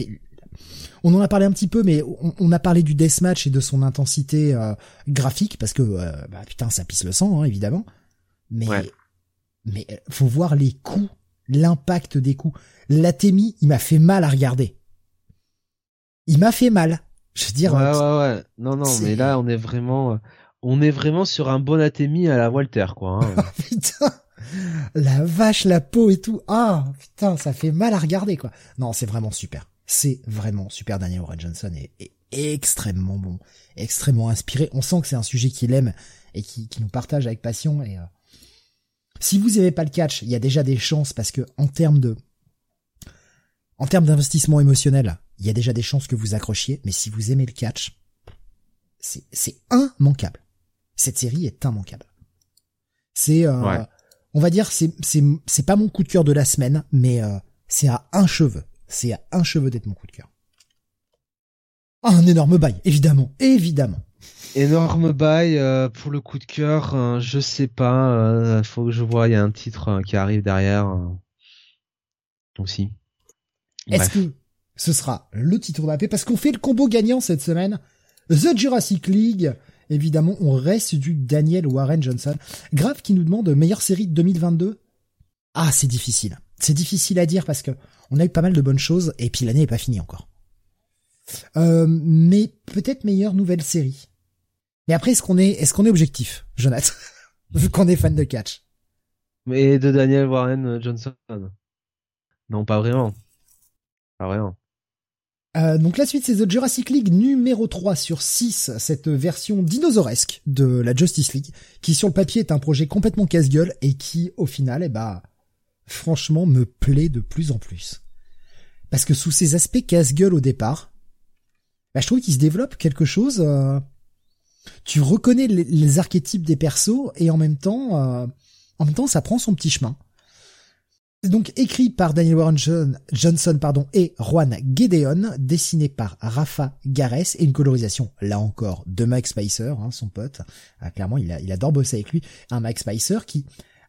on en a parlé un petit peu, mais on, a parlé du deathmatch et de son intensité euh, graphique parce que euh, bah, putain ça pisse le sang hein, évidemment. Mais mais euh, faut voir les coups, l'impact des coups. L'athémie, il m'a fait mal à regarder. Il m'a fait mal. Je veux dire. Ouais ouais ouais. Non non, mais là on est vraiment on est vraiment sur un bon athémie à la Walter quoi. Hein. putain. La vache, la peau et tout. Ah, putain, ça fait mal à regarder, quoi. Non, c'est vraiment super. C'est vraiment super. Daniel Warren Johnson est, extrêmement bon, extrêmement inspiré. On sent que c'est un sujet qu'il aime et qui, nous partage avec passion. Et euh, si vous aimez pas le catch, il y a déjà des chances parce que en termes de, en termes d'investissement émotionnel, il y a déjà des chances que vous accrochiez. Mais si vous aimez le catch, c'est c'est immanquable. Cette série est immanquable. C'est, euh, on va dire, c'est c'est c'est pas mon coup de cœur de la semaine, mais euh, c'est à un cheveu c'est à un cheveu d'être mon coup de cœur. Ah, un énorme bail, évidemment, évidemment. Énorme bail euh, pour le coup de cœur, euh, je sais pas, euh, faut que je vois, il y a un titre qui arrive derrière aussi. Est-ce que ce sera le titre de la paix parce qu'on fait le combo gagnant cette semaine The Jurassic League. Évidemment, on reste du Daniel Warren Johnson. Grave qui nous demande meilleure série de 2022. Ah, c'est difficile. c'est difficile à dire parce que on a eu pas mal de bonnes choses et puis l'année est pas finie encore. Euh, mais peut-être meilleure nouvelle série. Mais après, est-ce qu'on est, est-ce qu'on est objectif, Jonathan, vu qu'on est fan de catch Mais de Daniel Warren Johnson. Non, pas vraiment. Pas vraiment. Euh, donc la suite c'est The Jurassic League numéro 3 sur 6, cette version dinosauresque de la Justice League, qui sur le papier est un projet complètement casse-gueule et qui au final, eh bah, franchement me plaît de plus en plus. Parce que sous ces aspects casse-gueule au départ, bah, je trouve qu'il se développe quelque chose. Euh, tu reconnais les, archétypes des persos et en même temps, euh, en même temps, ça prend son petit chemin. Donc écrit par Daniel Warren Johnson pardon, et Juan Gedeon, dessiné par Rafa Gares et une colorisation, là encore, de Mike Spicer, hein, son pote. Ah, clairement, il, a, il adore bosser avec lui. Un Mike Spicer qui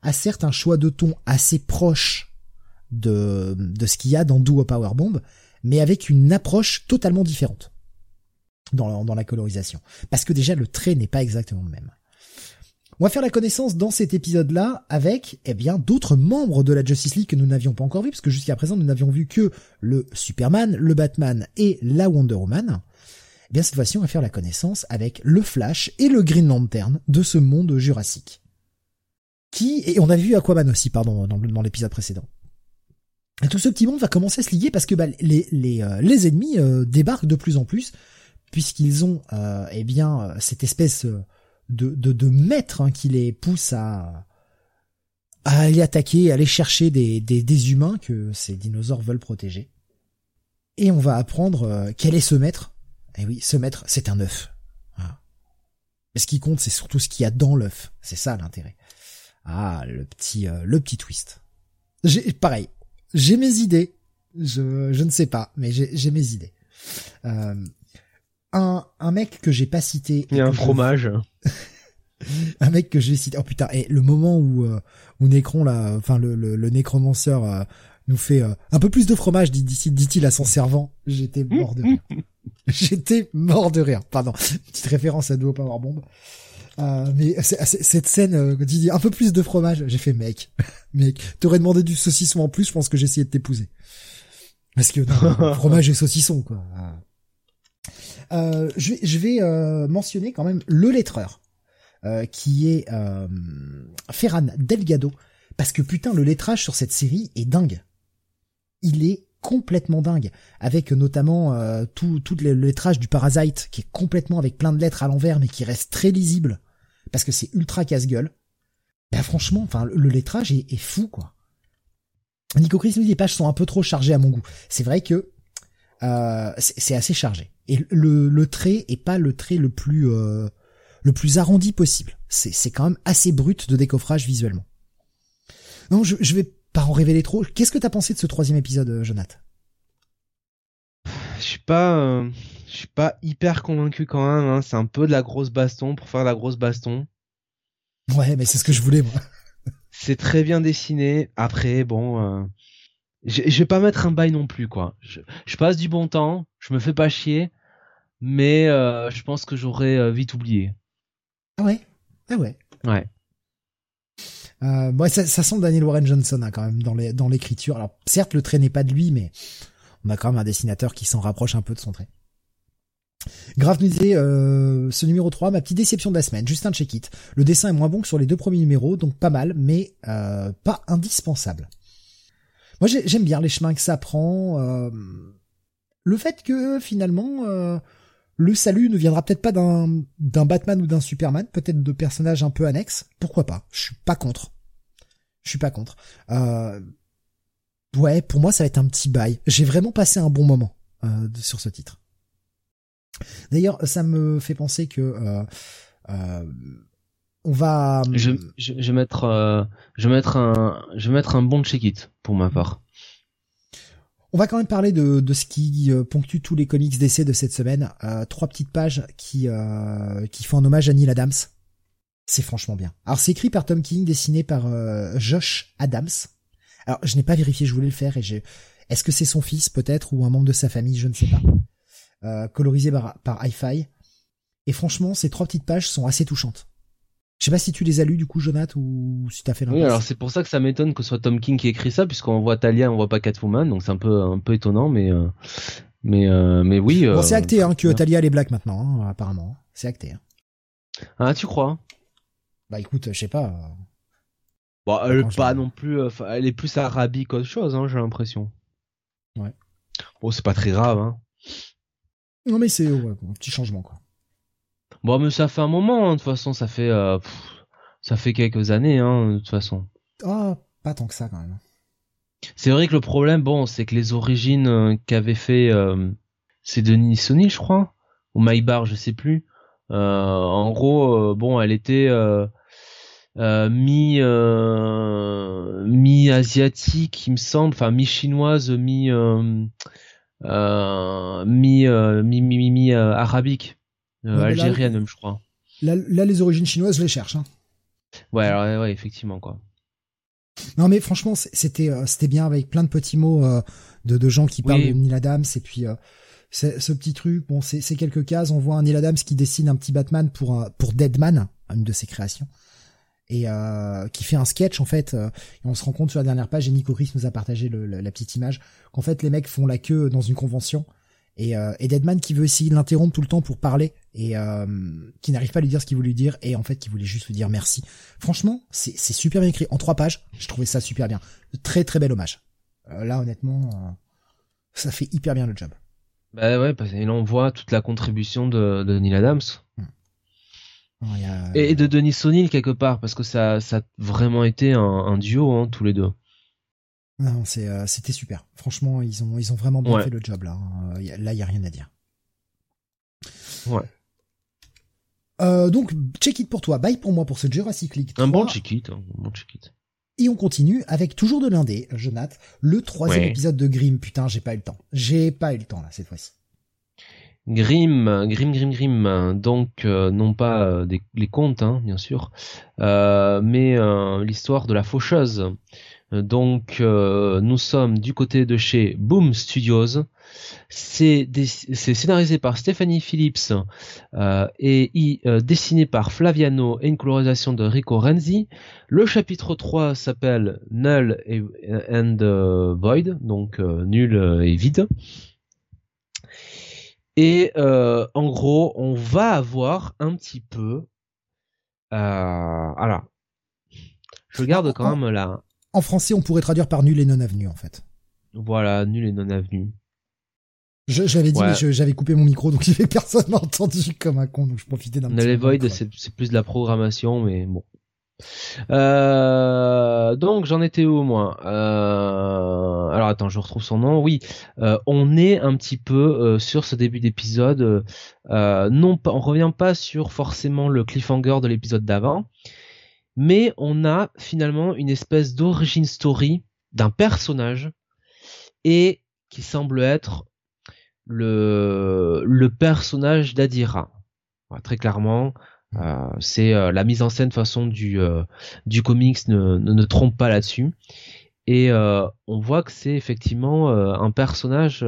a certes un choix de ton assez proche de, ce qu'il y a dans Duo Powerbomb, mais avec une approche totalement différente dans, dans la colorisation. Parce que déjà, le trait n'est pas exactement le même. On va faire la connaissance dans cet épisode-là avec, eh bien, d'autres membres de la Justice League que nous n'avions pas encore vu, parce que jusqu'à présent, nous n'avions vu que le Superman, le Batman et la Wonder Woman. Eh bien, cette fois-ci, on va faire la connaissance avec le Flash et le Green Lantern de ce monde jurassique. Qui, et on a vu Aquaman aussi, pardon, dans, l'épisode précédent. Et tout ce petit monde va commencer à se lier parce que bah, les, les, euh, les ennemis euh, débarquent de plus en plus, puisqu'ils ont, euh, eh bien, cette espèce de, de, maître hein, qui les pousse à, à aller attaquer, à aller chercher des, des, humains que ces dinosaures veulent protéger. Et on va apprendre euh, quel est ce maître. Et eh oui, ce maître, c'est un œuf. Voilà. Ce qui compte, c'est surtout ce qu'il y a dans l'œuf. C'est ça l'intérêt. Ah, le petit, euh, le petit twist. J'ai, pareil, j'ai mes idées. Je, je ne sais pas, mais j'ai mes idées. Euh, un, un mec que j'ai pas cité. Il y a un fromage. un mec que j'ai cité. Oh putain, et le moment où euh, où Necron là, enfin le le, le nécromanceur euh, nous fait euh, un peu plus de fromage, dit-il dit à son servant. J'étais mort de rire. J'étais mort de rire. Pardon, petite référence à Duo Power Bomb. Euh, mais cette scène, euh, dit un peu plus de fromage, j'ai fait mec, mec, t'aurais demandé du saucisson en plus, je pense que j'ai essayé de t'épouser. Parce que fromage et saucisson quoi. Euh, je vais, je vais euh, mentionner quand même le lettreur, euh, qui est Ferran Delgado, parce que putain, le lettrage sur cette série est dingue. Il est complètement dingue, avec notamment tout, tout le lettrage du Parasite, qui est complètement avec plein de lettres à l'envers, mais qui reste très lisible, parce que c'est ultra casse-gueule. Ben franchement, enfin le lettrage est, fou quoi. Nico Chris dit les pages sont un peu trop chargées à mon goût. C'est vrai que euh, c'est assez chargé. Et le, le trait est pas le trait le plus euh, le plus arrondi possible. C'est c'est quand même assez brut de décoffrage visuellement. Non, je, je vais pas en révéler trop. Qu'est-ce que t'as pensé de ce troisième épisode, euh, Jonathan? Je suis pas, je suis pas hyper convaincu quand même. Hein. C'est un peu de la grosse baston pour faire la grosse baston. Ouais, mais c'est ce que je voulais moi. c'est très bien dessiné. Après, bon, je, je vais pas mettre un bail non plus quoi. Je, je, passe du bon temps, je me fais pas chier, mais euh, je pense que j'aurais euh, vite oublié. Ah ouais, ah ouais. Ouais. Euh, ouais, ça, ça sent Daniel Warren Johnson hein, quand même dans les dans l'écriture. Alors certes le trait n'est pas de lui, mais on a quand même un dessinateur qui s'en rapproche un peu de son trait. Grave disait, euh, ce numéro 3, ma petite déception de la semaine, juste un check-it. Le dessin est moins bon que sur les deux premiers numéros, donc pas mal, mais euh, pas indispensable. Moi, j'aime bien les chemins que ça prend. Euh, le fait que finalement, euh, le salut ne viendra peut-être pas d'un Batman ou d'un Superman, peut-être de personnages un peu annexes. Pourquoi pas? Je suis pas contre. Je suis pas contre. Ouais, pour moi, ça va être un petit bail. J'ai vraiment passé un bon moment sur ce titre. D'ailleurs, ça me fait penser que euh, euh, on va. Euh, je, je, je, vais mettre, euh, je vais mettre un, je vais mettre un bon check-it pour ma part. On va quand même parler de, de ce qui ponctue tous les comics d'essai de cette semaine. Euh, trois petites pages qui, qui font un hommage à Neil Adams. C'est franchement bien. Alors c'est écrit par Tom King, dessiné par Josh Adams. Alors je n'ai pas vérifié, je voulais le faire et j'ai. Est-ce que c'est son fils peut-être ou un membre de sa famille, je ne sais pas. Colorisé par, par Hi-Fi. Et franchement, ces trois petites pages sont assez touchantes. Je sais pas si tu les as lus du coup, Jonathan, ou si t'as fait Oui, alors c'est pour ça que ça m'étonne que ce soit Tom King qui écrit ça, puisqu'on voit Talia, on voit pas Catwoman, donc c'est un peu un peu étonnant, mais euh, mais euh, mais oui. Bon, c'est acté hein, que Talia elle est black maintenant, hein, apparemment. C'est acté. Hein. Ah, tu crois? Bah écoute, je sais pas. Bon, elle est pas non plus, elle est plus arabique qu'autre chose, hein, j'ai l'impression. Ouais. Bon, c'est pas très grave, hein. Non mais c'est ouais, un petit changement quoi. Bon, mais ça fait un moment, hein, de toute façon, ça fait, euh, ça fait quelques années, hein, de toute façon. Ah, pas tant que ça quand même. C'est vrai que le problème, bon, c'est que les origines euh, qu'avait fait, euh, c'est Denis Sonny, je crois, ou Maïbar, je sais plus. en gros, bon, elle était mi mi asiatique, il me semble, enfin mi chinoise, mi mi mi mi, mi arabique. Euh, algérienne même, je crois. Là, les origines chinoises, je les cherche. Hein. Ouais, alors, ouais, effectivement, quoi. Non, mais franchement, c'était euh, c'était bien avec plein de petits mots euh, de, de gens qui parlent de Neil Adams et puis ce petit truc. Bon, c'est quelques cases. On voit un Neil Adams qui dessine un petit Batman pour pour Deadman, une de ses créations, et qui fait un sketch en fait. et on se rend compte sur la dernière page, et Nico Chris nous a partagé la petite image qu'en fait les mecs font la queue dans une convention et, euh, et Deadman qui veut essayer de l'interrompre tout le temps pour parler et euh, qui n'arrive pas à lui dire ce qu'il voulait lui dire et en fait qui voulait juste lui dire merci. Franchement, c'est super bien écrit en trois pages. Je trouvais ça super bien. Très très bel hommage. Euh, là honnêtement, euh, ça fait hyper bien le job. Bah ouais, parce qu'il on voit toute la contribution de, de Neil Adams. Hmm. Et de Denis Sonil quelque part parce que ça ça a vraiment été un, un duo hein, tous les deux. Non, c'est, euh, c'était super. Franchement, ils ont, ils ont vraiment bien fait le job là. Hein. Là, il y a rien à dire. Ouais. Euh, donc, check it pour toi, bye pour moi pour ce Jurassic League 3. Un bon check it, un bon check it. Et on continue avec toujours de l'indé, Jonathan, le troisième épisode de Grimm. Putain, j'ai pas eu le temps. J'ai pas eu le temps là cette fois-ci. Grimm, Grimm, Grimm, Grimm. Donc euh, non pas euh, les contes, hein, bien sûr, euh, mais l'histoire de la faucheuse. Donc nous sommes du côté de chez Boom Studios. C'est scénarisé par Stephanie Phillips et dessiné par Flaviano et une colorisation de Rico Renzi. Le chapitre 3 s'appelle Null and Void, donc nul et vide. Et en gros, on va avoir un petit peu... alors, je garde quand même là en français, on pourrait traduire par nul et non avenu, en fait. Voilà, nul et non avenu. J'avais dit, mais j'avais coupé mon micro, donc personne n'a entendu comme un con, donc je profitais d'un petit Void, c'est plus de la programmation, mais bon. Euh, donc j'en étais où moi? Euh, Alors attends, je retrouve son nom. Oui, euh, on est un petit peu sur ce début d'épisode. non, on revient pas sur forcément le cliffhanger de l'épisode d'avant, mais on a finalement une espèce d'origine story d'un personnage et qui semble être le, personnage d'Adira. très clairement. Euh, c'est euh, la mise en scène façon du, euh, du comics ne, ne, trompe pas là-dessus. Et on voit que c'est effectivement un personnage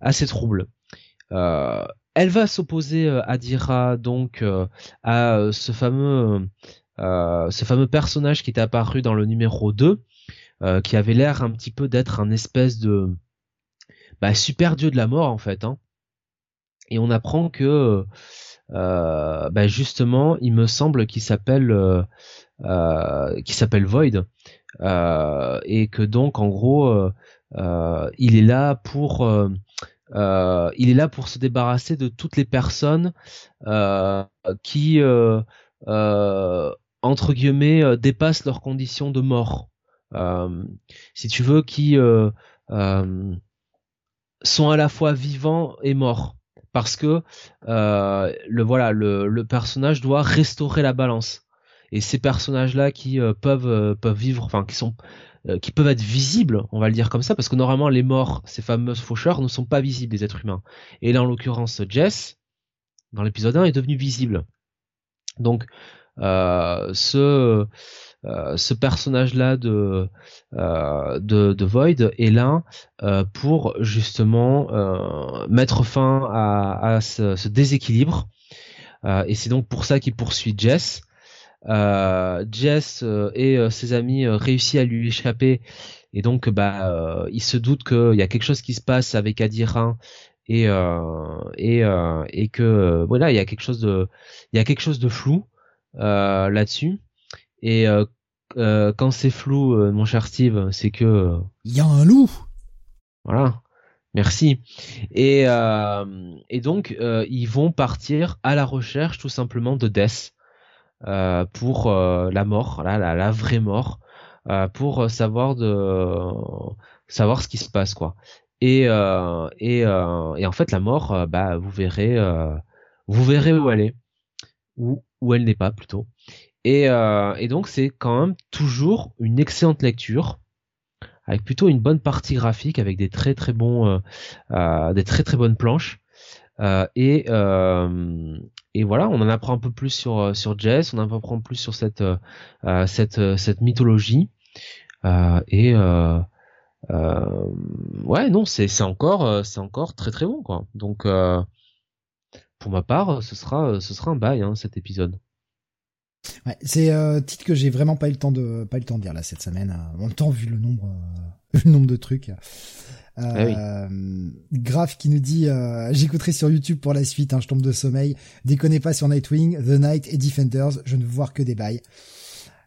assez trouble. elle va s'opposer Adira donc à ce fameux euh, ce fameux personnage qui était apparu dans le numéro 2, euh, qui avait l'air un petit peu d'être un espèce de bah, super dieu de la mort en fait. Hein. Et on apprend que euh, bah, justement, il me semble qu'il s'appelle euh, qui s'appelle Void et que donc en gros il est là pour il est là pour se débarrasser de toutes les personnes qui entre guillemets euh, dépassent leurs conditions de mort. Euh, si tu veux, qui euh, sont à la fois vivants et morts parce que le voilà le, personnage doit restaurer la balance. Et ces personnages là qui peuvent peuvent vivre enfin qui sont qui peuvent être visibles on va le dire comme ça parce que normalement les morts ces fameuses faucheurs ne sont pas visibles des êtres humains. Et là en l'occurrence Jess dans l'épisode 1 est devenu visible. Donc euh, ce euh, ce personnage-là de, euh, de, de Void est là pour justement mettre fin à, ce, déséquilibre. et c'est donc pour ça qu'il poursuit Jess. Jess et ses amis réussissent à lui échapper et donc bah il se doute qu'il y a quelque chose qui se passe avec Adirin et et et que voilà il y a quelque chose de il y a quelque chose de flou là-dessus et quand c'est flou mon cher Steve c'est que il y a un loup voilà Merci. Et, euh, et donc, euh, ils vont partir à la recherche tout simplement de Death euh, pour la mort, la, la, vraie mort, pour savoir de savoir ce qui se passe quoi. Et et, et en fait, la mort, bah vous verrez, vous verrez où elle est, ou où elle n'est pas plutôt. Et, et donc, c'est quand même toujours une excellente lecture avec plutôt une bonne partie graphique, avec des très très bons, euh, euh, des très très bonnes planches. Euh, et et voilà, on en apprend un peu plus sur sur Jess, on en apprend plus sur cette cette cette mythologie. et ouais, non, c'est c'est encore c'est encore très très bon quoi. Donc pour ma part, ce sera ce sera un bail hein, cet épisode. Ouais, c'est euh, titre que j'ai vraiment pas eu le temps de pas eu le temps de dire là cette semaine. En même temps vu le nombre euh, le nombre de trucs. Euh, ah qui nous dit euh, j'écouterai sur YouTube pour la suite. Hein, je tombe de sommeil. Déconnez pas sur Nightwing, The Night et Defenders. Je ne veux voir que des bails.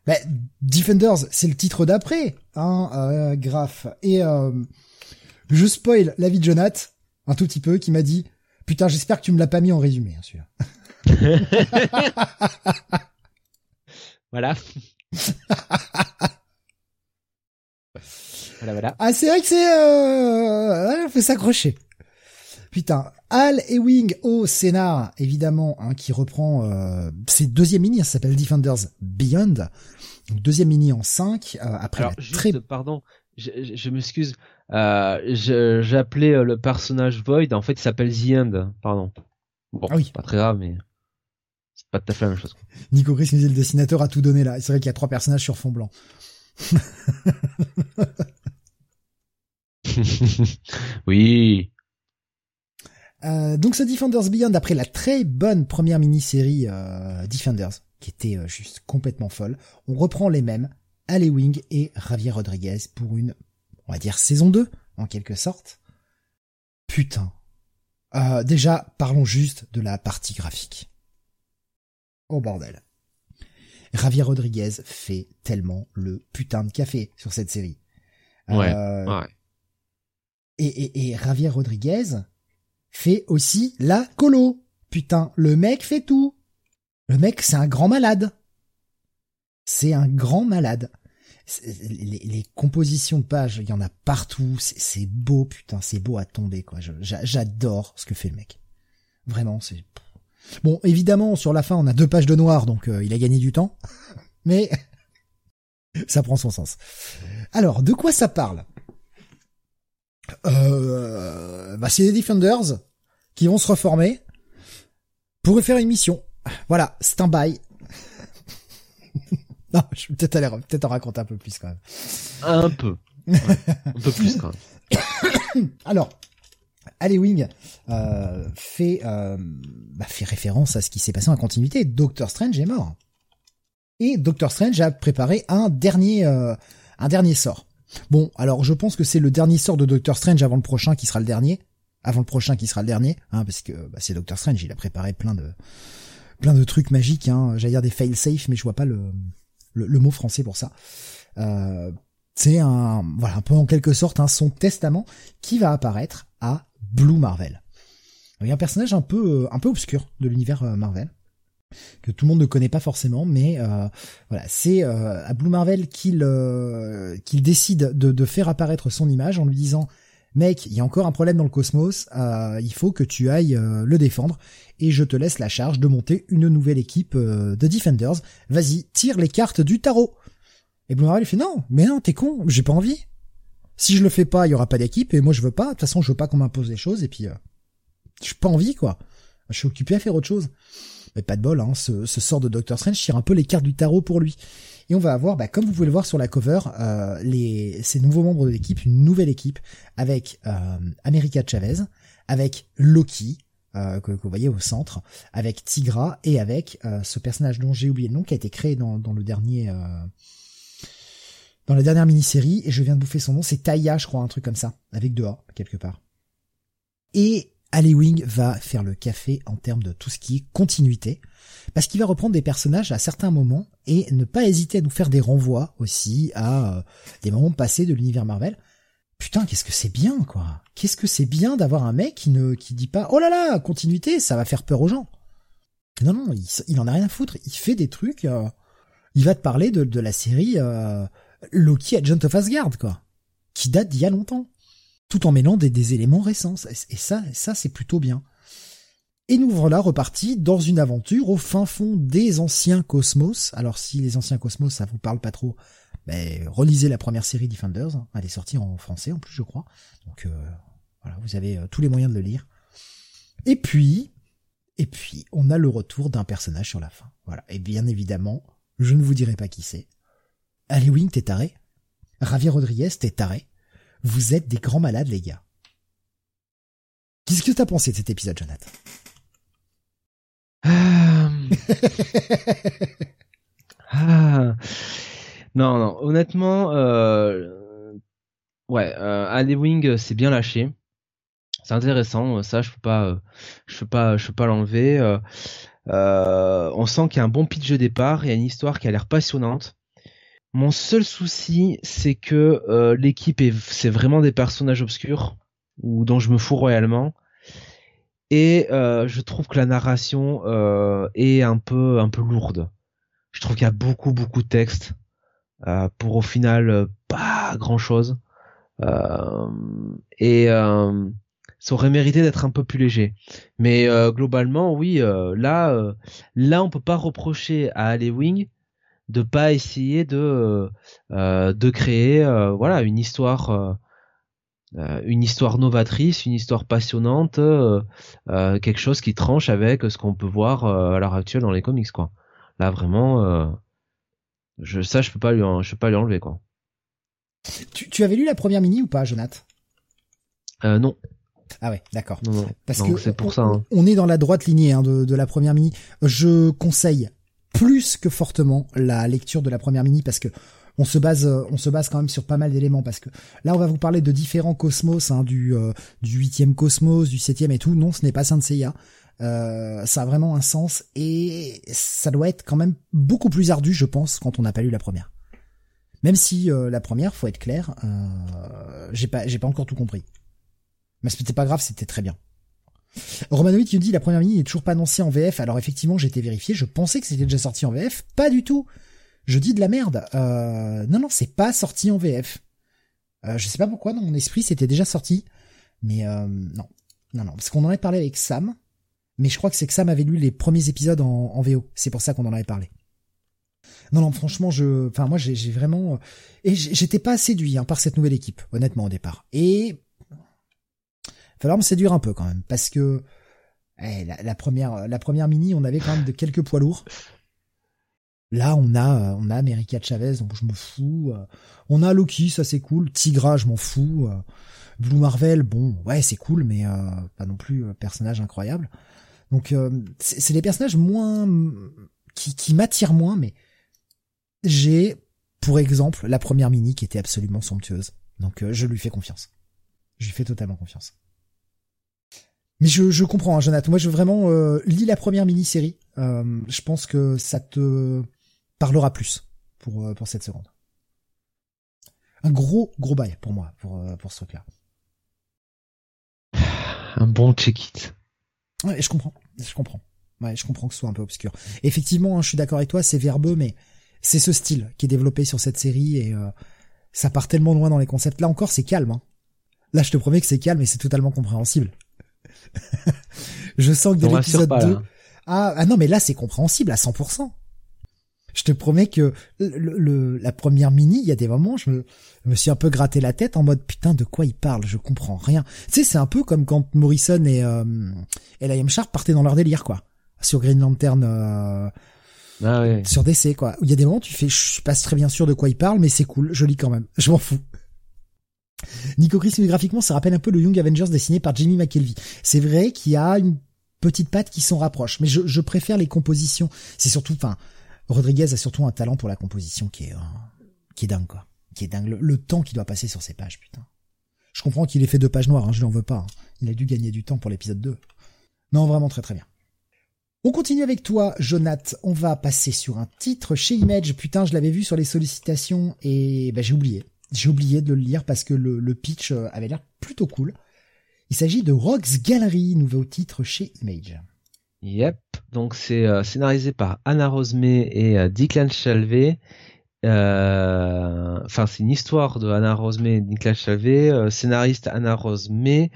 Bah, Defenders, c'est le titre d'après, hein, euh, Graf. Et euh, je spoil la vie de Jonath un tout petit peu, qui m'a dit putain j'espère que tu me l'as pas mis en résumé, hein, celui-là. Voilà. voilà, voilà. Ah, c'est vrai que c'est, euh, fait s'accrocher. Putain, Al Ewing au scénar, évidemment, hein, qui reprend euh, ses deuxième mini, ça s'appelle Defenders Beyond. deuxième mini en 5, euh, après Alors, juste, pardon, je, je, m'excuse, euh, j'appelais euh, le personnage Void, en fait il s'appelle The End, pardon. Bon, ah oui. pas très grave, mais pas tout à fait la même chose. Nico Chris nous dit le dessinateur a tout donné là. C'est vrai qu'il y a trois personnages sur fond blanc. oui. Euh, donc ce Defenders Beyond, après la très bonne première mini-série euh, Defenders, qui était euh, juste complètement folle, on reprend les mêmes, Ale Wing et Javier Rodriguez pour une, on va dire, saison 2, en quelque sorte. Putain. déjà, parlons juste de la partie graphique. Oh bordel. Javier Rodriguez fait tellement le putain de café sur cette série. Ouais. Euh, et, et, et Javier Rodriguez fait aussi la colo. Putain, le mec fait tout. Le mec, c'est un grand malade. C'est un grand malade. Les, les, compositions de pages, il y en a partout. C'est beau, putain, c'est beau à tomber, quoi. J'adore ce que fait le mec. Vraiment, c'est Bon, évidemment, sur la fin, on a deux pages de noir, donc euh, il a gagné du temps. Mais ça prend son sens. Alors, de quoi ça parle? Euh, bah, C'est des Defenders qui vont se reformer pour faire une mission. Voilà, c'est un bail. non, je vais peut-être aller, peut-être en raconter un peu plus quand même. Un peu. un peu plus quand même. Alors, Wing euh, fait, euh, bah, référence à ce qui s'est passé en continuité. Doctor Strange est mort. Et Doctor Strange a préparé un dernier, euh, un dernier sort. Bon, alors je pense que c'est le dernier sort de Doctor Strange avant le prochain qui sera le dernier. Avant le prochain qui sera le dernier, hein, parce que bah, c'est Doctor Strange, il a préparé plein de plein de trucs magiques, hein, j'allais dire des fail safe, mais je vois pas le, mot français pour ça. Euh, c'est un voilà un peu en quelque sorte un son testament qui va apparaître à Blue Marvel. Il y a un personnage un peu un peu obscur de l'univers euh, Marvel que tout le monde ne connaît pas forcément, mais euh, voilà, c'est euh, à Blue Marvel qu'il qu'il décide de, de, faire apparaître son image en lui disant mec, il y a encore un problème dans le cosmos, il faut que tu ailles le défendre et je te laisse la charge de monter une nouvelle équipe de Defenders. Vas-y, tire les cartes du tarot. Et Blue Marvel fait non, mais non, t'es con, j'ai pas envie. Si je le fais pas, il y aura pas d'équipe et moi je veux pas. De toute façon, je veux pas qu'on m'impose des choses et puis euh, j'ai pas envie quoi. Je suis occupé à faire autre chose. Mais pas de bol, hein, ce, sort de Doctor Strange tire un peu les cartes du tarot pour lui. Et on va avoir, bah, comme vous pouvez le voir sur la cover, euh, ces nouveaux membres de l'équipe, une nouvelle équipe avec euh, America Chavez, avec Loki, euh, que, vous voyez au centre, avec Tigra et avec euh, ce personnage dont j'ai oublié le nom, qui a été créé dans, le dernier, dans la dernière mini-série, et je viens de bouffer son nom, c'est Taya, je crois, un truc comme ça, avec deux A quelque part. Et Ali Wing va faire le café en termes de tout ce qui est continuité, parce qu'il va reprendre des personnages à certains moments et ne pas hésiter à nous faire des renvois aussi à des moments passés de l'univers Marvel putain, qu'est-ce que c'est bien, quoi. Qu'est-ce que c'est bien d'avoir un mec qui ne, qui dit pas, oh là là, continuité, ça va faire peur aux gens. Non, non, il, il en a rien à foutre. Il fait des trucs, euh, il va te parler de, de la série, euh, Loki Agent of Asgard, quoi. Qui date d'il y a longtemps. Tout en mêlant des, éléments récents. Et ça, ça, c'est plutôt bien. Et nous voilà repartis dans une aventure au fin fond des anciens cosmos. Alors si les anciens cosmos, ça vous parle pas trop, ben, relisez la première série Defenders. Hein. Elle est sortie en français en plus, je crois. Donc euh, voilà, vous avez euh, tous les moyens de le lire. Et puis, et puis, on a le retour d'un personnage sur la fin. Voilà. Et bien évidemment, je ne vous dirai pas qui c'est. Wing, t'es taré? Javier Rodriguez, t'es taré? Vous êtes des grands malades, les gars. Qu'est-ce que t'as pensé de cet épisode, Jonathan? Euh. ah. Non, non, honnêtement, euh, ouais, euh, Wing, c'est bien lâché. C'est intéressant, ça, je peux pas, euh, je peux pas, je peux pas l'enlever. Euh, euh, on sent qu'il y a un bon pitch de départ, il y a une histoire qui a l'air passionnante. Mon seul souci, c'est que l'équipe est, c'est vraiment des personnages obscurs ou dont je me fous royalement. Et je trouve que la narration est un peu, un peu lourde. Je trouve qu'il y a beaucoup, beaucoup de texte. Euh, pour au final euh, pas grand chose. Euh, et ça aurait mérité d'être un peu plus léger. Mais globalement, oui, là, là, on peut pas reprocher à Wing de pas essayer de de créer, voilà, une histoire. une histoire novatrice, une histoire passionnante, quelque chose qui tranche avec ce qu'on peut voir à l'heure actuelle dans les comics, quoi. Là, vraiment, je, ça, je peux pas lui, je peux pas lui enlever quoi. Tu, tu avais lu la première mini ou pas, Jonathan? Euh, Non. Ah ouais, d'accord. Parce que c'est pour ça. Hein. On est dans la droite lignée hein, de, de la première mini. Je conseille plus que fortement la lecture de la première mini parce que on se base on se base quand même sur pas mal d'éléments parce que là on va vous parler de différents cosmos hein, du euh, du huitième cosmos du septième et tout non ce n'est pas Saint Seiya euh, ça a vraiment un sens et ça doit être quand même beaucoup plus ardu, je pense, quand on n'a pas lu la première. Même si euh, la première, faut être clair, euh, j'ai pas, j'ai pas encore tout compris. Mais c'était pas grave, c'était très bien. Romanovic qui nous dit la première mini est toujours pas annoncée en VF. Alors effectivement, j'ai été vérifié, je pensais que c'était déjà sorti en VF, pas du tout. Je dis de la merde. non non, c'est pas sorti en VF. je sais pas pourquoi dans mon esprit c'était déjà sorti, mais non, non non, parce qu'on en a parlé avec Sam mais je crois que c'est que Sam avait lu les premiers épisodes en, VO. C'est pour ça qu'on en avait parlé. Non, non, franchement, je, enfin, moi, j'ai vraiment, et j'étais pas séduit hein, par cette nouvelle équipe, honnêtement, au départ. Et falloir me séduire un peu quand même, parce que eh, la, première, la première mini, on avait quand même de quelques poids lourds. Là, on a, on a America Chavez, donc je me fous. On a Loki, ça c'est cool. Tigra, je m'en fous. Blue Marvel, bon, ouais, c'est cool, mais euh, pas non plus euh, personnage incroyable. Donc euh, c'est des personnages moins qui, qui m'attirent moins, mais j'ai pour exemple la première mini qui était absolument somptueuse. Donc euh, je lui fais confiance. Je lui fais totalement confiance. Mais je, je comprends, hein, Jonathan. Moi, je veux vraiment euh, lis la première mini-série. Euh, je pense que ça te parlera plus pour pour cette seconde. Un gros gros bail pour moi pour pour ce truc-là. Un bon check-it. Ouais, je comprends, je comprends. Ouais, je comprends que ce soit un peu obscur. Effectivement, hein, je suis d'accord avec toi, c'est verbeux, mais c'est ce style qui est développé sur cette série et euh, ça part tellement loin dans les concepts. Là encore, c'est calme. Hein. Là, je te promets que c'est calme et c'est totalement compréhensible. je sens que dans l'épisode 2... Ah, ah non, mais là, c'est compréhensible à 100%. Je te promets que le, la première mini, il y a des moments, je me, me, suis un peu gratté la tête en mode putain de quoi il parle, je comprends rien. Tu sais, c'est un peu comme quand Morrison et euh, et Liam Sharp partaient dans leur délire quoi, sur Green Lantern. Euh, ah. Sur DC quoi. Il y a des moments tu fais, je suis pas très bien sûr de quoi il parle, mais c'est cool, je lis quand même, je m'en fous. Nico Chris, graphiquement, ça rappelle un peu le Young Avengers dessiné par Jimmy McKelvey. C'est vrai qu'il y a une petites pattes qui s'en rapprochent. Mais je, je préfère les compositions. C'est surtout, enfin, Rodriguez a surtout un talent pour la composition qui est, euh, qui est dingue, quoi. Qui est dingue. Le, temps qu'il doit passer sur ces pages, putain. Je comprends qu'il ait fait deux pages noires, hein, je n'en veux pas. Hein. Il a dû gagner du temps pour l'épisode 2. Non, vraiment très très bien. On continue avec toi, Jonath. On va passer sur un titre chez Image. Putain, je l'avais vu sur les sollicitations et ben, j'ai oublié. J'ai oublié de le lire parce que le, pitch euh, avait l'air plutôt cool. Il s'agit de Rock's Gallery, nouveau titre chez Image. Yep, donc c'est euh, scénarisé par Anna Rosemay et euh, Declan Chalvet. Euh, enfin, c'est une histoire de Anna Rosemay et Declan Chalvet, scénariste Anna Rosemay.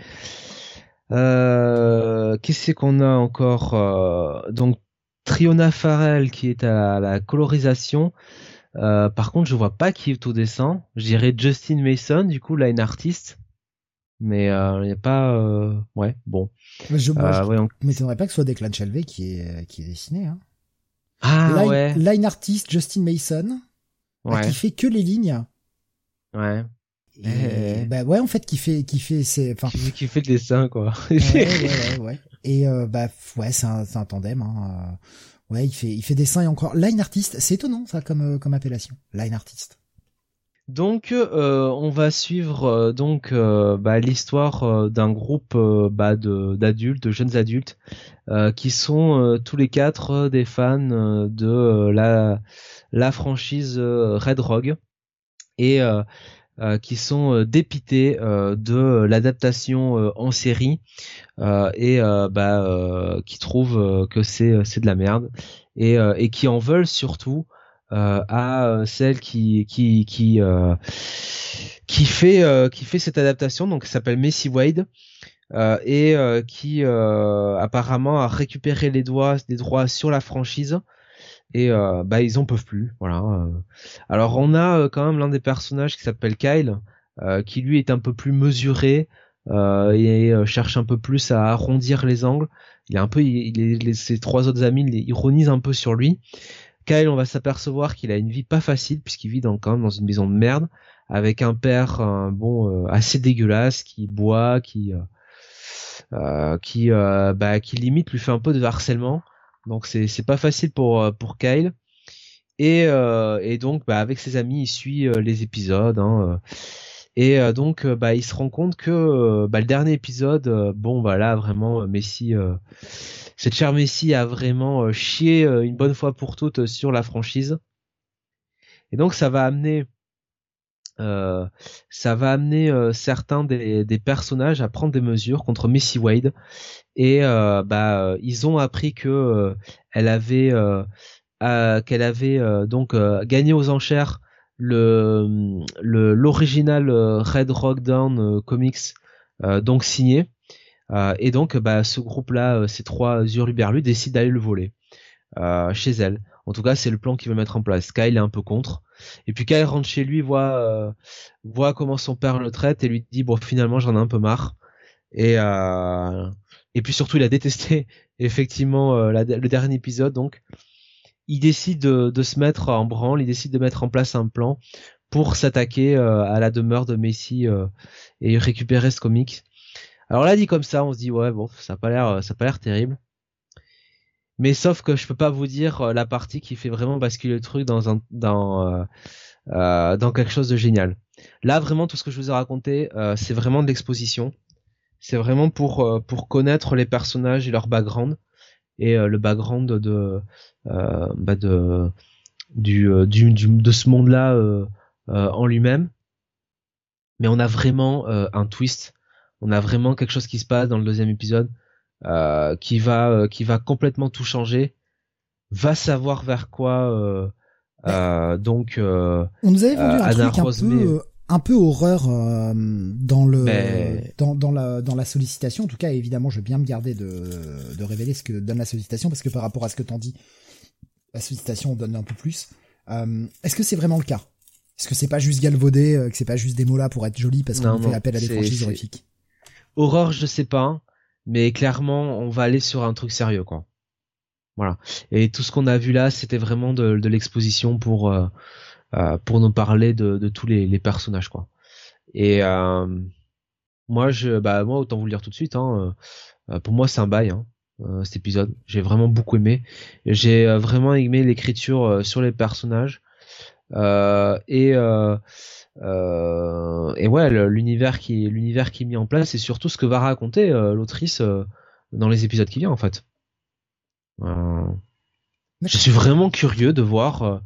Qu'est-ce qu'on a encore Donc Triona Farrell qui est à la, colorisation. Par contre, je vois pas qui est au dessin. Je dirais Justin Mason, du coup, là, une artiste mais il euh, n'y a pas euh, ouais bon je, euh, m'étonnerais pas que ce soit Declan Shelvey qui est qui est dessiné hein. ah line, ouais line artist Justin Mason ouais. qui fait que les lignes ouais et, bah ouais en fait qui fait qui fait c'est enfin qui fait le dessin quoi ouais, ouais, ouais, et euh, bah ouais c'est un, un tandem hein. Ouais il fait il fait dessin et encore. Line artist c'est étonnant ça comme comme appellation. Line artist. Donc, euh, on va suivre euh, donc euh, bah, l'histoire d'un groupe bah, d'adultes, de, jeunes adultes, qui sont tous les quatre des fans de la, la franchise Red Rogue. Et qui sont dépités de l'adaptation en série et bah, qui trouvent que c'est c'est de la merde et, et qui en veulent surtout euh, à euh, celle qui qui qui euh, qui fait qui fait cette adaptation donc s'appelle Messi Wade et qui apparemment a récupéré les droits des droits sur la franchise et bah ils en peuvent plus voilà alors on a quand même l'un des personnages qui s'appelle Kyle qui lui est un peu plus mesuré et cherche un peu plus à arrondir les angles. Il est un peu il, ses trois autres amis il ironisent un peu sur lui. Kyle, on va s'apercevoir qu'il a une vie pas facile puisqu'il vit dans, quand même dans une maison de merde avec un père bon euh, assez dégueulasse qui boit, qui euh, euh, qui bah, qui limite lui fait un peu de harcèlement. Donc c'est c'est pas facile pour pour Kyle. Et et donc bah avec ses amis il suit les épisodes. Hein, et donc bah il se rend compte que bah, le dernier épisode bon voilà vraiment Messi cette chère Messi a vraiment euh, chié euh, une bonne fois pour toutes euh, sur la franchise. Et donc ça va amener ça va amener certains des, personnages à prendre des mesures contre Messi Wade et bah ils ont appris que elle avait qu'elle avait donc gagné aux enchères le l'original Red Rock Down comics donc signé euh, et donc, bah, ce groupe-là, euh, ces trois hurluberlus décident d'aller le voler euh, chez elle. En tout cas, c'est le plan qu'il veut mettre en place. Kyle est un peu contre. Et puis Kyle rentre chez lui, voit, voit comment son père le traite et lui dit bon finalement j'en ai un peu marre. Et et puis surtout il a détesté effectivement le dernier épisode donc il décide de, se mettre en branle, il décide de mettre en place un plan pour s'attaquer à la demeure de Messi et récupérer ce comic. Alors là dit comme ça, on se dit ouais bon, ça a pas l'air, ça a pas l'air terrible. Mais sauf que je peux pas vous dire euh, la partie qui fait vraiment basculer le truc dans un dans euh, euh, dans quelque chose de génial. Là vraiment tout ce que je vous ai raconté, c'est vraiment de l'exposition. C'est vraiment pour pour connaître les personnages et leur background. Et le background de bah de du, du, du, de ce monde-là en lui-même. Mais on a vraiment un twist. On a vraiment quelque chose qui se passe dans le deuxième épisode euh, qui va euh, qui va complètement tout changer va savoir vers quoi euh, donc on nous avait vendu un truc un peu un peu horreur dans le dans, dans la dans la sollicitation. En tout cas évidemment je vais bien me garder de de révéler ce que donne la sollicitation parce que par rapport à ce que t'en dis la sollicitation donne un peu plus. Est-ce que c'est vraiment le cas? Est-ce que c'est pas juste galvaudé, que c'est pas juste des mots là pour être joli parce qu'on fait appel à des franchises horrifiques? Horreur, je sais pas, mais clairement, on va aller sur un truc sérieux, quoi. Voilà. Et tout ce qu'on a vu là, c'était vraiment de, l'exposition pour euh, euh, pour nous parler de, tous les, personnages, quoi. Et euh, moi, je, bah moi, autant vous le dire tout de suite, hein, pour moi, c'est un bail. Hein. cet épisode. J'ai vraiment beaucoup aimé. J'ai vraiment aimé l'écriture sur les personnages et et ouais l'univers qui l'univers qui est mis en place et surtout ce que va raconter l'autrice dans les épisodes qui viennent en fait. je suis vraiment curieux de voir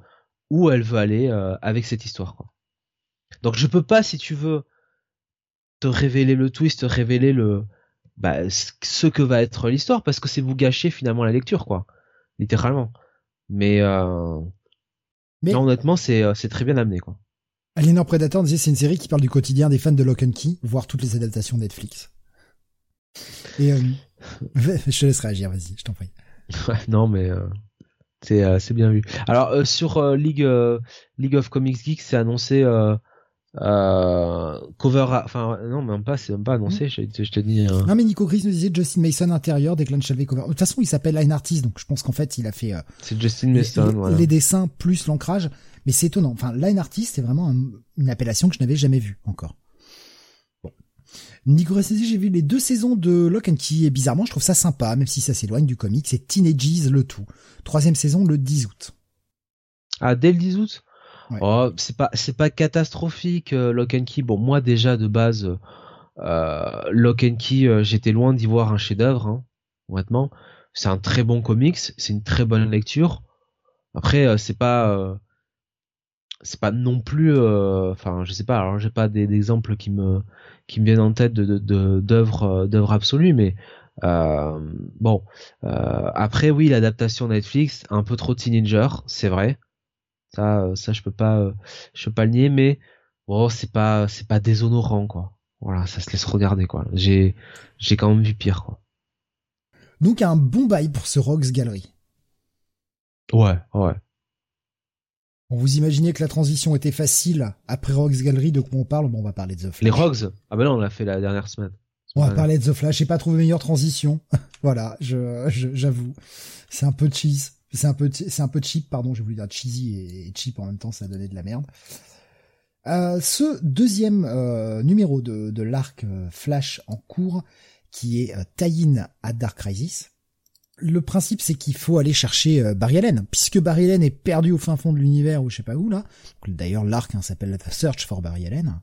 où elle veut aller avec cette histoire. Quoi. Donc je peux pas, si tu veux, te révéler le twist, révéler le bah, ce que va être l'histoire, parce que c'est vous gâcher finalement la lecture, quoi, littéralement. Mais, euh... Mais... honnêtement, c'est euh, c'est très bien amené, quoi. Alienor Predator disait c'est une série qui parle du quotidien des fans de Lock and Key, voire toutes les adaptations Netflix. Et euh... je te laisse réagir, vas-y, je t'en prie. non, mais euh, c'est euh, c'est bien vu. Alors sur League League of Comics Geek, c'est annoncé euh, cover, enfin non même pas, c'est même pas annoncé. Hmm. Je, je te dis. Euh... Non mais Nico Chris nous disait Justin Mason intérieur, Declan Shelby cover. De toute façon, il s'appelle Line Artist, donc je pense qu'en fait, il a fait. Euh, c'est Justin Mason. Les, voilà. les dessins plus l'ancrage, mais c'est étonnant. Enfin, Line Artist, c'est vraiment une appellation que je n'avais jamais vue encore. Bon. Nico Chris j'ai vu les deux saisons de Lock and Key et bizarrement, je trouve ça sympa, même si ça s'éloigne du comic. C'est Teenages le tout. Troisième saison le 10 août. Ah, dès le 10 août? Oh, c'est pas c'est pas catastrophique euh, Lock and Key. Bon, moi déjà de base euh, Lock and Key, euh, j'étais loin d'y voir un chef-d'œuvre. Hein, honnêtement, c'est un très bon comics, c'est une très bonne lecture. Après, c'est pas c'est pas non plus enfin je sais pas alors j'ai pas d'exemples qui me qui me viennent en tête de d'œuvres d'œuvres absolues mais bon après oui l'adaptation Netflix un peu trop teenager c'est vrai ça, euh, ça je peux pas, euh, je peux pas le nier, mais bon, c'est pas, c'est pas déshonorant quoi. Voilà, ça se laisse regarder quoi. J'ai, j'ai quand même vu pire quoi. Donc un bon bail pour ce Rogues Gallery. Ouais, ouais. On vous imaginez que la transition était facile après Rogues Gallery, de quoi on parle Bon, on va parler de The Flash. Les Rogues? Ah ben non, on l'a fait la dernière semaine. On va parler de The Flash. J'ai pas trouvé meilleure transition. voilà, je, j'avoue, c'est un peu cheese. C'est un peu, c'est un peu cheap, pardon, j'ai voulu dire cheesy et cheap en même temps, ça donnait de la merde. Euh, ce deuxième euh, numéro de, de l'arc euh, Flash en cours, qui est tie à Dark Crisis. Le principe, c'est qu'il faut aller chercher Barry Allen, puisque Barry Allen est perdu au fin fond de l'univers ou je sais pas où là. D'ailleurs, l'arc hein, s'appelle The Search for Barry Allen.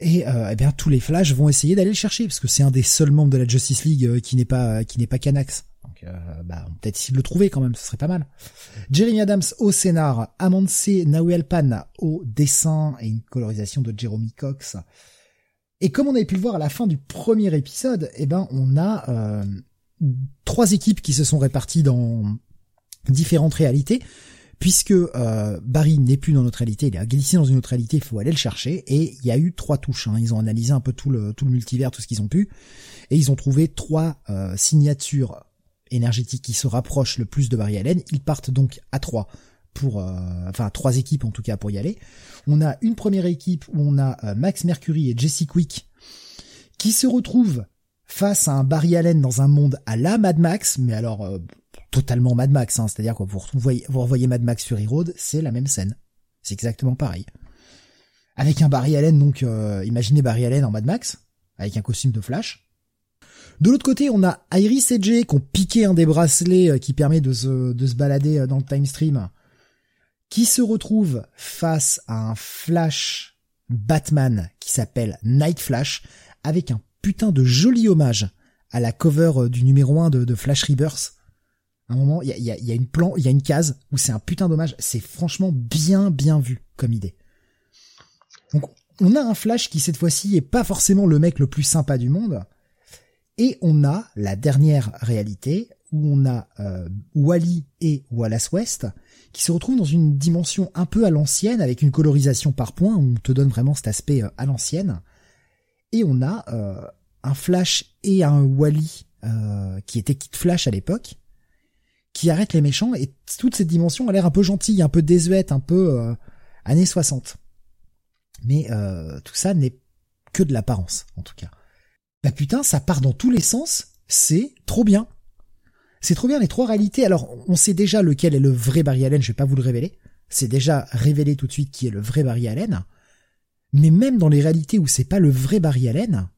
Et eh bien tous les Flash vont essayer d'aller le chercher parce que c'est un des seuls membres de la Justice League qui n'est pas qui n'est pas Canax. Donc, euh, bah, peut-être essayer de le trouver quand même, ce serait pas mal. Jeremy Adams au scénar, Amanse Pan au dessin et une colorisation de Jeremy Cox. Et comme on avait pu le voir à la fin du premier épisode, eh ben on a euh, trois équipes qui se sont réparties dans différentes réalités, puisque euh, Barry n'est plus dans notre réalité, il a glissé dans une autre réalité, il faut aller le chercher, et il y a eu trois touches. Hein. Ils ont analysé un peu tout le tout multivers, tout ce qu'ils ont pu, et ils ont trouvé trois euh, signatures énergétique qui se rapproche le plus de Barry Allen. Ils partent donc à trois pour, euh, enfin trois équipes en tout cas pour y aller. On a une première équipe où on a euh, Max Mercury et Jesse Quick qui se retrouvent face à un Barry Allen dans un monde à la Mad Max, mais alors euh, totalement Mad Max, hein, c'est-à-dire que vous revoyez, vous revoyez Mad Max sur E-Road, c'est la même scène. C'est exactement pareil. Avec un Barry Allen, donc imaginez Barry Allen en Mad Max, avec un costume de Flash, de l'autre côté, on a Iris et Jay qui ont piqué un des bracelets euh, qui permet de se, de se balader euh, dans le time stream, qui se retrouvent face à un Flash Batman qui s'appelle Night Flash, avec un putain de joli hommage à la cover euh, du numéro 1 de, Flash Rebirth. À un moment, il y a, une plan, il y a une case où c'est un putain d'hommage. C'est franchement bien bien vu comme idée. Donc, on a un Flash qui cette fois-ci est pas forcément le mec le plus sympa du monde, et on a la dernière réalité où on a euh, Wally et Wallace West qui se retrouvent dans une dimension un peu à l'ancienne avec une colorisation par points où on te donne vraiment cet aspect euh, à l'ancienne. Et on a euh, un Flash et un Wally qui était Kid Flash à l'époque qui arrêtent les méchants et toute cette dimension a l'air un peu gentille, un peu désuète, un peu années 60. Mais tout ça n'est que de l'apparence en tout cas bah putain, ça part dans tous les sens, c'est trop bien. C'est trop bien les trois réalités. Alors, on sait déjà lequel est le vrai Barry Allen, je vais pas vous le révéler. C'est déjà révélé tout de suite qui est le vrai Barry Allen. Mais même dans les réalités où c'est pas le vrai Barry Allen,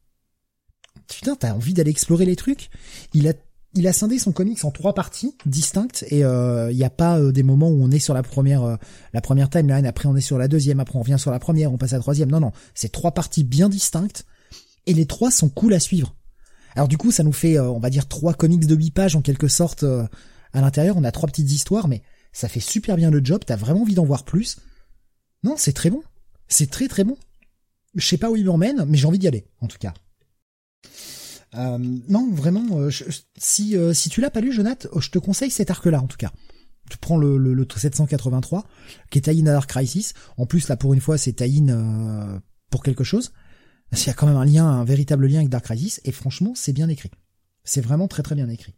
putain, t'as envie d'aller explorer les trucs. Il a il a scindé son comics en trois parties distinctes et il n'y a pas des moments où on est sur la première la première timeline, après on est sur la deuxième, après on revient sur la première, on passe à la troisième. Non non, c'est trois parties bien distinctes et les trois sont cool à suivre. Alors du coup, ça nous fait, on va dire, trois comics de huit pages en quelque sorte à l'intérieur. On a trois petites histoires, mais ça fait super bien le job. T'as vraiment envie d'en voir plus. Non, c'est très bon. C'est très très bon. Je sais pas où il m'emmène, mais j'ai envie d'y aller, en tout cas. Euh, non, vraiment, euh, si euh, si tu l'as pas lu, Jonathan, oh, je te conseille cet arc-là, en tout cas. Tu prends le, le, le 783, qui est Taïn Dark Crisis. En plus, là, pour une fois, c'est Taïn pour quelque chose. Il y a quand même un lien, un véritable lien avec Dark Crisis, et franchement, c'est bien écrit. C'est vraiment très très bien écrit.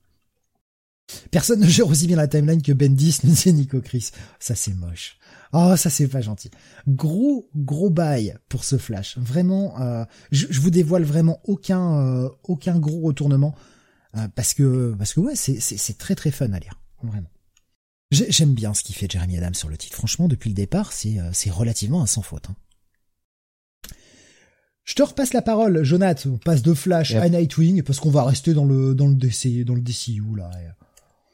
Personne ne gère aussi bien la timeline que Bendis, dit Nico Chris. Ça c'est moche. Oh, ça c'est pas gentil. Gros, gros bail pour ce Flash. Vraiment, euh, je, je, vous dévoile vraiment aucun, euh, aucun gros retournement euh, parce que, parce que ouais, c'est, c'est, très très fun à lire, vraiment. J'aime bien ce qu'il fait Jeremy Adams sur le titre. Franchement, depuis le départ, c'est, c'est relativement un sans faute. Hein. Je te repasse la parole, Jonathan. On passe de Flash à Nightwing parce qu'on va rester dans le dans le DC dans le DCU là.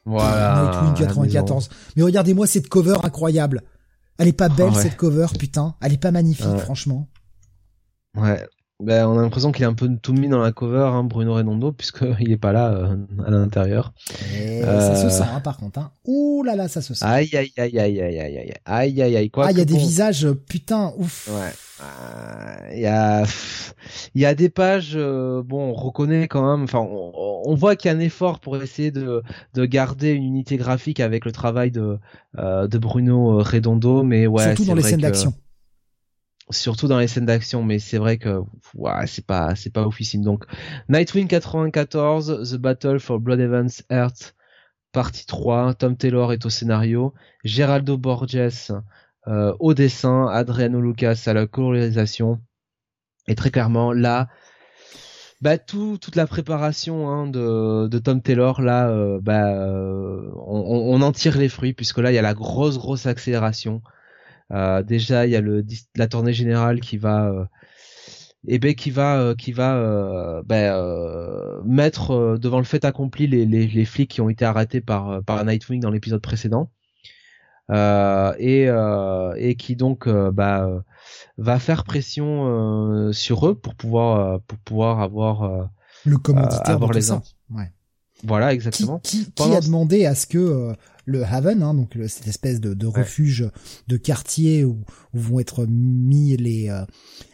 Voilà. Nightwing 94. Mais regardez-moi cette cover incroyable. Elle est pas belle cette cover, putain. Elle est pas magnifique, franchement. Ouais. Ben, on a l'impression qu'il est un peu tout mis dans la cover, hein, Bruno Redondo, puisqu'il est pas là euh, à l'intérieur. Ça se sent, hein, par contre. Hein. Ouh là là, ça se sent. Aïe aïe aïe aïe aïe aïe aïe aïe aïe aïe quoi. Ah, il y a des visages, putain, ouf. Ouais. Il y a, il y a des pages. Euh, bon, on reconnaît quand même. Enfin, on, on voit qu'il y a un effort pour essayer de de garder une unité graphique avec le travail de euh, de Bruno Redondo, mais ouais. Surtout dans les scènes d'action surtout dans les scènes d'action mais c'est vrai que ouais, c'est pas c'est pas oufissime donc Nightwing 94 The Battle for Blood Evans Earth partie 3 Tom Taylor est au scénario. Geraldo Borges euh, au dessin. Adriano Lucas à la colorisation. Et très clairement là bah tout, toute la préparation hein, de, de Tom Taylor là euh, bah euh, on, on, en tire les fruits puisque là il y a la grosse grosse accélération déjà, il y a le la tournée générale qui va et euh, eh ben qui va euh, qui va ben, mettre devant le fait accompli les, les, les, flics qui ont été arrêtés par par Nightwing dans l'épisode précédent et et qui donc bah va faire pression sur eux pour pouvoir pour pouvoir avoir le commanditaire avoir les ça. Ouais. Voilà, exactement. Qui, qui, a demandé à ce que le Haven, hein, donc cette espèce de, de refuge de quartier où, où, vont être mis les euh,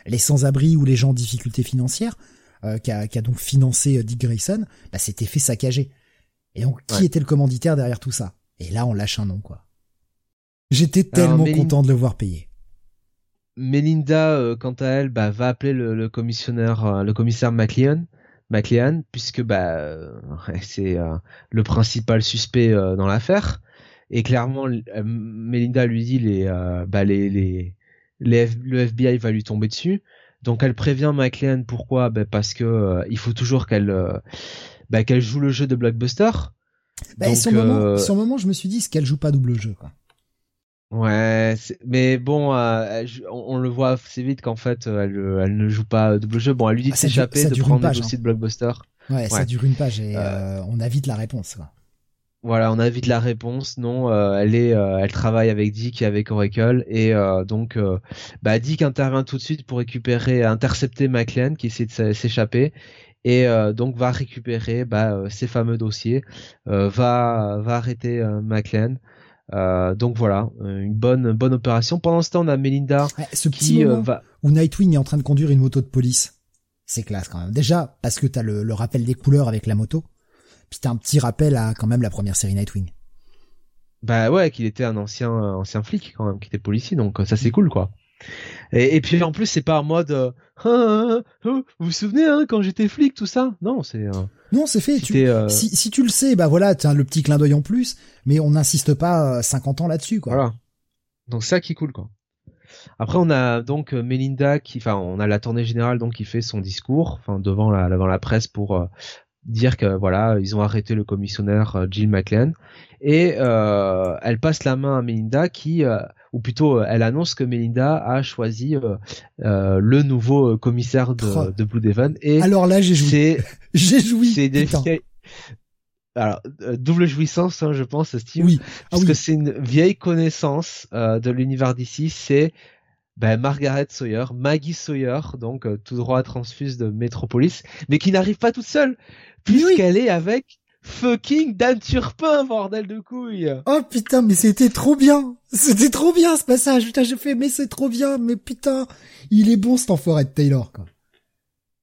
les sans-abri ou les gens en difficulté financière, euh, qui, a, donc financé euh, Dick Grayson, bah, s'était fait saccager. Et donc, qui était le commanditaire derrière tout ça? Et là, on lâche un nom, quoi. J'étais tellement content de le voir payer. Melinda, quant à elle, bah, va appeler le, le commissionnaire, le commissaire McLean, McLean, puisque bah, c'est le principal suspect dans l'affaire. Et clairement, euh, Melinda lui dit les, euh, bah les, les, les le FBI va lui tomber dessus. Donc elle prévient McLean pourquoi? Bah Parce que euh, il faut toujours qu'elle bah, qu'elle joue le jeu de blockbuster. Bah, Donc, sur, le moment, moment, je me suis dit, ce qu'elle joue pas double jeu quoi? Ouais, mais bon, on, le voit assez vite qu'en fait, elle, elle, ne joue pas double jeu. Bon, elle lui dit ah, de s'échapper, de prendre le dossier hein. de blockbuster. Ouais, ouais, ça dure une page et on a vite la réponse. Quoi. Voilà, on a vite la réponse. Non, euh, elle est, euh, elle travaille avec Dick et avec Oracle et euh, donc, bah, Dick intervient tout de suite pour récupérer, intercepter McLean qui essaie de s'échapper et donc va récupérer bah, ces fameux dossiers, va, va arrêter McLean. Donc voilà, une bonne, bonne opération. Pendant ce temps, on a Melinda ce qui va... où Nightwing est en train de conduire une moto de police. C'est classe quand même. Déjà parce que t'as le, le rappel des couleurs avec la moto c'était un petit rappel à quand même la première série Nightwing. Bah ouais, qu'il était un ancien ancien flic quand même, qui était policier, donc ça c'est cool quoi. Et, puis en plus c'est pas en mode euh, ah, ah, ah, vous vous souvenez hein, quand j'étais flic tout ça? Non, c'est euh, non c'est fait. Euh, si, si tu le sais, bah voilà, t'as le petit clin d'œil en plus, mais on n'insiste pas 50 ans là-dessus quoi. Voilà. Donc ça qui est cool quoi. Après, on a donc Melinda qui, enfin, on a la tournée générale donc qui fait son discours, enfin devant la devant la presse pour dire que voilà ils ont arrêté le commissionnaire euh, Jill McLean et euh, elle passe la main à Melinda qui euh, ou plutôt elle annonce que Melinda a choisi le nouveau commissaire de, de Blue Devon et alors là j'ai joué j'ai joui c'est alors double jouissance, hein, je pense, Steve. Oui. Ah parce que c'est une vieille connaissance de l'univers d'ici. C'est ben, Margaret Sawyer, Maggie Sawyer, donc tout droit transfuse de Metropolis, mais qui n'arrive pas toute seule, puisqu'elle est avec fucking Dan Turpin, bordel de couilles. Oh putain, mais c'était trop bien. C'était trop bien ce passage. Putain, j'ai fait, mais c'est trop bien. Mais putain, il est bon cet enfoiré de Taylor, quoi.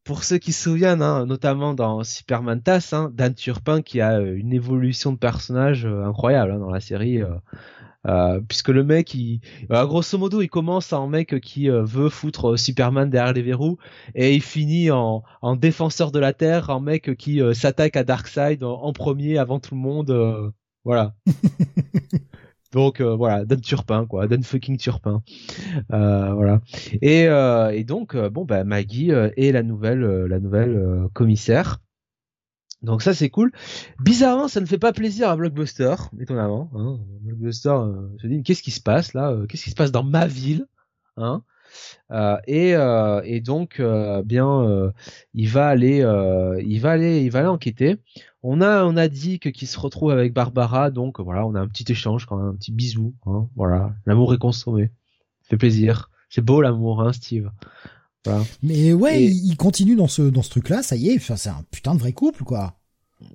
Pour ceux qui se souviennent, hein, notamment dans Superman TAS, hein, Dan Turpin qui a euh, une évolution de personnage euh, incroyable hein, dans la série. Euh, euh, puisque le mec, il, grosso modo, il commence en mec qui veut foutre Superman derrière les verrous et il finit en, en défenseur de la Terre, en mec qui s'attaque à Darkseid en, en, premier avant tout le monde. voilà. Donc voilà, Dan Turpin quoi, Dan fucking Turpin, voilà. Et, et donc bon bah Maggie est la nouvelle la nouvelle commissaire. Donc ça c'est cool. Bizarrement, ça ne fait pas plaisir à Blockbuster, étonnamment. Hein. Blockbuster euh, se dit qu'est-ce qui se passe là euh, Qu'est-ce qui se passe dans ma ville hein? euh, et, euh, et donc euh, bien il va aller il va aller il va aller enquêter. On a on a dit que qu'il se retrouve avec Barbara donc voilà on a un petit échange quand même un petit bisou hein, voilà l'amour est consommé fait plaisir c'est beau l'amour hein Steve mais ouais, il continue dans ce dans ce truc-là, ça y est, c'est un putain de vrai couple, quoi.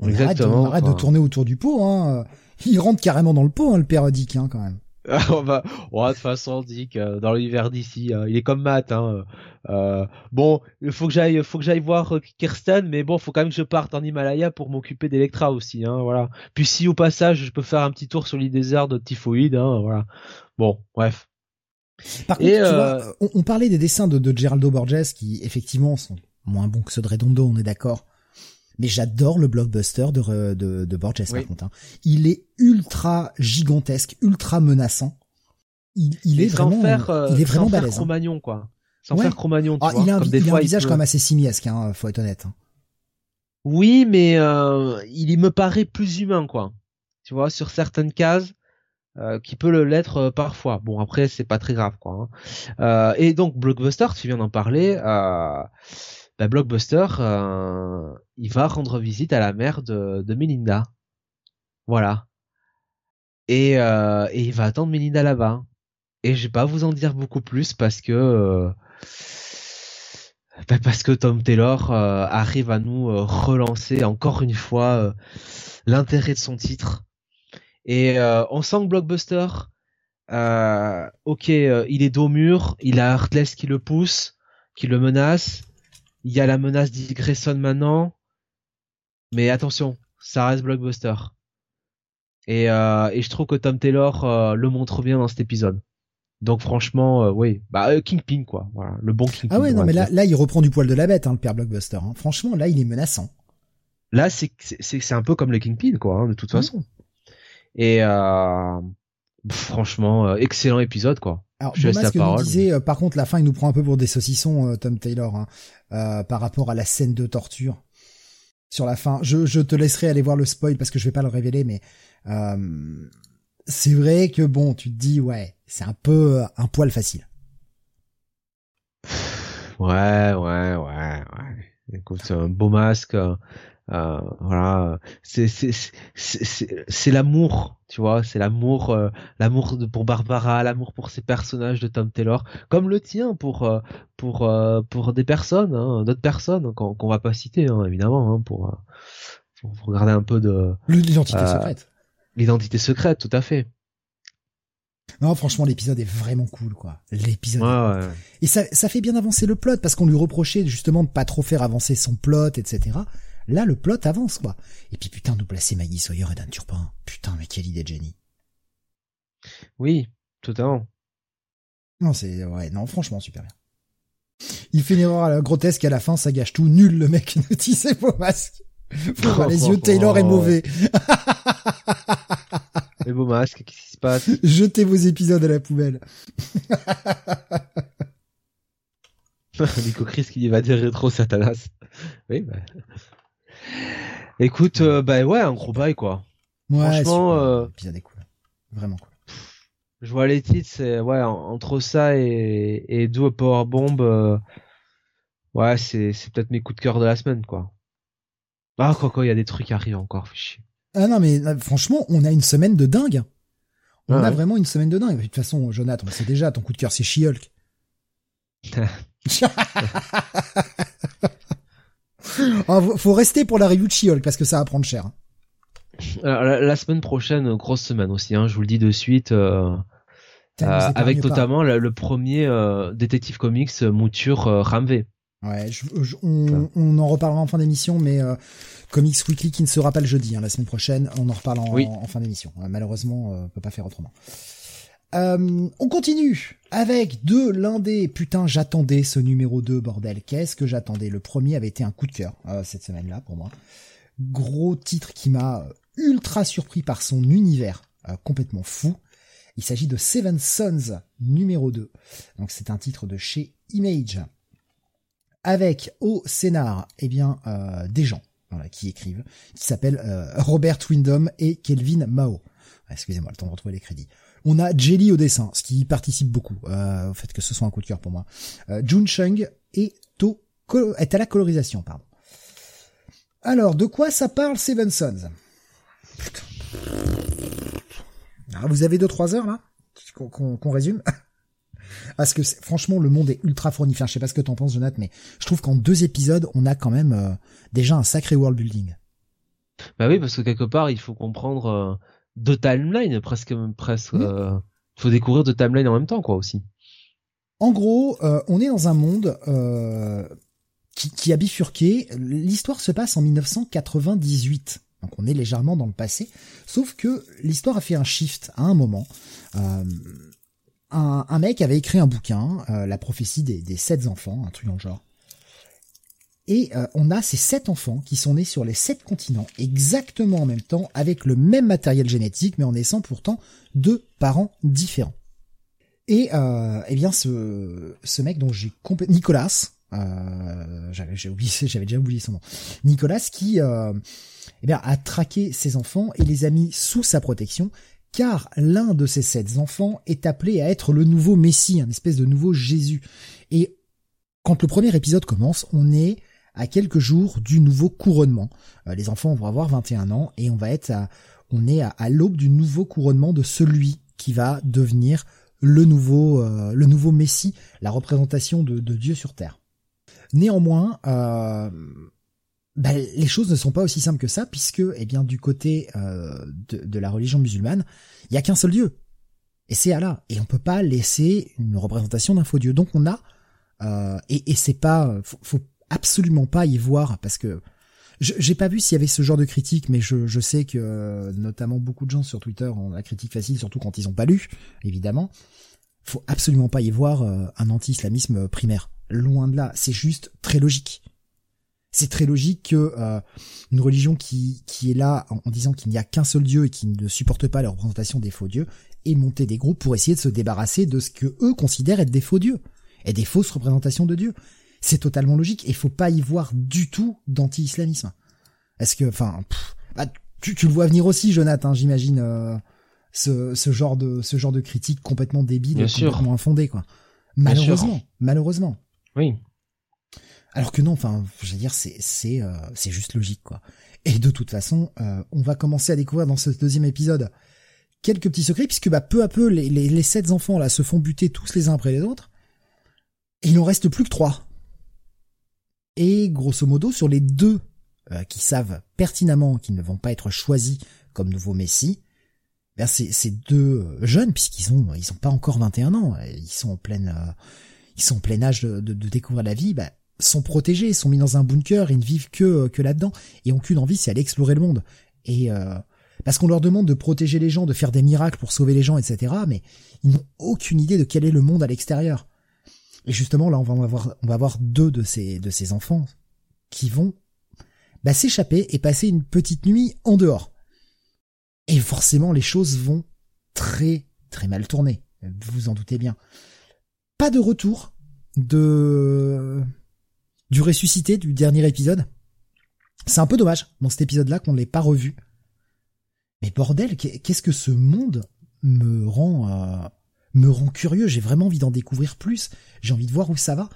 On arrête, de tourner autour du pot, hein. Il rentre carrément dans le pot, hein, le père Dick, hein, quand même. on va, de toute façon, Dick, euh, dans l'univers d'ici, hein, il est comme Matt. Hein, euh, bon, il faut que j'aille, faut que j'aille voir euh, Kirsten, mais bon, faut quand même que je parte en Himalaya pour m'occuper d'Electra aussi, hein, voilà. Puis si au passage, je peux faire un petit tour sur l'île désert de Typhoïde, hein, voilà. Bon, bref. Par contre, tu vois, euh, on, parlait des dessins de, de Geraldo Borges qui effectivement sont moins bons que ceux de Redondo, on est d'accord. Mais j'adore le blockbuster de, de, de Borges par contre. Hein. Il est ultra gigantesque, ultra menaçant. Il, il est vraiment, faire, euh, il est vraiment balèze. Hein. Cro-Magnon quoi. Sans faire Cro-Magnon. Ah, il a un, il a un visage quand même assez simiesque, hein, faut être honnête. Hein. Oui, mais euh, il me paraît plus humain quoi. Tu vois, sur certaines cases, euh, qui peut l'être euh, parfois. Bon après c'est pas très grave quoi. Hein. Euh, et donc Blockbuster, tu viens d'en parler. Bah, Blockbuster, il va rendre visite à la mère de, de Melinda. Voilà. Et, et il va attendre Melinda là-bas. Et je vais pas vous en dire beaucoup plus parce que bah, parce que Tom Taylor arrive à nous relancer encore une fois l'intérêt de son titre et euh, on sent que Blockbuster, euh, ok, euh, il est dos mur, il a Heartless qui le pousse, qui le menace. Il y a la menace d'Ick maintenant. Mais attention, ça reste Blockbuster. Et, euh, et je trouve que Tom Taylor euh, le montre bien dans cet épisode. Donc franchement, oui, bah Kingpin quoi, voilà, le bon Kingpin. Ah ouais, non mais là, là il reprend du poil de la bête, hein, le père Blockbuster. Hein. Franchement, là il est menaçant. Là c'est c'est un peu comme le Kingpin quoi, hein, de toute mmh. façon. Et euh, franchement, euh, excellent épisode quoi. Alors, je laisse parole. Disait, euh, par contre, la fin, il nous prend un peu pour des saucissons, Tom Taylor, par rapport à la scène de torture sur la fin. Je, te laisserai aller voir le spoil parce que je vais pas le révéler, mais c'est vrai que bon, tu te dis ouais, c'est un peu un poil facile. Ouais, ouais, ouais, ouais. Écoute, un beau masque, euh, voilà, c'est c'est c'est l'amour, tu vois, c'est l'amour, euh, l'amour pour Barbara, l'amour pour ces personnages de Tom Taylor, comme le tien pour euh, pour pour des personnes, hein, d'autres personnes qu'on va pas citer hein, évidemment, hein, pour, pour regarder un peu de l'identité secrète. L'identité secrète, tout à fait. Non, franchement, l'épisode est vraiment cool, quoi. L'épisode. Ouais, Et ça, ça fait bien avancer le plot parce qu'on lui reprochait justement de pas trop faire avancer son plot, etc. Là, le plot avance, quoi. Et puis putain, nous placer Maggie Sawyer et Dan Turpin. Putain, mais quelle idée de génie. Oui, totalement. Non, c'est, ouais, non, franchement, super bien. Il fait une erreur à la grotesque à la fin, ça gâche tout. Nul, le mec ne tissait vos masques. Faut voir les yeux, Taylor est mauvais. les beaux masques, qu'est-ce qui se passe? Jetez vos épisodes à la poubelle. Nico Chris qui va dire rétro Satanas. Oui, bah. Écoute, euh, bah ouais, un gros bail quoi. Ouais, Franchement, euh, épisode est cool. Vraiment cool. Je vois les titres, c'est ouais entre ça et et Do Power Bomb. Euh, ouais, c'est c'est peut-être mes coups de cœur de la semaine quoi. Ah quoi quoi, il y a des trucs qui arrivent encore, fichier. Ah non, mais franchement, on a une semaine de dingue. On a vraiment une semaine de dingue. De toute façon, Jonathan, on sait déjà, ton coup de cœur, c'est She-Hulk. Ah, faut rester pour la review de She-Hulk parce que ça va prendre cher. Alors, la, semaine prochaine, grosse semaine aussi, hein, je vous le dis de suite. Euh, euh, avec notamment le, premier euh, détective comics mouture Ramvé. Ouais, on, en reparlera en fin d'émission, mais Comics Weekly qui ne sera pas le jeudi, hein, la semaine prochaine, on en reparle en, fin d'émission. malheureusement, on peut pas faire autrement. On continue avec de l'indé. Putain, j'attendais ce numéro 2, bordel. Qu'est-ce que j'attendais? Le premier avait été un coup de cœur cette semaine-là pour moi. Gros titre qui m'a ultra surpris par son univers euh, complètement fou. Il s'agit de Seven Sons numéro 2. Donc c'est un titre de chez Image. Avec au scénar, eh bien, euh, des gens qui écrivent, qui s'appellent euh, Robert Windham et Kelvin Mao. Excusez-moi, le temps de retrouver les crédits. On a Jelly au dessin, ce qui participe beaucoup au fait que ce soit un coup de cœur pour moi. Jun Chung et To est à la colorisation, pardon. Alors, de quoi ça parle Seven Sons? Ah, vous avez deux trois heures là? Qu'on résume? Parce que franchement, le monde est ultra fourni. je sais pas ce que t'en penses, Jonathan, mais je trouve qu'en deux épisodes, on a quand même euh, déjà un sacré world building. Bah oui, parce que quelque part, il faut comprendre euh, deux timelines, presque, presque. Il euh, faut découvrir deux timelines en même temps, quoi, aussi. En gros, on est dans un monde qui, qui a bifurqué. L'histoire se passe en 1998. Donc on est légèrement dans le passé. Sauf que l'histoire a fait un shift à un moment. Euh, un, mec avait écrit un bouquin, euh, La prophétie des, sept enfants, un truc en genre. Et euh, on a ces sept enfants qui sont nés sur les sept continents, exactement en même temps, avec le même matériel génétique, mais en naissant pourtant de parents différents. Et eh bien ce, ce mec dont j'ai complètement... Nicolas, j'avais oublié, j'avais déjà oublié son nom. Nicolas qui eh bien, a traqué ses enfants et les a mis sous sa protection, car l'un de ces sept enfants est appelé à être le nouveau Messie, un espèce de nouveau Jésus. Et quand le premier épisode commence, on est à quelques jours du nouveau couronnement. Euh, les enfants vont avoir 21 ans et on va être à, on est à, l'aube du nouveau couronnement de celui qui va devenir le nouveau, euh, le nouveau Messie, la représentation de, Dieu sur terre. Néanmoins, euh, bah, les choses ne sont pas aussi simples que ça, puisque, eh bien, du côté euh, de, la religion musulmane, il y a qu'un seul Dieu, et c'est Allah. Et on peut pas laisser une représentation d'un faux Dieu. Donc on a, euh, et, et c'est pas, faut, absolument pas y voir, parce que j'ai pas vu s'il y avait ce genre de critique, mais je, je sais que notamment beaucoup de gens sur Twitter ont la critique facile, surtout quand ils ont pas lu, évidemment. Faut absolument pas y voir euh, un anti-islamisme primaire. Loin de là, c'est juste très logique c'est très logique que euh, une religion qui, qui est là en, disant qu'il n'y a qu'un seul Dieu et qui ne supporte pas la représentation des faux dieux ait monté des groupes pour essayer de se débarrasser de ce que eux considèrent être des faux dieux et des fausses représentations de Dieu. C'est totalement logique et il faut pas y voir du tout d'anti-islamisme. Est-ce que, enfin, bah, tu, tu, le vois venir aussi, Jonathan, j'imagine, euh, ce, ce genre de ce genre de critique complètement débile, et complètement infondée, quoi. Malheureusement, malheureusement. Oui. Alors que non, enfin, je veux dire, c'est c'est euh, c'est juste logique quoi. Et de toute façon, euh, on va commencer à découvrir dans ce deuxième épisode quelques petits secrets puisque bah peu à peu les les, les sept enfants là se font buter tous les uns après les autres. Et il n'en reste plus que trois. Et grosso modo, sur les deux euh, qui savent pertinemment qu'ils ne vont pas être choisis comme nouveaux messies, ben c'est ces deux jeunes puisqu'ils ont ils ont pas encore 21 ans, ils sont en pleine ils sont en plein âge de, de, de découvrir la vie, ben sont protégés, sont mis dans un bunker, ils ne vivent que que là-dedans et ont qu'une envie, c'est aller explorer le monde. Et euh, parce qu'on leur demande de protéger les gens, de faire des miracles pour sauver les gens, etc. Mais ils n'ont aucune idée de quel est le monde à l'extérieur. Et justement, là, on va avoir deux de ces enfants qui vont bah, s'échapper et passer une petite nuit en dehors. Et forcément, les choses vont très très mal tourner. Vous vous en doutez bien. Pas de retour de du ressuscité du dernier épisode. C'est un peu dommage dans cet épisode-là qu'on ne l'ait pas revu. Mais bordel, qu'est-ce que ce monde me rend euh, me rend curieux. J'ai vraiment envie d'en découvrir plus. J'ai envie de voir où ça va.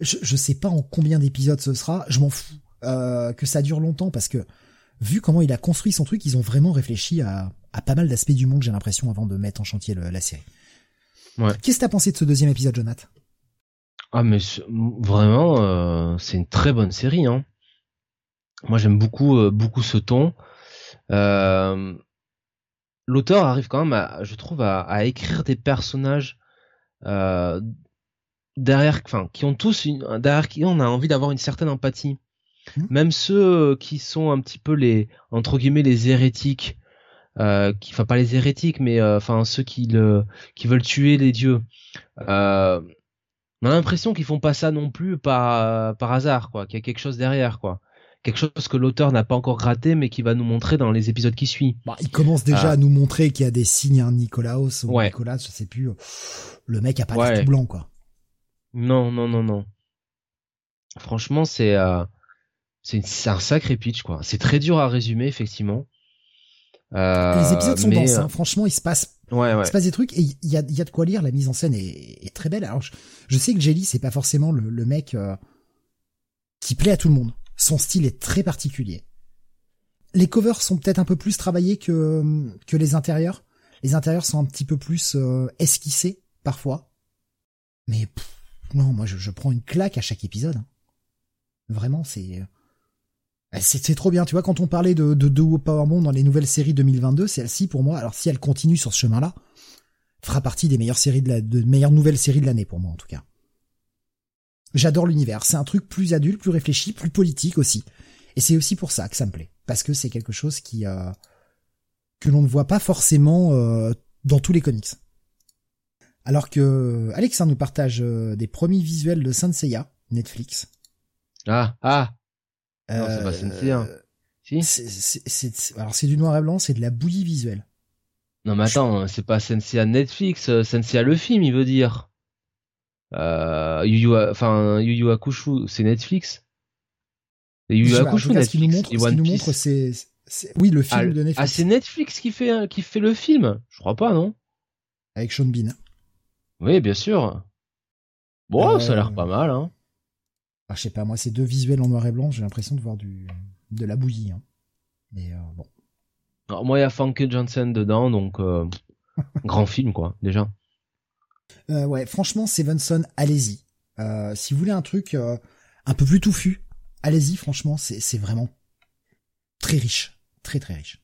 Je, je sais pas en combien d'épisodes ce sera. Je m'en fous euh, que ça dure longtemps parce que vu comment il a construit son truc, ils ont vraiment réfléchi à, à pas mal d'aspects du monde, j'ai l'impression, avant de mettre en chantier la série. Ouais. Qu'est-ce que t'as pensé de ce deuxième épisode, Jonathan? Ah mais vraiment, euh, c'est une très bonne série. Hein. Moi j'aime beaucoup euh, beaucoup ce ton. Euh, L'auteur arrive quand même, à, je trouve, à, à écrire des personnages euh, derrière, enfin, qui ont tous une, derrière qui on a envie d'avoir une certaine empathie. Mmh. Même ceux qui sont un petit peu les entre guillemets les hérétiques, euh, qui, enfin pas les hérétiques, mais euh, enfin ceux qui le, qui veulent tuer les dieux. Euh, on a l'impression qu'ils font pas ça non plus par par hasard, quoi. Qu'il y a quelque chose derrière, quoi. Quelque chose que l'auteur n'a pas encore gratté, mais qui va nous montrer dans les épisodes qui suivent. bah, Il commence déjà Ah. à nous montrer qu'il y a des signes, hein, Nicolaos ou Ouais. Nicolas, je sais plus. Le mec a pas Ouais. tout blanc, quoi. Non, non, non, non. Franchement, c'est euh, c'est un sacré pitch, quoi. C'est très dur à résumer, effectivement. Euh, Les épisodes sont mais, denses, euh, hein. franchement, il se passe Ouais, ouais. Il se passe des trucs et il y a, y a de quoi lire. La mise en scène est, est très belle. Alors, je, je sais que Jelly, c'est pas forcément le, le mec euh, qui plaît à tout le monde. Son style est très particulier. Les covers sont peut-être un peu plus travaillés que, que les intérieurs. Les intérieurs sont un petit peu plus euh, esquissés, parfois. Mais non, moi, je, prends une claque à chaque épisode. hein. Vraiment, c'est... euh, C'est c'est trop bien, tu vois, quand on parlait de, de, de Powerbomb dans les nouvelles séries 2022, celle-ci, pour moi, alors si elle continue sur ce chemin-là, fera partie des meilleures séries de la, de meilleures nouvelles séries de l'année, pour moi, en tout cas. J'adore l'univers. C'est un truc plus adulte, plus réfléchi, plus politique aussi. Et c'est aussi pour ça que ça me plaît. Parce que c'est quelque chose qui, euh, que l'on ne voit pas forcément, euh, dans tous les comics. Alors que Alexandre nous partage euh, des premiers visuels de Saint Seiya, Netflix. Ah, ah. Non, c'est pas Euh, Senseiya. Si. c'est- c'est- c'est- c'est- alors c'est du noir et blanc, c'est de la bouillie visuelle. Non, mais attends, c'est pas Senseiya Netflix, euh, Senseiya le film, il veut dire. Euh, Yu Yu, enfin, Yu Yu Hakusho, c'est Netflix. Yu Yu Hakusho, cas, ce nous Netflix. montre, et ce nous montre, c'est, oui, le film Ah, de ah, Netflix c'est Netflix qui fait, qui fait le film? Je crois pas, non? avec Sean Bean. Oui, bien sûr. Bon, Euh, ça a l'air pas mal, hein. Ah, je sais pas, moi, ces deux visuels en noir et blanc, j'ai l'impression de voir du, de la bouillie. Hein. Mais euh, bon. Alors, moi, il y a Funky Johnson dedans, donc, euh, grand film, quoi, déjà. Euh, ouais, franchement, Stevenson, allez-y. Euh, si vous voulez un truc euh, un peu plus touffu, allez-y. Franchement, c'est, c'est vraiment très riche, très très riche.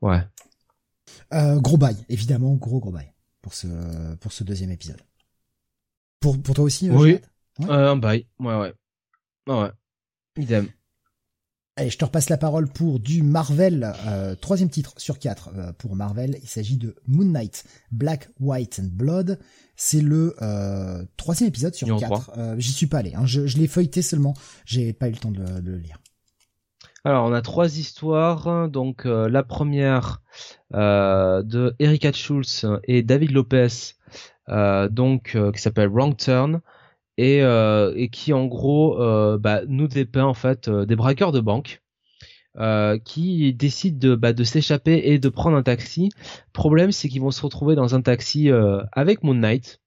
Ouais. Euh, gros bail, évidemment, gros gros bail pour ce pour ce deuxième épisode. Pour pour toi aussi. euh, Oui. Ouais. Euh, un bail. Ouais, ouais. Ouais, ouais. Idem. Allez, je te repasse la parole pour du Marvel, euh, troisième titre sur quatre euh, pour Marvel. Il s'agit de Moon Knight, Black, White and Blood. C'est le euh, troisième épisode sur quatre. J'y suis pas allé. Hein. Je, je l'ai feuilleté seulement. J'ai pas eu le temps de, le- de le lire. Alors, on a trois histoires. Donc, la première de Erika Schultz et David Lopez, donc qui s'appelle Wrong Turn et, euh, et qui en gros euh, bah, nous dépeint en fait euh, des braqueurs de banque euh, qui décident de, bah, de s'échapper et de prendre un taxi. Problème, c'est qu'ils vont se retrouver dans un taxi euh, avec Moon Knight.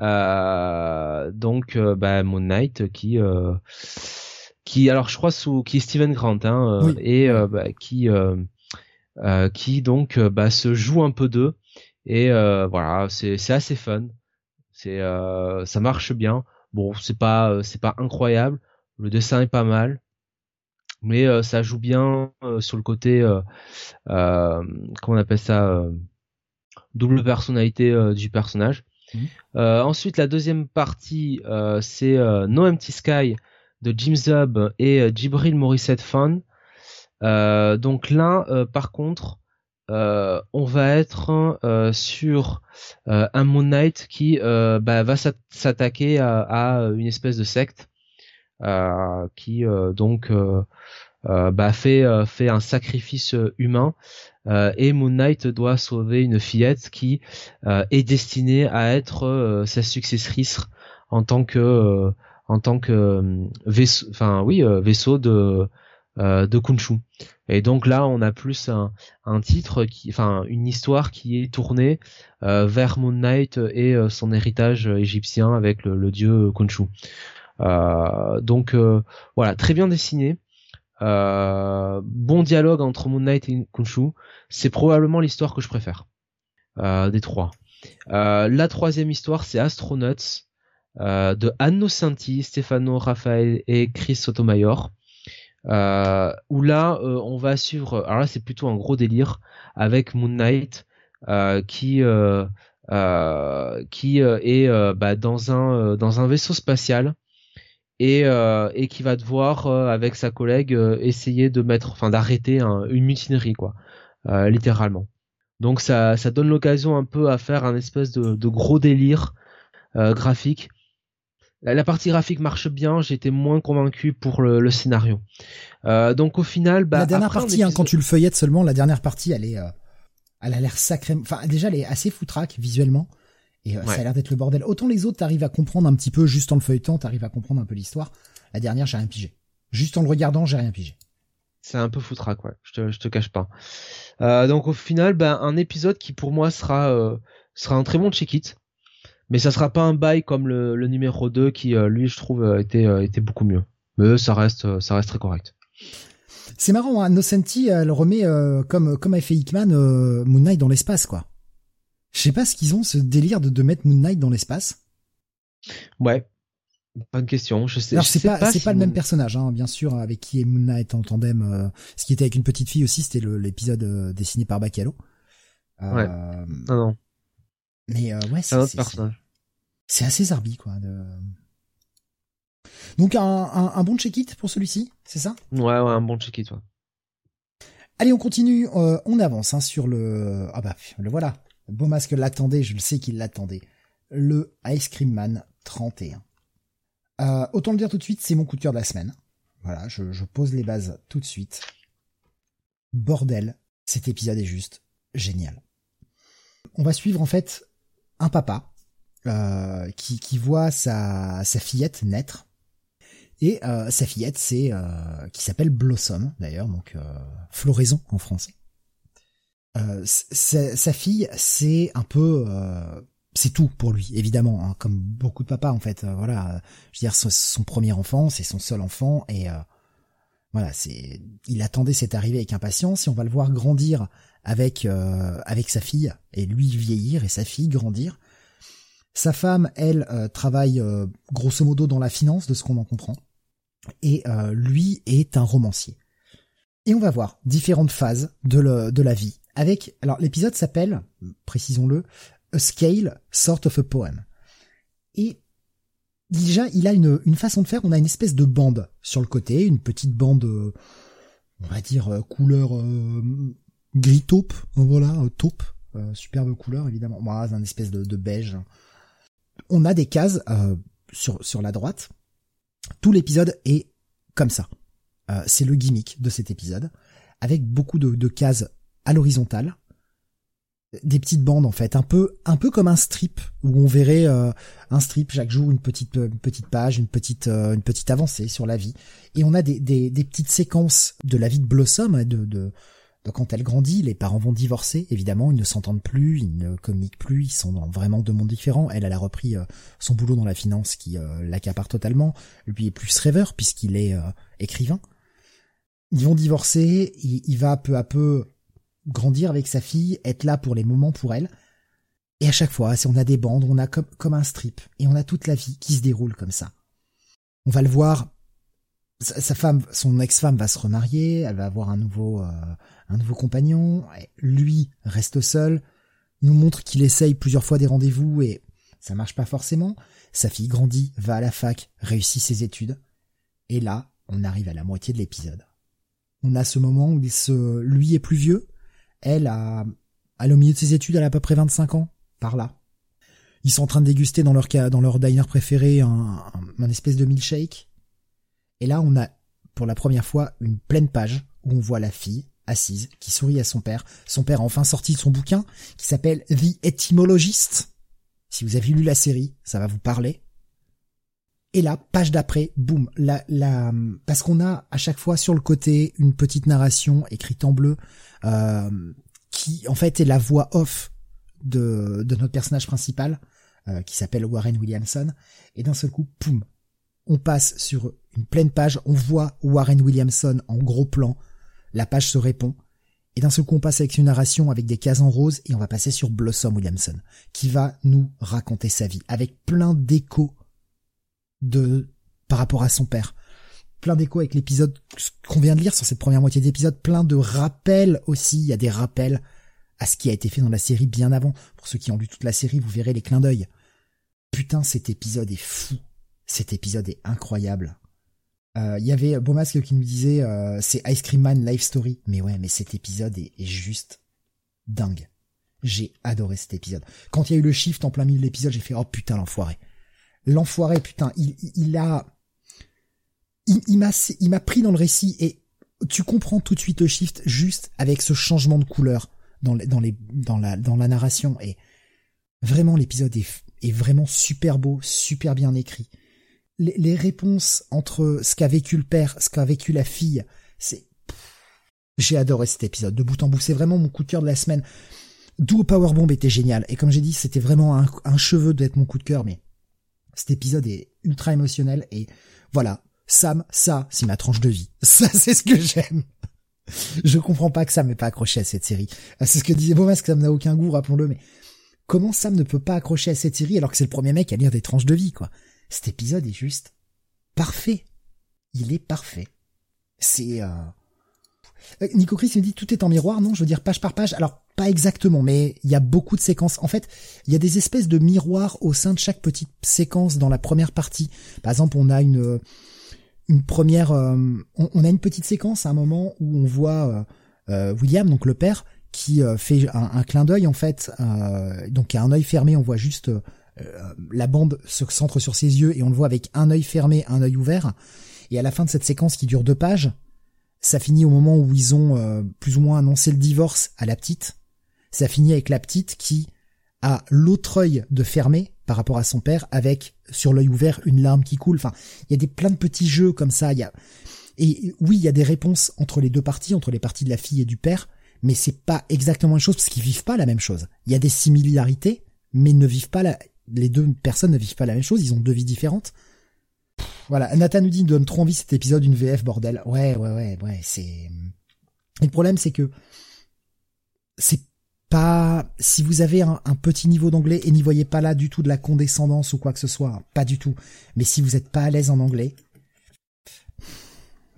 Euh, donc, bah, Moon Knight qui euh, qui alors je crois sous qui est Steven Grant hein, euh, Oui. et bah, qui euh, euh, qui donc bah, se joue un peu d'eux et euh, voilà c'est c'est assez fun c'est euh, ça marche bien. Bon c'est pas euh, c'est pas incroyable. Le dessin est pas mal. Mais euh, ça joue bien euh, sur le côté euh, euh, comment on appelle ça euh, double personnalité du personnage. Euh, ensuite la deuxième partie euh, c'est euh, No Empty Sky de Jim Zub et Jibril Morissette Fan euh, donc là euh, par contre euh, on va être euh, sur euh, un Moon Knight qui bah, va s'at- s'attaquer à, une espèce de secte qui donc bah, fait un sacrifice humain. Et Moon Knight doit sauver une fillette qui est destinée à être sa successrice en tant que en tant que euh, vaisseau de de Kunshu et donc là on a plus un, titre qui enfin une histoire qui est tournée euh, vers Moon Knight et euh, son héritage égyptien avec le, dieu Kunshu euh, donc euh, voilà très bien dessiné bon dialogue entre Moon Knight et Kunshu. C'est probablement l'histoire que je préfère des trois. la troisième histoire, c'est Astronauts de Anno Santi, Stefano Raphael et Chris Sotomayor. Euh, où là on va suivre alors là c'est plutôt un gros délire avec Moon Knight qui qui est bah, dans un dans un vaisseau spatial et, euh, et qui va devoir euh, avec sa collègue euh, essayer de mettre, enfin d'arrêter une mutinerie quoi, littéralement. Donc ça, ça donne l'occasion un peu à faire un espèce de gros délire graphique. La, partie graphique marche bien, j'étais moins convaincu pour le, le scénario. donc au final, bah, la dernière partie, hein, quand tu le feuillettes seulement, la dernière partie, elle est, elle a l'air sacrée. Enfin déjà, elle est assez foutraque visuellement. Et euh, ça a l'air d'être le bordel. Autant les autres, t'arrives à comprendre un petit peu, juste en le feuilletant, t'arrives à comprendre un peu l'histoire. La dernière, j'ai rien pigé. Juste en le regardant, j'ai rien pigé. C'est un peu foutraque, ouais. Je te, je te cache pas. Euh, donc au final, ben, un épisode qui pour moi sera, euh, sera un très bon check-it. Mais ça sera pas un bail comme le, le numéro 2 qui, euh, lui, je trouve, était, était beaucoup mieux. Mais ça reste, ça reste très correct. C'est marrant, hein, Nocenti, elle remet, comme, comme a fait Hickman, Moon Knight dans l'espace, quoi. Je sais pas ce qu'ils ont ce délire de, de mettre Moon Knight dans l'espace. Ouais. Bonne question. Je sais. c'est pas, c'est pas le même personnage, hein, bien sûr, avec qui est Moon Knight en tandem. Euh, ce qui était avec une petite fille aussi, c'était l'épisode euh, dessiné par. Euh, ouais. Ah non. Mais ouais, c'est c'est assez zarbi quoi. De... Donc un, un, un bon check-it pour celui-ci, c'est ça? Ouais, ouais, un bon check-it. Ouais. Allez, on continue, on avance hein, sur le. Ah bah le voilà. Beau masque l'attendait, je le sais qu'il l'attendait. Le Ice Cream Man 31. Euh, autant le dire tout de suite, c'est mon coup de cœur de la semaine. Voilà, je, pose les bases tout de suite. Bordel, cet épisode est juste génial. On va suivre en fait un papa euh, qui, voit sa, fillette naître. Et euh, sa fillette, c'est qui s'appelle Blossom d'ailleurs, donc floraison en français. Euh, sa fille, c'est un peu, euh, c'est tout pour lui, évidemment, hein, comme beaucoup de papas en fait. Euh, voilà, je veux dire, son, premier enfant, c'est son seul enfant, et voilà, c'est, il attendait cette arrivée avec impatience, et on va le voir grandir avec avec sa fille, et lui vieillir et sa fille grandir. Sa femme, elle, travaille grosso modo dans la finance, de ce qu'on en comprend, et lui est un romancier. Et on va voir différentes phases de, le, de la vie avec, alors l'épisode s'appelle, précisons-le, A Scale, Sort of a Poem. Et déjà, il a une, une façon de faire, on a une espèce de bande sur le côté, une petite bande, euh, on va dire, euh, couleur euh, gris taupe, voilà, taupe, superbe couleur évidemment, voilà, un espèce de, beige. On a des cases sur, sur la droite. Tout l'épisode est comme ça. C'est le gimmick de cet épisode, avec beaucoup de, de cases à l'horizontale des petites bandes en fait, un peu un peu comme un strip où on verrait euh, un strip chaque jour une petite une petite page, une petite euh, une petite avancée sur la vie et on a des, des, des petites séquences de la vie de Blossom de, de, de quand elle grandit, les parents vont divorcer évidemment, ils ne s'entendent plus, ils ne communiquent plus, ils sont dans vraiment deux mondes différents. Elle elle a repris euh, son boulot dans la finance qui l'accapare totalement, lui est plus rêveur puisqu'il est écrivain. Ils vont divorcer, il, va peu à peu grandir avec sa fille, être là pour les moments pour elle. Et à chaque fois, si on a des bandes, on a comme un strip, et on a toute la vie qui se déroule comme ça. On va le voir, sa, femme, son ex-femme va se remarier, elle va avoir un nouveau, euh, un nouveau compagnon, lui reste seul, nous montre qu'il essaye plusieurs fois des rendez-vous et ça marche pas forcément. Sa fille grandit, va à la fac, réussit ses études. Et là, on arrive à la moitié de l'épisode. On a ce moment où il lui est plus vieux, elle a, elle au milieu de ses études, elle a à peu près 25 ans, par là. Ils sont en train de déguster dans leur dans leur diner préféré un, un, espèce de milkshake. Et là, on a pour la première fois une pleine page où on voit la fille assise qui sourit à son père. Son père a enfin sorti de son bouquin qui s'appelle The Etymologist. Si vous avez lu la série, ça va vous parler. Et là, page d'après, boum, la, la, parce qu'on a à chaque fois sur le côté une petite narration écrite en bleu euh, qui en fait est la voix off de, de notre personnage principal, euh, qui s'appelle Warren Williamson, et d'un seul coup, poum, on passe sur une pleine page, on voit Warren Williamson en gros plan, la page se répond, et d'un seul coup on passe avec une narration avec des cases en rose, et on va passer sur Blossom Williamson, qui va nous raconter sa vie, avec plein d'échos de par rapport à son père. Plein d'échos avec l'épisode qu'on vient de lire sur cette première moitié d'épisode, plein de rappels aussi, il y a des rappels à ce qui a été fait dans la série bien avant. Pour ceux qui ont lu toute la série, vous verrez les clins d'œil. Putain, cet épisode est fou. Cet épisode est incroyable. Il euh, y avait Beaumasque qui nous disait euh, c'est Ice Cream Man Life Story. Mais ouais, mais cet épisode est, juste dingue. J'ai adoré cet épisode. Quand il y a eu le shift en plein milieu de l'épisode, j'ai fait oh putain l'enfoiré. L'enfoiré, putain, il, il a, il, il m'a, il m'a pris dans le récit et tu comprends tout de suite le shift juste avec ce changement de couleur dans les, dans les, dans la, dans la narration et vraiment l'épisode est, est vraiment super beau, super bien écrit. Les, réponses entre ce qu'a vécu le père, ce qu'a vécu la fille, c'est, j'ai adoré cet épisode de bout en bout. C'est vraiment mon coup de cœur de la semaine. D'où Powerbomb était génial. Et comme j'ai dit, c'était vraiment un, cheveu d'être mon coup de cœur, mais cet épisode est ultra émotionnel et voilà. Sam, ça, c'est ma tranche de vie. Ça, c'est ce que j'aime. Je comprends pas que Sam n'ait pas accroché à cette série. C'est ce que disait Bomas, que Sam n'a aucun goût, rappelons-le, mais comment Sam ne peut pas accrocher à cette série alors que c'est le premier mec à lire des tranches de vie, quoi? Cet épisode est juste parfait. Il est parfait. C'est, euh... euh Nico Chris me dit tout est en miroir, non, je veux dire page par page. Alors, pas exactement, mais il y a beaucoup de séquences. En fait, il y a des espèces de miroirs au sein de chaque petite séquence dans la première partie. Par exemple, on a une, une première, euh, on, a une petite séquence à un moment où on voit euh, euh, William, donc le père, qui fait un, clin d'œil en fait, donc a un œil fermé, on voit juste la bande se centre sur ses yeux et on le voit avec un œil fermé, un œil ouvert. Et à la fin de cette séquence qui dure deux pages, ça finit au moment où ils ont plus ou moins annoncé le divorce à la petite. Ça finit avec la petite qui a l'autre œil de fermé par rapport à son père avec sur l'œil ouvert une larme qui coule. Enfin, il y a des plein de petits jeux comme ça. Il y a et oui, il y a des réponses entre les deux parties, entre les parties de la fille et du père, mais c'est pas exactement la chose parce qu'ils vivent pas la même chose. Il y a des similarités, mais ne vivent pas la... les deux personnes ne vivent pas la même chose. Ils ont deux vies différentes. Voilà, Nathan nous dit donne trop envie cet épisode une VF bordel. Ouais, ouais, ouais, ouais. C'est le problème c'est que c'est pas si vous avez un, petit niveau d'anglais et n'y voyez pas là du tout de la condescendance ou quoi que ce soit, pas du tout. Mais si vous n'êtes pas à l'aise en anglais,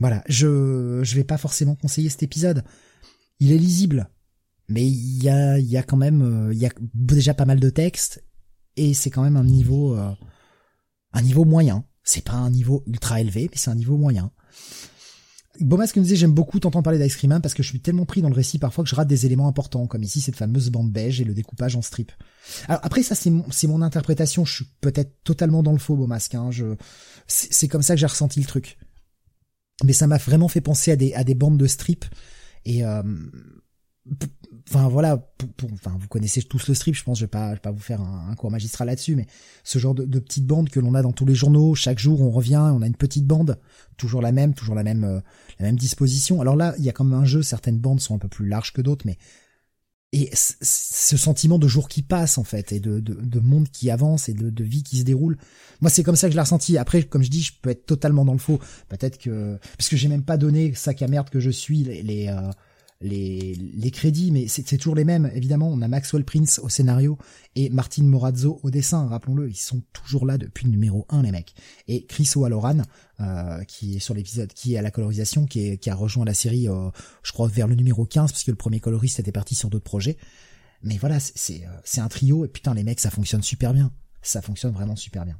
voilà, je je vais pas forcément conseiller cet épisode. Il est lisible, mais il y a il y a quand même euh, il y a déjà pas mal de textes et c'est quand même un niveau euh, un niveau moyen. C'est pas un niveau ultra élevé, mais c'est un niveau moyen. Bomas qui me disait j'aime beaucoup t'entendre parler d'Ice Cream Man parce que je suis tellement pris dans le récit parfois que je rate des éléments importants comme ici cette fameuse bande beige et le découpage en strip. Alors après ça c'est mon, c'est mon interprétation, je suis peut-être totalement dans le faux Bomasque, hein, je c'est comme ça que j'ai ressenti le truc. Mais ça m'a vraiment fait penser à des à des bandes de strip et euh, enfin voilà, pour, enfin vous connaissez tous le strip, je pense, je vais pas, je vais pas vous faire un, cours magistral là-dessus, mais ce genre de, de petites bandes que l'on a dans tous les journaux, chaque jour on revient, on a une petite bande, toujours la même, toujours la même, euh, la même disposition. Alors là, il y a comme un jeu, certaines bandes sont un peu plus larges que d'autres, mais et ce sentiment de jour qui passe en fait et de, de, de monde qui avance et de, de, vie qui se déroule moi c'est comme ça que je l'ai ressenti après comme je dis je peux être totalement dans le faux peut-être que parce que j'ai même pas donné sac à merde que je suis les, les euh, les, les crédits, mais c'est toujours les mêmes. Évidemment, on a Maxwell Prince au scénario et Martin Morazzo au dessin. Rappelons-le, ils sont toujours là depuis le numéro 1, les mecs. Et Chris O'Halloran, euh, qui est sur l'épisode, qui est à la colorisation, qui, est, qui a rejoint la série, euh, je crois, vers le numéro 15, parce que le premier coloriste était parti sur d'autres projets. Mais voilà, c'est c'est un trio, et putain, les mecs, ça fonctionne super bien. Ça fonctionne vraiment super bien.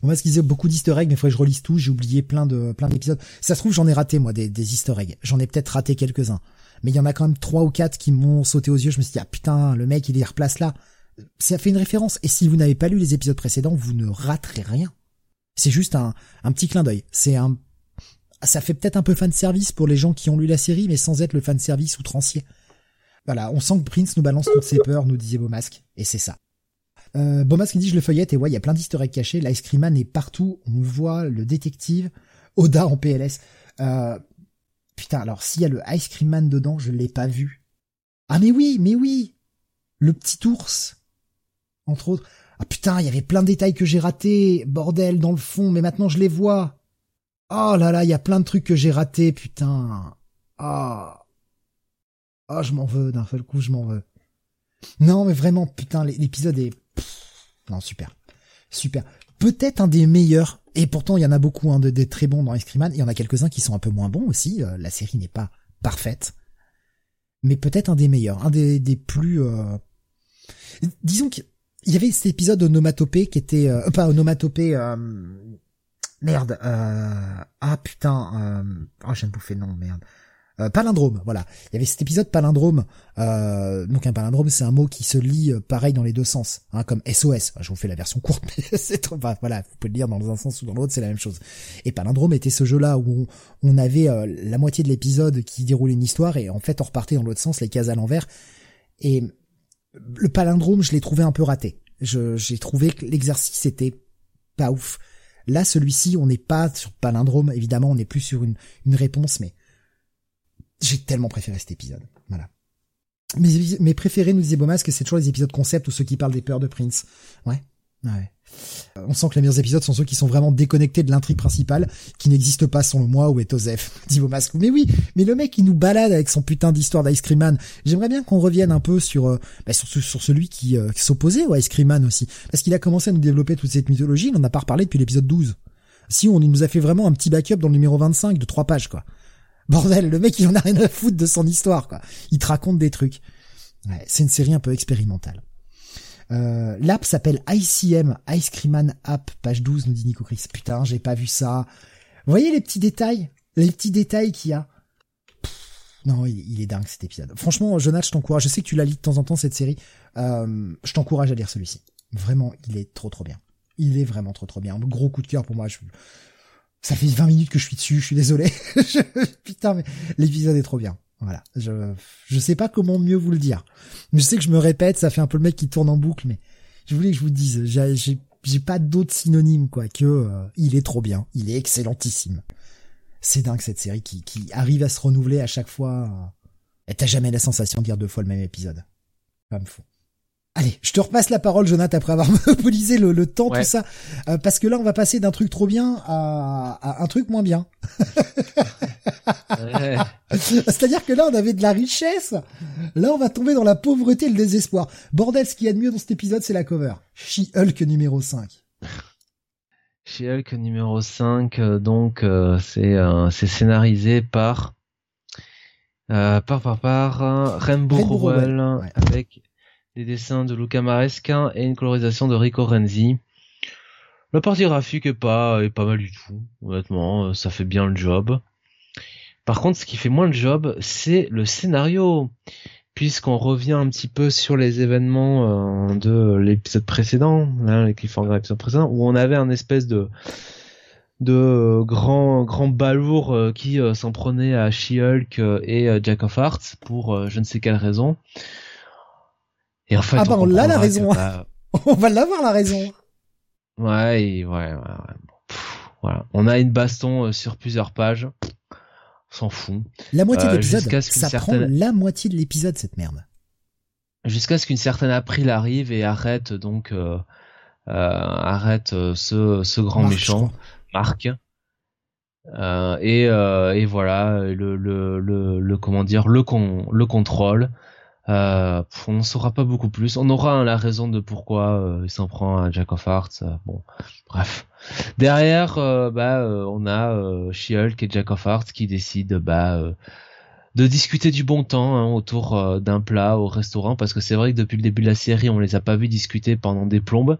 Bon, moi, ce qu'ils disaient beaucoup d'easter eggs, mais il faut que je relise tout. J'ai oublié plein de plein d'épisodes. Ça se trouve, j'en ai raté moi des, des easter eggs. J'en ai peut-être raté quelques-uns, mais il y en a quand même trois ou quatre qui m'ont sauté aux yeux. Je me suis dit ah putain, le mec il les replace là. Ça fait une référence. Et si vous n'avez pas lu les épisodes précédents, vous ne raterez rien. C'est juste un un petit clin d'œil. C'est un ça fait peut-être un peu fan service pour les gens qui ont lu la série, mais sans être le fan service outrancier. Voilà, on sent que Prince nous balance toutes ses peurs, nous disait Beaumasque, et c'est ça. Euh, Bomas qui dit je le feuillette et ouais, il y a plein d'historiques cachés. L'ice Cream Man est partout. On voit le détective. Oda en PLS. Euh, putain, alors s'il y a le Ice Cream Man dedans, je l'ai pas vu. Ah mais oui, mais oui Le petit ours. Entre autres. Ah putain, il y avait plein de détails que j'ai ratés. Bordel, dans le fond, mais maintenant je les vois. Oh là là, il y a plein de trucs que j'ai ratés, putain. Ah. Oh. je m'en veux, d'un seul coup, je m'en veux. Non, mais vraiment, putain, l'épisode est... non, super. Super. Peut-être un des meilleurs, et pourtant il y en a beaucoup hein, de, des très bons dans Ice Il y en a quelques-uns qui sont un peu moins bons aussi. Euh, la série n'est pas parfaite. Mais peut-être un des meilleurs, un des, des plus... Euh... Disons qu'il y avait cet épisode onomatopée qui était... Euh, pas onomatopée... Euh, merde. ah putain. Oh, je viens de bouffer non, merde. Euh, palindrome, voilà. Il y avait cet épisode palindrome. Euh, donc un palindrome, c'est un mot qui se lit euh, pareil dans les deux sens, hein, comme SOS. Je vous fais la version courte, mais c'est trop. voilà, vous pouvez le lire dans un sens ou dans l'autre, c'est la même chose. Et palindrome était ce jeu-là où on, avait la moitié de l'épisode qui déroulait une histoire et en fait on repartait dans l'autre sens, les cases à l'envers. Et le palindrome, je l'ai trouvé un peu raté. j'ai trouvé que l'exercice était pas ouf. Là, celui-ci, on n'est pas sur palindrome, évidemment, on n'est plus sur une, une réponse, mais j'ai tellement préféré cet épisode. Voilà. Mes, préférés, nous disait que c'est toujours les épisodes concept ou ceux qui parlent des peurs de Prince. Ouais. Ouais. Euh, on sent que les meilleurs épisodes sont ceux qui sont vraiment déconnectés de l'intrigue principale, qui n'existe pas selon moi ou est Osef, dit. Mais oui, mais le mec il nous balade avec son putain d'histoire d'Ice Cream Man. J'aimerais bien qu'on revienne un peu sur euh, bah, sur, celui qui, euh, s'opposait au Ice Cream Man aussi, parce qu'il a commencé à nous développer toute cette mythologie. Il n'en a pas reparlé depuis l'épisode 12. Si on il nous a fait vraiment un petit backup dans le numéro 25 de trois pages quoi. Bordel, le mec il en a rien à foutre de son histoire quoi. Il te raconte des trucs. Ouais, c'est une série un peu expérimentale. Euh, L'app s'appelle ICM, Ice Cream App, page 12, nous dit Nico Chris. Putain, j'ai pas vu ça. Vous voyez les petits détails? Les petits détails qu'il y a? Non, il, est dingue cet épisode. Franchement, Jonathan, je t'encourage. Je sais que tu la lis de temps en temps cette série. Euh, je t'encourage à lire celui-ci. Vraiment, il est trop trop bien. Il est vraiment trop trop bien. Gros coup de cœur pour moi. Ça fait 20 minutes que je suis dessus, je suis désolé. Putain, mais l'épisode est trop bien. Voilà. Je, je sais pas comment mieux vous le dire. Je sais que je me répète, ça fait un peu le mec qui tourne en boucle, mais je voulais que je vous dise, j'ai, j'ai, pas d'autres synonymes, quoi, que, euh, il est trop bien. Il est excellentissime. C'est dingue, cette série qui, qui arrive à se renouveler à chaque fois. Et t'as jamais la sensation de dire deux fois le même épisode. Comme fou. Allez, je te repasse la parole, Jonathan, après avoir monopolisé le, le temps, tout ça, euh, parce que là, on va passer d'un truc trop bien à, à un truc moins bien. C'est-à-dire que là, on avait de la richesse. Là, on va tomber dans la pauvreté et le désespoir. Bordel, ce qu'il y a de mieux dans cet épisode, c'est la cover. She-Hulk numéro 5. She-Hulk numéro 5, euh, donc euh, c'est c'est scénarisé par par par par Rainbow, Rowell, avec des dessins de Luca Maresca et une colorisation de Rico Renzi. La partie graphique est pas, mal du tout, honnêtement, euh, ça fait bien le job. Par contre, ce qui fait moins le job, c'est le scénario, puisqu'on revient un petit peu sur les événements euh, de l'épisode précédent, là, les cliffhangers l'épisode précédent, où on avait un espèce de de grand grand balourd euh, qui s'en prenait à She-Hulk et Jack of Hearts pour je ne sais quelle raison. Et en fait, ah bah on, l'a la raison. on va l'avoir la raison. Ouais, ouais, ouais. voilà. On a une baston euh, sur plusieurs pages. On s'en fout. La moitié de euh, l'épisode, ça prend la moitié de l'épisode cette merde. Jusqu'à ce qu'une certaine April arrive et arrête donc euh, arrête ce, ce grand méchant, Marc. et, et voilà le, le, le, le comment dire le con, le contrôle euh, on ne saura pas beaucoup plus. On aura la raison de pourquoi euh, il s'en prend à Jack of Hearts. Euh, bon, bref. Derrière, bah, on a She-Hulk et Jack of Hearts qui décident bah, de discuter du bon temps hein, autour d'un plat au restaurant, parce que c'est vrai que depuis le début de la série, on les a pas vus discuter pendant des plombes.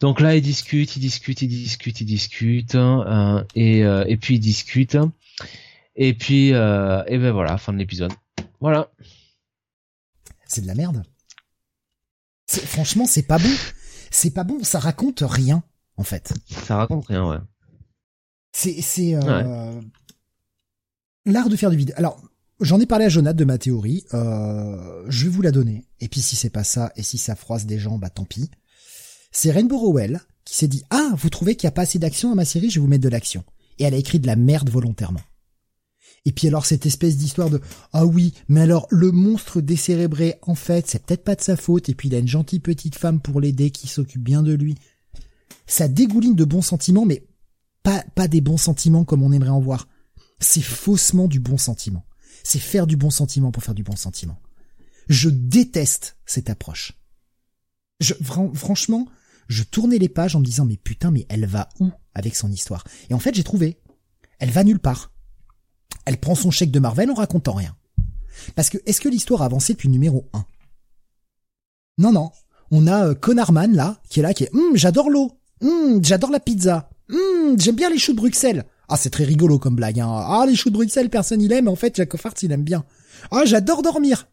Donc là, ils discutent, ils discutent, ils discutent, ils discutent, hein, et, et puis ils discutent. Et puis, et ben voilà, fin de l'épisode. Voilà c'est de la merde. Franchement, c'est pas bon. C'est pas bon, ça raconte rien, en fait. Ça raconte rien, ouais. C'est, c'est, euh, l'art de faire du vide. Alors, j'en ai parlé à Jonathan de ma théorie, euh, je vais vous la donner. Et puis si c'est pas ça, et si ça froisse des gens, bah tant pis. C'est Rainbow Rowell qui s'est dit, ah, vous trouvez qu'il y a pas assez d'action dans ma série, je vais vous mettre de l'action. Et elle a écrit de la merde volontairement. Et puis alors cette espèce d'histoire de ah oui, mais alors le monstre décérébré en fait, c'est peut-être pas de sa faute et puis il a une gentille petite femme pour l'aider qui s'occupe bien de lui. Ça dégouline de bons sentiments mais pas, pas des bons sentiments comme on aimerait en voir. C'est faussement du bon sentiment. C'est faire du bon sentiment pour faire du bon sentiment. Je déteste cette approche. Je, franchement, je tournais les pages en me disant mais putain mais elle va où avec son histoire? Et en fait j'ai trouvé. Elle va nulle part. Elle prend son chèque de Marvel en racontant rien. Parce que est-ce que l'histoire a avancé depuis numéro 1 Non non. On a euh, Conarman là qui est là qui est hum, j'adore l'eau. Hum, j'adore la pizza. Hum, j'aime bien les choux de Bruxelles. Ah, c'est très rigolo comme blague. Hein. Ah, les choux de Bruxelles, personne il aime. En fait, Jack Farts, il aime bien. Ah, j'adore dormir.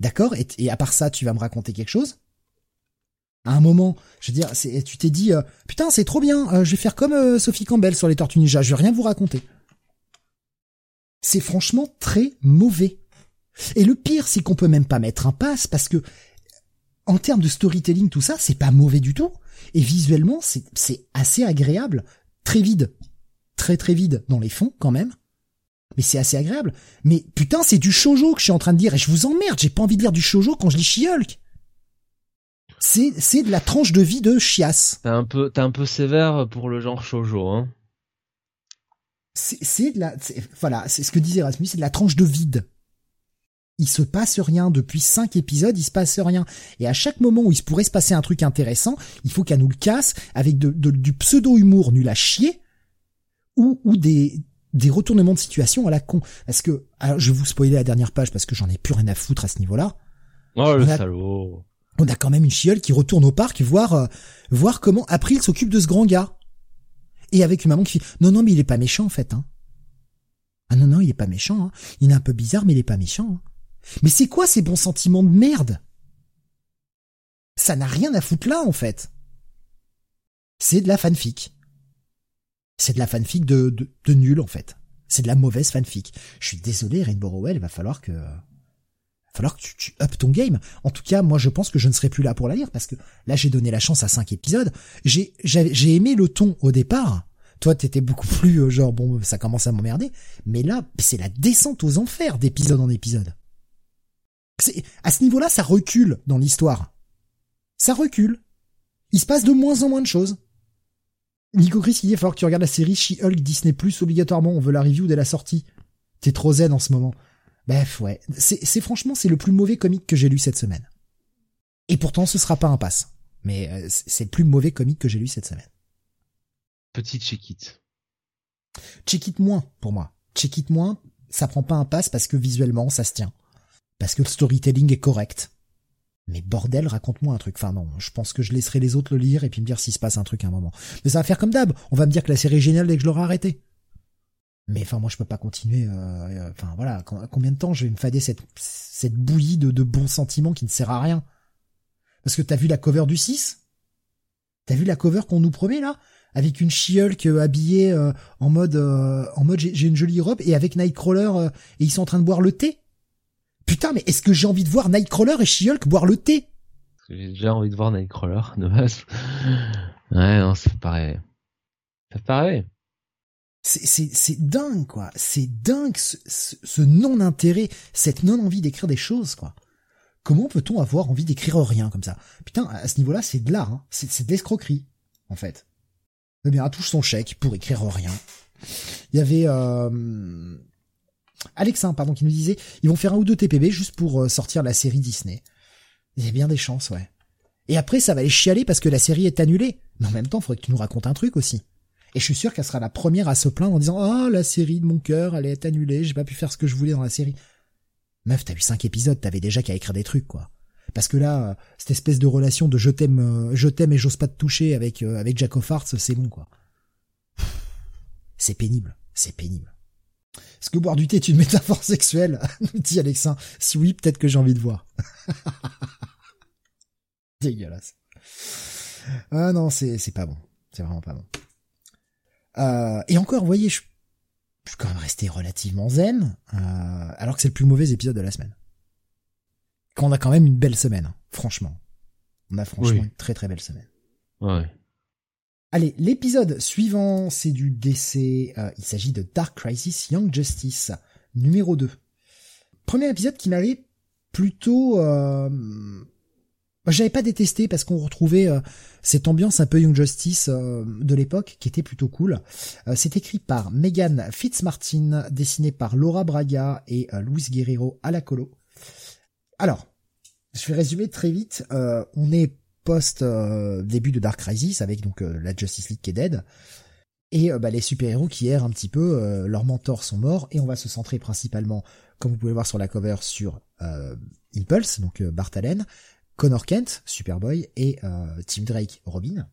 D'accord et, et, à part ça, tu vas me raconter quelque chose? À un moment, je veux dire, tu t'es dit, euh, putain, c'est trop bien. Euh, je vais faire comme euh, Sophie Campbell sur les Tortues Ninja. Je vais rien vous raconter. C'est franchement très mauvais. Et le pire, c'est qu'on peut même pas mettre un pass parce que en termes de storytelling, tout ça, c'est pas mauvais du tout. Et visuellement, c'est assez agréable, très vide très très vide dans les fonds quand même. Mais c'est assez agréable. Mais putain, c'est du shojo que je suis en train de dire et je vous emmerde, j'ai pas envie de lire du shojo quand je lis She-Hulk. C'est c'est de la tranche de vie de chiasse. T'es un peu un peu sévère pour le genre shojo hein. C'est de la voilà, c'est ce que disait Rasmus, c'est de la tranche de vide. Il se passe rien depuis cinq épisodes, il se passe rien. Et à chaque moment où il se pourrait se passer un truc intéressant, il faut qu'elle nous le casse avec de, du pseudo humour nul à chier ou, ou des, des retournements de situation à la con. Parce que, alors je vais vous spoiler la dernière page parce que j'en ai plus rien à foutre à ce niveau-là. Oh le salaud. On a quand même une chiole qui retourne au parc voir euh, voir comment April s'occupe de ce grand gars. Et avec une maman qui fait non non mais il est pas méchant en fait hein. Ah non non il est pas méchant hein. Il est un peu bizarre mais il est pas méchant. Hein. Mais c'est quoi ces bons sentiments de merde? Ça n'a rien à foutre là en fait. C'est de la fanfic. C'est de la fanfic de, de, de nul en fait. C'est de la mauvaise fanfic. Je suis désolé, Rainbow Rowell, il va falloir que, falloir que tu, tu up ton game. En tout cas, moi, je pense que je ne serai plus là pour la lire parce que là, j'ai donné la chance à cinq épisodes. J'ai, aimé le ton au départ. Toi, t'étais beaucoup plus euh, genre bon, ça commence à m'emmerder. Mais là, c'est la descente aux enfers d'épisode en épisode. C'est à ce niveau-là, ça recule dans l'histoire. Ça recule. Il se passe de moins en moins de choses. Nico Chris, il dit, il va falloir que tu regardes la série She-Hulk Disney Plus obligatoirement. On veut la review dès la sortie. T'es trop zen en ce moment. Bref, ouais. C'est, franchement, c'est le plus mauvais comic que j'ai lu cette semaine. Et pourtant, ce sera pas un pass. Mais euh, c'est le plus mauvais comic que j'ai lu cette semaine. Petite check it. Check it moins, pour moi. Check it moins, ça prend pas un pass parce que visuellement, ça se tient. Parce que le storytelling est correct. Mais bordel, raconte-moi un truc. Enfin non, je pense que je laisserai les autres le lire et puis me dire s'il se passe un truc à un moment. Mais ça va faire comme d'hab. On va me dire que la série est géniale dès que je l'aurai arrêtée. Mais enfin moi je peux pas continuer. Euh, euh, enfin voilà, combien de temps je vais me fader cette bouillie de, bons sentiments qui ne sert à rien? Parce que t'as vu la cover du 6 T'as vu la cover qu'on nous promet là? Avec une She-Hulk euh, habillée en mode en mode j'ai une jolie robe et avec Nightcrawler et ils sont en train de boire le thé? Putain, mais est-ce que j'ai envie de voir Nightcrawler et She-Hulk boire le thé? J'ai déjà envie de voir Nightcrawler de base. Ouais, non, ça paraît. Ça paraît. C'est, dingue, quoi. C'est dingue, ce, ce, non-intérêt, cette non-envie d'écrire des choses, quoi. Comment peut-on avoir envie d'écrire rien comme ça? Putain, à ce niveau-là, c'est de l'art, hein. c'est, de l'escroquerie, en fait. Eh bien, touche son chèque pour écrire rien. Il y avait euh, Alexin, pardon, qui nous disait, ils vont faire un ou deux TPB juste pour euh, sortir la série Disney. Il y a bien des chances, ouais. Et après, ça va les chialer parce que la série est annulée. Mais en même temps, faudrait que tu nous racontes un truc aussi. Et je suis sûr qu'elle sera la première à se plaindre en disant, ah, la série de mon cœur, elle est annulée, j'ai pas pu faire ce que je voulais dans la série. Meuf, t'as eu cinq épisodes, t'avais déjà qu'à écrire des trucs, quoi. Parce que là, euh, cette espèce de relation de je t'aime, euh, je t'aime et j'ose pas te toucher avec, avec Jack of c'est bon, quoi. C'est pénible, c'est pénible. Est-ce que boire du thé est une métaphore sexuelle nous dit Alexin. Si oui, peut-être que j'ai envie de voir. Dégueulasse. Ah non, c'est pas bon. C'est vraiment pas bon. Euh, et encore, vous voyez, je, je suis quand même resté relativement zen, euh, alors que c'est le plus mauvais épisode de la semaine. Qu'on a quand même une belle semaine, hein, franchement. On a franchement une très très belle semaine. Ouais. Allez, l'épisode suivant, c'est du décès. Euh, il s'agit de Dark Crisis Young Justice, numéro 2. Premier épisode qui m'avait plutôt... J'avais pas détesté parce qu'on retrouvait euh, cette ambiance un peu Young Justice euh, de l'époque qui était plutôt cool. Euh, c'est écrit par Megan Fitzmartin, dessiné par Laura Braga et Luis Guerrero à la colo. Alors, je vais résumer très vite. on est post début de Dark Crisis avec donc la Justice League qui est dead et bah, les super-héros qui errent un petit peu, leurs mentors sont morts et on va se centrer principalement, comme vous pouvez voir sur la cover, sur Impulse, donc Bart Allen, Connor Kent, Superboy, et euh, Tim Drake, Robin,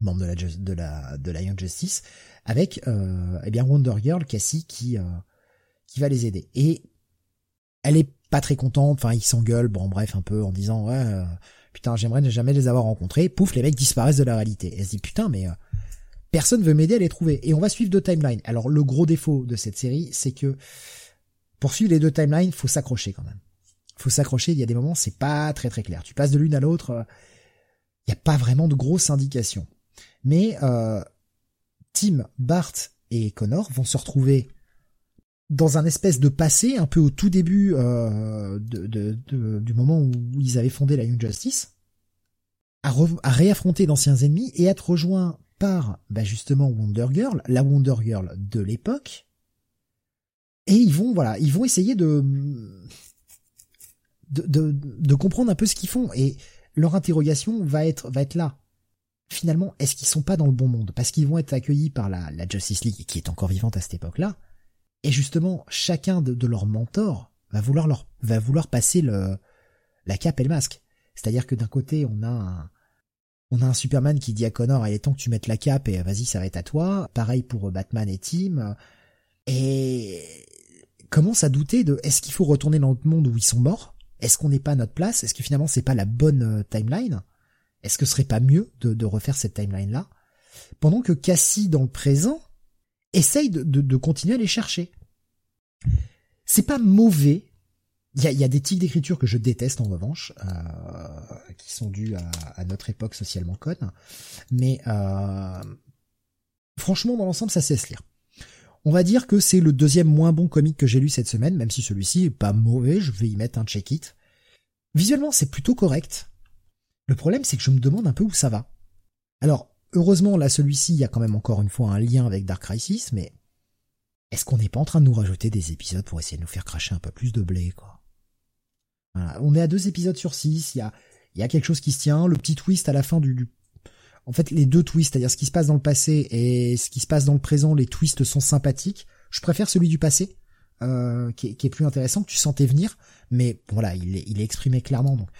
membre de la, de de Justice, avec euh, eh bien Wonder Girl, Cassie, qui, euh, qui va les aider. Et elle est pas très contente, enfin ils s'engueulent, bon bref, un peu en disant ouais euh, putain j'aimerais jamais les avoir rencontrés, pouf les mecs disparaissent de la réalité. Elle se dit putain mais personne veut m'aider à les trouver. Et on va suivre deux timelines. Alors le gros défaut de cette série, c'est que pour suivre les deux timelines, faut s'accrocher quand même faut s'accrocher, il y a des moments, c'est pas très très clair. Tu passes de l'une à l'autre, il euh, n'y a pas vraiment de grosses indications. Mais euh, Tim, Bart et Connor vont se retrouver dans un espèce de passé, un peu au tout début euh, du moment où ils avaient fondé la Young Justice, à, réaffronter d'anciens ennemis et être rejoints par bah, justement Wonder Girl, la Wonder Girl de l'époque. Et ils vont voilà, ils vont essayer de de, de, comprendre un peu ce qu'ils font et leur interrogation va être va être là. Finalement, est-ce qu'ils sont pas dans le bon monde? Parce qu'ils vont être accueillis par la, la Justice League qui est encore vivante à cette époque-là et justement chacun de, leurs mentors va vouloir leur va vouloir passer le la cape et le masque. C'est-à-dire que d'un côté on a un on a un Superman qui dit à Connor il est temps que tu mettes la cape et vas-y ça va être à toi. Pareil pour Batman et Tim et commence à douter de est-ce qu'il faut retourner dans le monde où ils sont morts? Est-ce qu'on n'est pas à notre place? Est-ce que finalement c'est pas la bonne euh, timeline? Est-ce que ce serait pas mieux de, refaire cette timeline là Pendant que Cassie dans le présent essaye de, continuer à les chercher. C'est pas mauvais. Il y a, des types d'écriture que je déteste en revanche, euh, qui sont dus à, notre époque socialement conne. Mais euh, franchement, dans l'ensemble, ça cesse lire. On va dire que c'est le deuxième moins bon comic que j'ai lu cette semaine, même si celui-ci est pas mauvais, je vais y mettre un check-it. Visuellement, c'est plutôt correct. Le problème, c'est que je me demande un peu où ça va. Alors, heureusement, là, celui-ci, il y a quand même encore une fois un lien avec Dark Crisis, mais est-ce qu'on n'est pas en train de nous rajouter des épisodes pour essayer de nous faire cracher un peu plus de blé, quoi? On est à deux épisodes sur six, il y a, quelque chose qui se tient, le petit twist à la fin du en fait, les deux twists, c'est-à-dire ce qui se passe dans le passé et ce qui se passe dans le présent, les twists sont sympathiques. Je préfère celui du passé, euh, qui, est, plus intéressant, que tu sentais venir, mais voilà, il est, exprimé clairement, donc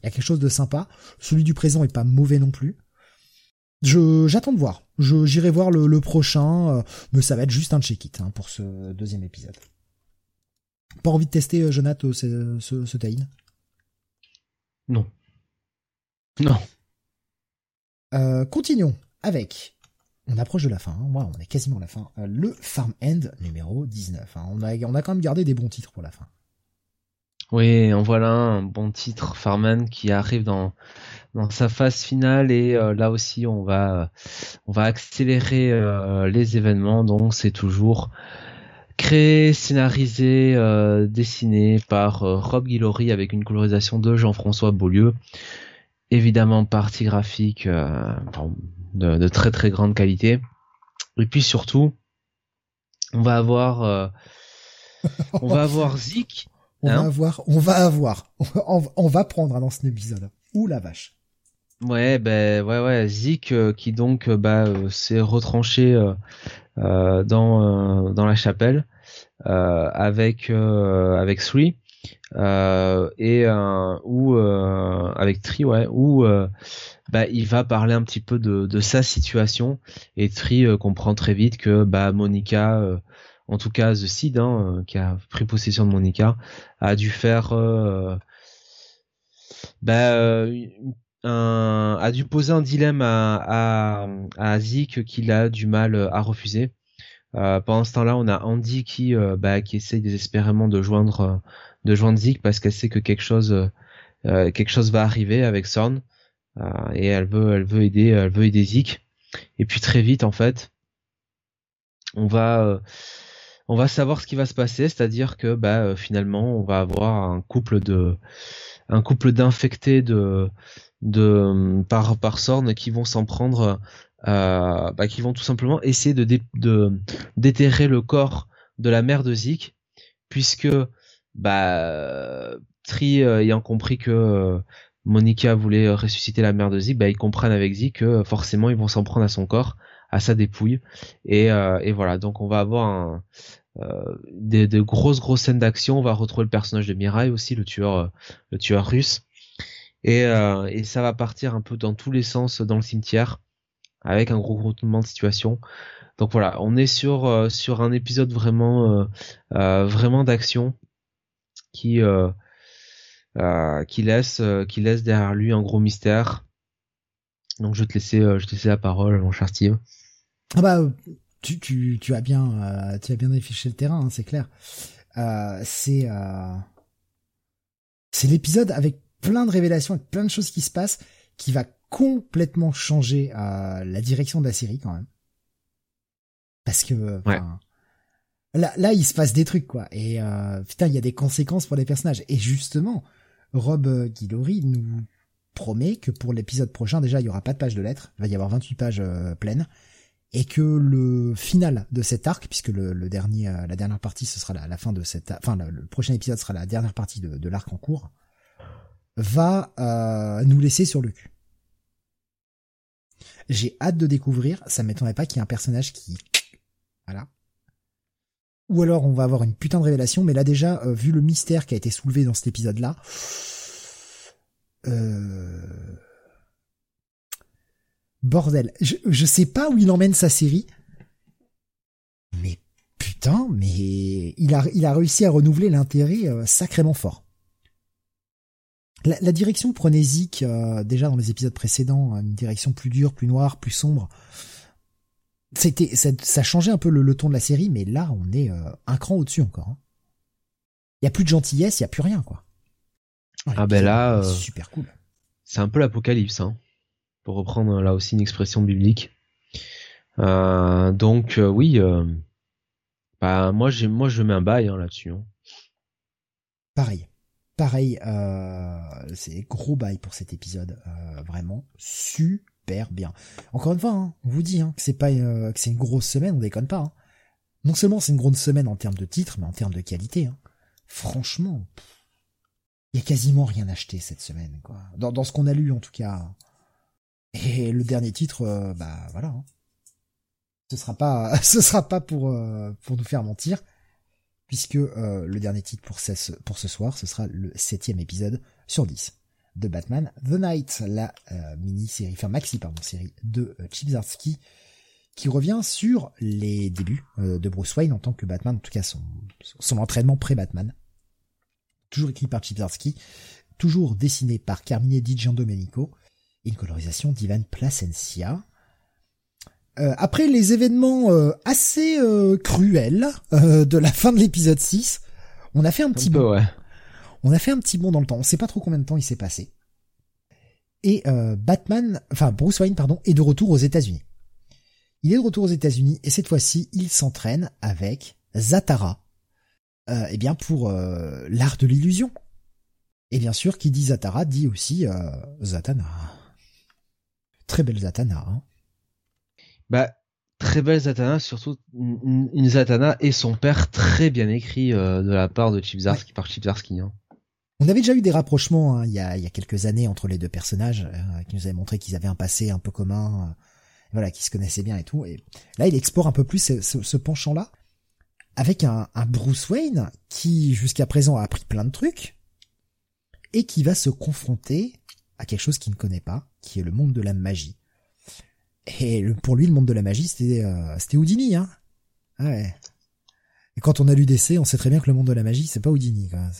il y a quelque chose de sympa. Celui du présent est pas mauvais non plus. Je j'attends de voir. Je j'irai voir le, prochain, euh, mais ça va être juste un check-it hein, pour ce deuxième épisode. Pas envie de tester, euh, Jonathan, ce, ce, ce Non. Non. Euh, continuons avec, on approche de la fin, hein. on est quasiment à la fin, euh, le Farm End numéro 19. Hein. On, a, quand même gardé des bons titres pour la fin. Oui, en voilà un bon titre, Farm End, qui arrive dans, sa phase finale et euh, là aussi on va, on va accélérer les événements, donc c'est toujours créé, scénarisé, dessiné par Rob Guillory avec une colorisation de Jean-François Beaulieu évidemment partie graphique euh, de, très très grande qualité. Et puis surtout, on va avoir, euh, on va avoir Zik. On va hein avoir, on va avoir, on va, prendre dans cet épisode. Ouh la vache. Ouais, ben ouais, ouais, Zik euh, qui donc bah s'est retranché dans dans la chapelle avec avec Three euh, et euh, ou euh, avec Tri où bah il va parler un petit peu de, sa situation et Tri comprend très vite que bah Monica en tout cas The Seed hein, qui a pris possession de Monica a dû faire bah, un, a dû poser un dilemme à, à, qu'il a du mal à refuser. Euh, pendant ce temps-là, on a Andy qui, bah, qui essaye désespérément de joindre de joindre Zeke parce qu'elle sait que quelque chose euh, euh, quelque chose va arriver avec Sorn euh, et elle veut elle veut aider elle veut aider Zeke et puis très vite en fait on va on va savoir ce qui va se passer c'est-à-dire que bah finalement on va avoir un couple de un couple d'infectés de de par par Sorn qui vont s'en prendre, euh, bah, qui vont tout simplement essayer de de déterrer le corps de la mère de Zik, puisque bah Tri ayant compris que Monica voulait ressusciter la mère de Zik, bah ils comprennent avec Zik que forcément ils vont s'en prendre à son corps, à sa dépouille, et, et voilà donc on va avoir un, euh, des, de grosses grosses scènes d'action. On va retrouver le personnage de Mirai aussi, le tueur, euh, le tueur russe. Et, euh, et ça va partir un peu dans tous les sens dans le cimetière, avec un gros retournement de situation. Donc voilà, on est sur sur un épisode vraiment vraiment d'action qui qui laisse qui laisse derrière lui un gros mystère. Donc je vais te laisser je te laisser la parole, mon cher Steve. Ah bah tu, tu, tu as bien, euh, tu as bien affiché le terrain, hein, c'est clair. Euh, c'est, euh, c'est l'épisode avec plein de révélations, avec plein de choses qui se passent, qui va complètement changer la direction de la série quand même. Parce que là, là, il se passe des trucs quoi. Et putain, il y a des conséquences pour les personnages. Et justement, Rob Guillory nous promet que pour l'épisode prochain, déjà, il y aura pas de page de lettres. Il va y avoir 28 pages pleines et que le final de cet arc, puisque le, dernier, euh, la dernière partie, ce sera la, fin de cette, enfin le, prochain épisode sera la dernière partie de, l'arc en cours, va euh, nous laisser sur le cul. J'ai hâte de découvrir. Ça m'étonnerait pas qu'il y ait un personnage qui, voilà. Ou alors on va avoir une putain de révélation, mais là déjà, euh, vu le mystère qui a été soulevé dans cet épisode-là, euh Bordel. Je, je sais pas où il emmène sa série. Mais putain, mais il a, réussi à renouveler l'intérêt euh, sacrément fort. La, direction prenait déjà dans les épisodes précédents, une direction plus dure, plus noire, plus sombre. C'était, ça, ça changeait un peu le, ton de la série, mais là, on est euh, un cran au-dessus encore. Hein. Il y a plus de gentillesse, il y a plus rien, quoi. ah ben là, super cool. C'est un peu l'apocalypse, hein pour reprendre là aussi une expression biblique. Euh, donc euh, oui, euh, bah moi j'ai moi je mets un bail hein, là-dessus. Hein. Pareil, pareil, c'est gros bail pour cet épisode, vraiment super bien. Encore une fois, hein, on vous dit hein, que c'est pas c'est une grosse semaine, on déconne pas. Non seulement c'est une grosse semaine en termes de titres, mais en termes de qualité. Franchement, il y a quasiment rien acheté cette semaine, quoi. Dans, ce qu'on a lu en tout cas. Et le dernier titre, euh, bah voilà. Hein. Ce sera pas, ce sera pas pour euh, pour nous faire mentir, puisque euh, le dernier titre pour ce, soir, ce sera le septième épisode sur 10 de Batman The Night, la mini-série, enfin maxi pardon, série de Chibzarsky, qui revient sur les débuts de Bruce Wayne en tant que Batman, en tout cas son, son entraînement pré-Batman. Toujours écrit par Chibzarsky, toujours dessiné par Carmine Di Giandomenico, une colorisation d'Ivan Placencia. Euh, après les événements euh, assez euh, cruels de la fin de l'épisode 6, on a fait un petit bond. On a fait un petit bond dans le temps. On sait pas trop combien de temps il s'est passé. Et Batman, enfin Bruce Wayne, pardon, est de retour aux États-Unis. Il est de retour aux États-Unis et cette fois-ci, il s'entraîne avec Zatara. eh bien pour l'art de l'illusion. Et bien sûr, qui dit Zatara dit aussi Zatanna. Très belle Zatanna. Hein. Bah, très belle Zatanna, surtout une, Zatanna et son père très bien écrit euh, de la part de Chipzarski par. Hein. On avait déjà eu des rapprochements hein, il, y a, y a, quelques années entre les deux personnages euh, qui nous avaient montré qu'ils avaient un passé un peu commun, euh, voilà, qui se connaissaient bien et tout. Et là, il explore un peu plus ce, penchant-là avec un, un, Bruce Wayne qui jusqu'à présent a appris plein de trucs et qui va se confronter à quelque chose qu'il ne connaît pas, qui est le monde de la magie. Et pour lui, le monde de la magie, c'était euh, c'était Houdini, hein. Ouais. Et quand on a lu DC, on sait très bien que le monde de la magie, c'est pas Houdini, quoi.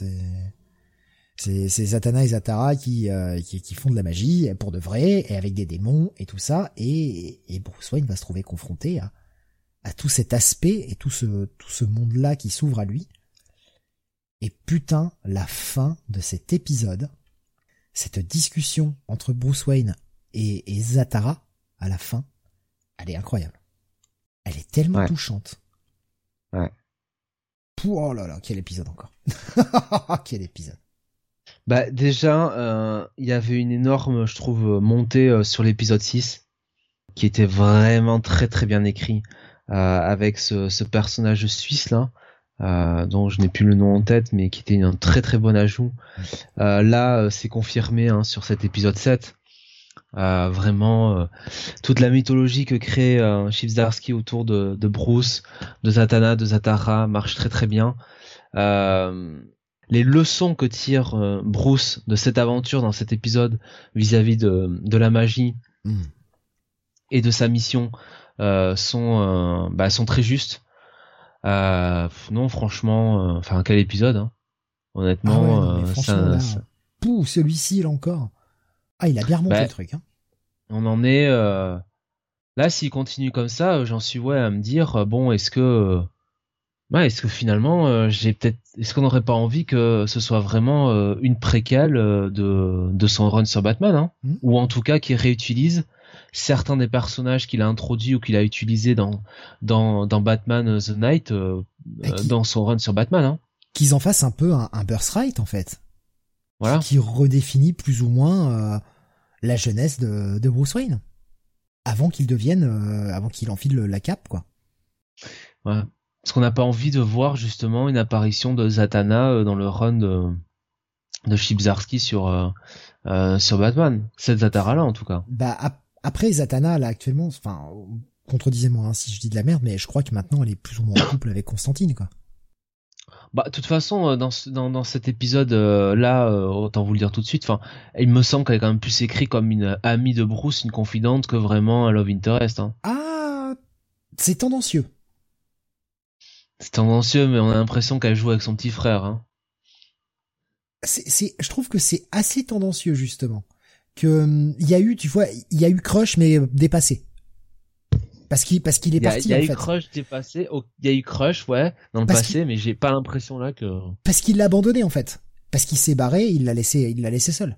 C'est c'est Zatanna et Zatara qui, euh, qui, qui font de la magie pour de vrai et avec des démons et tout ça. Et et Bruce Wayne va se trouver confronté à à tout cet aspect et tout ce tout ce monde-là qui s'ouvre à lui. Et putain, la fin de cet épisode cette discussion entre Bruce Wayne et, et Zatara à la fin, elle est incroyable. Elle est tellement touchante. Ouais. Oh là là, quel épisode encore. quel épisode. Bah déjà, il y avait une énorme, je trouve, montée sur l'épisode 6, qui était vraiment très très bien écrit, avec ce, ce, personnage suisse là, euh, dont je n'ai plus le nom en tête, mais qui était un très très bon ajout. Euh, là, euh, c'est confirmé hein, sur cet épisode 7. Euh, vraiment, euh, toute la mythologie que crée euh, autour de, de, Bruce, de Zatanna, de Zatara marche très très bien. Les leçons que tire Bruce de cette aventure dans cet épisode vis-à-vis de, de, la magie mm. et de sa mission sont, bah, sont très justes. Euh, non, franchement, euh, enfin quel épisode, hein. honnêtement. Ah euh, ça, celui-ci là encore. Ah, il a bien remonté bah, le truc. Hein. On en est. Là, s'il continue comme ça, j'en suis ouais à me dire bon, est-ce que, ouais, est-ce que finalement, j'ai peut-être, est-ce qu'on n'aurait pas envie que ce soit vraiment une préquelle de de son run sur Batman, hein? Mmh. ou en tout cas qu'il réutilise certains des personnages qu'il a introduits ou qu'il a utilisés dans, dans, dans Batman euh, The Night, euh, euh, dans son run sur Batman. Hein. Qu'ils en fassent un peu un, un Birthright, en fait. Voilà. Qui redéfinit plus ou moins la jeunesse de, de Bruce Wayne. Avant qu'il devienne, avant qu'il enfile la cape, quoi. Ouais. Parce qu'on n'a pas envie de voir justement une apparition de Zatanna dans le run de, de Chibzarski sur, sur Batman. Cette Zatara là en tout cas. Bah, après, Zatanna, là, actuellement, enfin, contredisez-moi hein, si je dis de la merde, mais je crois que maintenant, elle est plus ou moins en couple avec Constantine, quoi. Bah, de toute façon, euh, dans, dans, dans cet épisode-là, euh, autant vous le dire tout de suite, enfin, il me semble qu'elle est quand même plus écrite comme une amie de Bruce, une confidente, que vraiment un love interest. Hein. Ah, c'est tendancieux. C'est tendancieux, mais on a l'impression qu'elle joue avec son petit frère. Hein. C'est, je trouve que c'est assez tendancieux justement que il y a eu, tu vois, il y a eu Crush mais dépassé. Parce qu'il parce qu'il est parti. Il y a, eu Crush dépassé. Il y a eu Crush, ouais, dans le passé, mais j'ai pas l'impression là que. Parce qu'il l'a abandonné en fait. Parce qu'il s'est barré, il l'a laissé, il l'a laissé seul.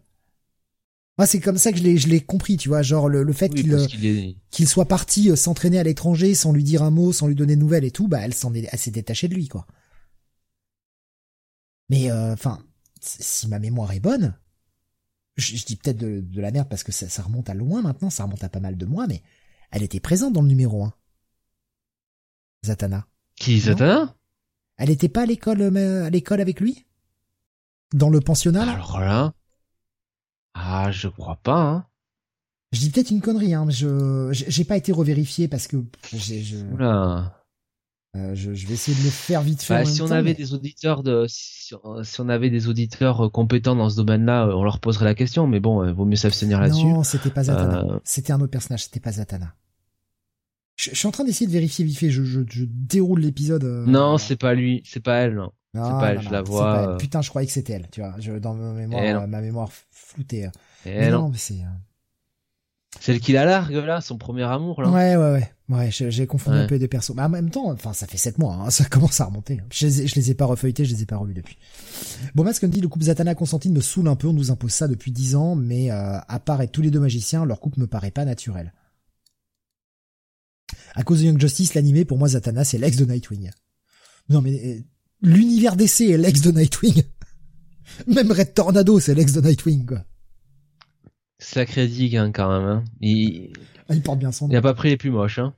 Moi, c'est comme ça que je l'ai, je l'ai compris, tu vois, genre le, le fait qu'il qu'il soit parti euh, s'entraîner à l'étranger sans lui dire un mot, sans lui donner de nouvelles et tout, bah elle s'en est, elle s'est détachée de lui, quoi. Mais euh, enfin, si ma mémoire est bonne, je, dis peut-être de, la merde parce que ça, remonte à loin maintenant, ça remonte à pas mal de mois, mais elle était présente dans le numéro 1. Zatanna. Qui, Zatanna? Elle était pas à l'école, euh, à l'école avec lui? Dans le pensionnat, Alors là? Ah, je crois pas, hein. Je dis peut-être une connerie, hein, mais je, j'ai pas été revérifié parce que j'ai, je... Euh, je, vais essayer de le faire vite fait. Bah, si on avait des auditeurs de, si, on avait des auditeurs euh, compétents dans ce domaine-là, euh, on leur poserait la question. Mais bon, il vaut mieux s'abstenir là-dessus. Non, c'était pas Zatanna. C'était un autre personnage. C'était pas Zatanna. Je, suis en train d'essayer de vérifier vite fait. Je, je, déroule l'épisode. Non, c'est pas lui. C'est pas elle. Non. C'est pas je la vois. Putain, je croyais que c'était elle. Tu vois, je, dans ma mémoire, ma mémoire floutée. mais non, mais c'est. Celle qui la largue là, son premier amour là. Ouais ouais ouais. Ouais, j'ai confondu un peu des persos. Mais en même temps, enfin ça fait sept mois, hein, ça commence à remonter. Je les, ai, je les ai pas refeuilletés, je les ai pas revus depuis. Bon, Mas comme dit, le couple Zatanna Constantine me saoule un peu, on nous impose ça depuis dix ans, mais euh, à part être tous les deux magiciens, leur couple me paraît pas naturel. À cause de Young Justice, l'animé, pour moi, Zatanna, c'est l'ex de Nightwing. Non mais euh, l'univers DC est l'ex de Nightwing. Même Red Tornado, c'est l'ex de Nightwing, quoi. Sacré digue, hein, quand même. Hein. Il... Ah, il porte bien son nom. Il a pas pris les plus moches, hein.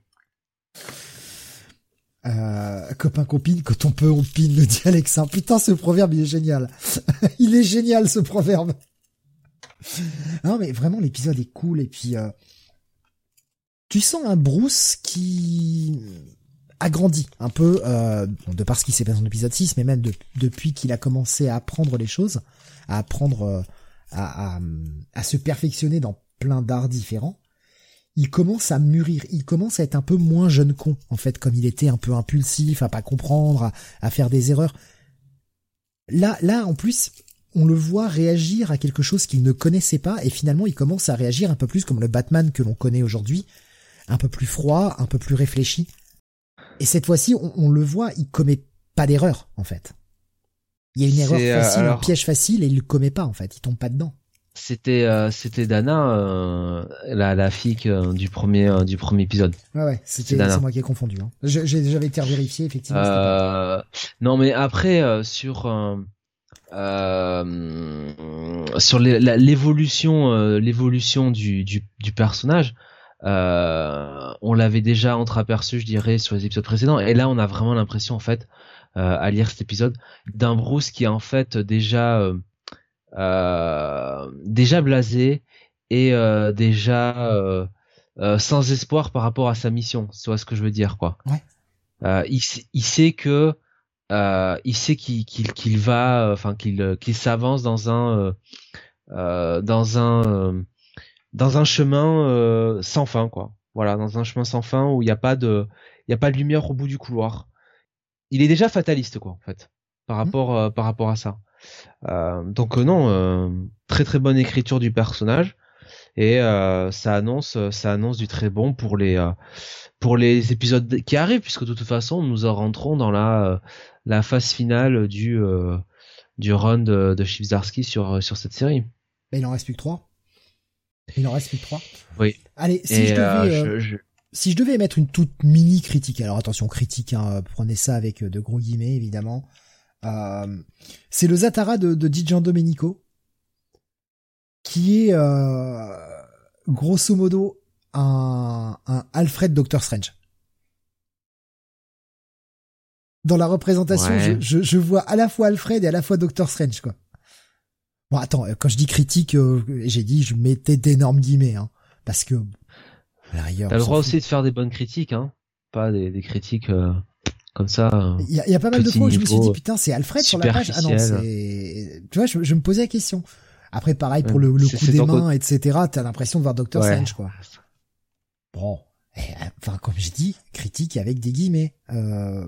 Euh, copain copine, quand on peut on pine, le dit Alexin. Putain, ce proverbe, il est génial. il est génial, ce proverbe. non, mais vraiment, l'épisode est cool, et puis, euh, tu sens un Bruce qui a grandi un peu, euh, de par ce qui s'est passé dans l'épisode 6, mais même depuis qu'il a commencé à apprendre les choses, à apprendre euh, à, à, se perfectionner dans plein d'arts différents, il commence à mûrir, il commence à être un peu moins jeune con, en fait, comme il était un peu impulsif, à pas comprendre, à, faire des erreurs. Là, là, en plus, on le voit réagir à quelque chose qu'il ne connaissait pas, et finalement, il commence à réagir un peu plus comme le Batman que l'on connaît aujourd'hui, un peu plus froid, un peu plus réfléchi. Et cette fois-ci, on, on le voit, il commet pas d'erreur, en fait. Il y a une erreur euh, facile, un piège facile et il le commet pas en fait, il tombe pas dedans. C'était euh, c'était Dana euh, la la fille du premier du premier épisode. Ouais ouais, c'était c'est moi qui ai confondu hein. J'avais été vérifié effectivement. non mais après sur sur l'évolution l'évolution du, du, du personnage euh, on l'avait déjà entreaperçu, je dirais, sur les épisodes précédents. Et là, on a vraiment l'impression, en fait, euh, à lire cet épisode, d'un Bruce qui est en fait déjà euh, déjà blasé et déjà sans espoir par rapport à sa mission. Tu vois ce que je veux dire, quoi. il, il, sait que il sait qu'il qu'il va, enfin qu'il qu'il s'avance dans un dans un dans un chemin euh, sans fin quoi. Voilà, dans un chemin sans fin où il n'y a pas de il a pas de lumière au bout du couloir. Il est déjà fataliste quoi en fait par mmh. rapport euh, par rapport à ça. Euh, donc non, très très bonne écriture du personnage et ça annonce ça annonce du très bon pour les pour les épisodes qui arrivent puisque de toute façon nous en rentrons dans la la phase finale du du run de, de sur sur cette série. Mais il en reste plus que trois. Il en reste plus que trois. Oui. Allez, si je devais, euh, euh, si je devais mettre une toute mini critique, alors attention critique, hein, prenez ça avec euh, de gros guillemets évidemment. Euh, c'est le Zatara de, de Domenico, qui est euh, grosso modo un, un Alfred Doctor Strange. Dans la représentation, je, je, je, vois à la fois Alfred et à la fois Doctor Strange, quoi. Bon, attends, quand je dis critique, euh, j'ai dit je mettais d'énormes guillemets, hein, parce que T'as le droit aussi de faire des bonnes critiques, hein, pas des, des critiques euh, comme ça. Il y, a, y a pas mal de fois où je me suis dit putain c'est Alfred sur la page. Ah non, c'est, tu vois, je, je, me posais la question. Après pareil pour le, le coup des mains, etc. T'as l'impression de voir Doctor Strange quoi. Bon, eh, enfin comme j'ai dit, critique avec des guillemets. Euh,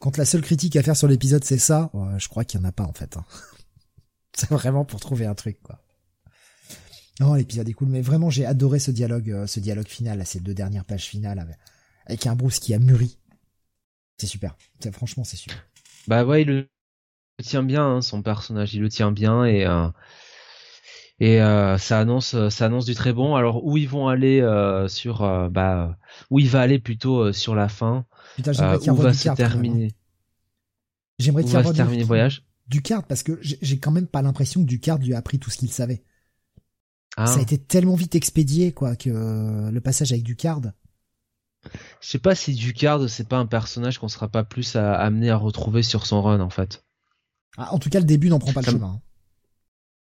quand la seule critique à faire sur l'épisode c'est ça, je crois qu'il y en a pas en fait. Hein. C'est vraiment pour trouver un truc, quoi. Non, l'épisode est cool, mais vraiment j'ai adoré ce dialogue, euh, ce dialogue final, ces deux dernières pages finales avec, un Bruce qui a mûri. C'est super. Franchement, c'est super. Bah ouais, il le tient bien, hein, son personnage, il le tient bien et euh, et euh, ça annonce, ça annonce du très bon. Alors où ils vont aller sur, bah où il va aller plutôt sur la fin, Putain, où va se terminer. J'aimerais se terminer le voyage. Ducard parce que j'ai quand même pas l'impression que Ducard lui a appris tout ce qu'il savait. Ah. Ça a été tellement vite expédié quoi que le passage avec Ducard. Je sais pas si Ducard c'est pas un personnage qu'on sera pas plus à, amener à retrouver sur son run en fait. Ah, en tout cas le début n'en prend pas le chemin. Hein.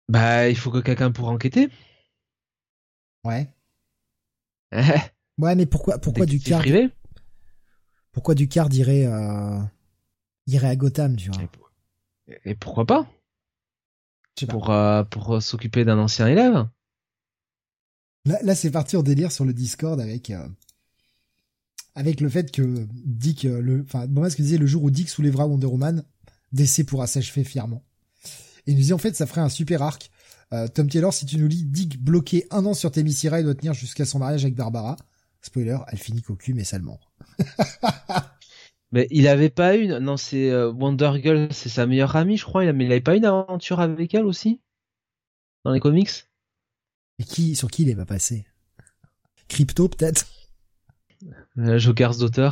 Bah il faut que quelqu'un pour enquêter. Ouais. ouais mais pourquoi pourquoi Ducard Pourquoi Ducard irait euh, irait à Gotham tu vois? Et pourquoi pas? Pour, euh, pour euh, s'occuper d'un ancien élève Là, là c'est parti en délire sur le Discord avec euh, avec le fait que Dick, le, enfin, bon, ce que disait le jour où Dick soulèvera Wonder Woman, DC pourra s'achever fièrement. Et il nous dit en fait, ça ferait un super arc. Tom Taylor, si tu nous lis, Dick bloqué un an sur Themyscira, il doit tenir jusqu'à son mariage avec Barbara. Spoiler, elle finit cocu mais salement. Mais il avait pas une. Non, c'est euh, Wonder Girl, c'est sa meilleure amie, je crois. Mais il avait pas une aventure avec elle aussi? Dans les comics? Et qui, sur qui il est pas passé? Crypto peut-être? Euh, Joker's Daughter.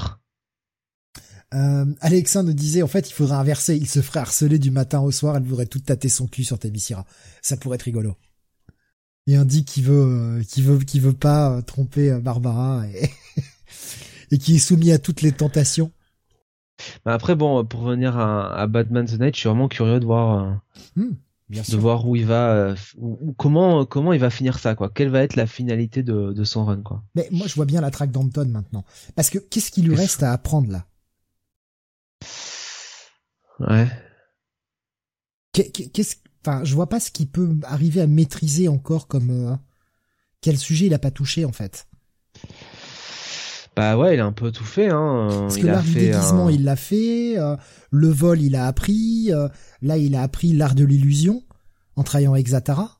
Euh, Alexa nous disait en fait il faudrait inverser, il se ferait harceler du matin au soir, elle voudrait tout tâter son cul sur Temissira. Ça pourrait être rigolo. Et un dit qui veut, euh, qui veut, qui veut pas tromper Barbara et, et qui est soumis à toutes les tentations. Bah, après, bon, pour venir à, Batman the Night, je suis vraiment curieux de voir, euh, hmm, de voir où il va, euh, comment, comment il va finir ça, quoi. Quelle va être la finalité de, de son run, quoi. Mais moi, je vois bien la traque d'Anton maintenant. Parce que qu'est-ce qu'il lui reste à apprendre là? Ouais. Qu'est-ce, enfin, je vois pas ce qu'il peut arriver à maîtriser encore comme euh, quel sujet il a pas touché en fait. Bah ouais, il a un peu tout fait. Hein. Parce que l'art du déguisement, il l'a fait. Euh, le vol, il a appris. Euh, là, il a appris l'art de l'illusion en travaillant avec Zatara.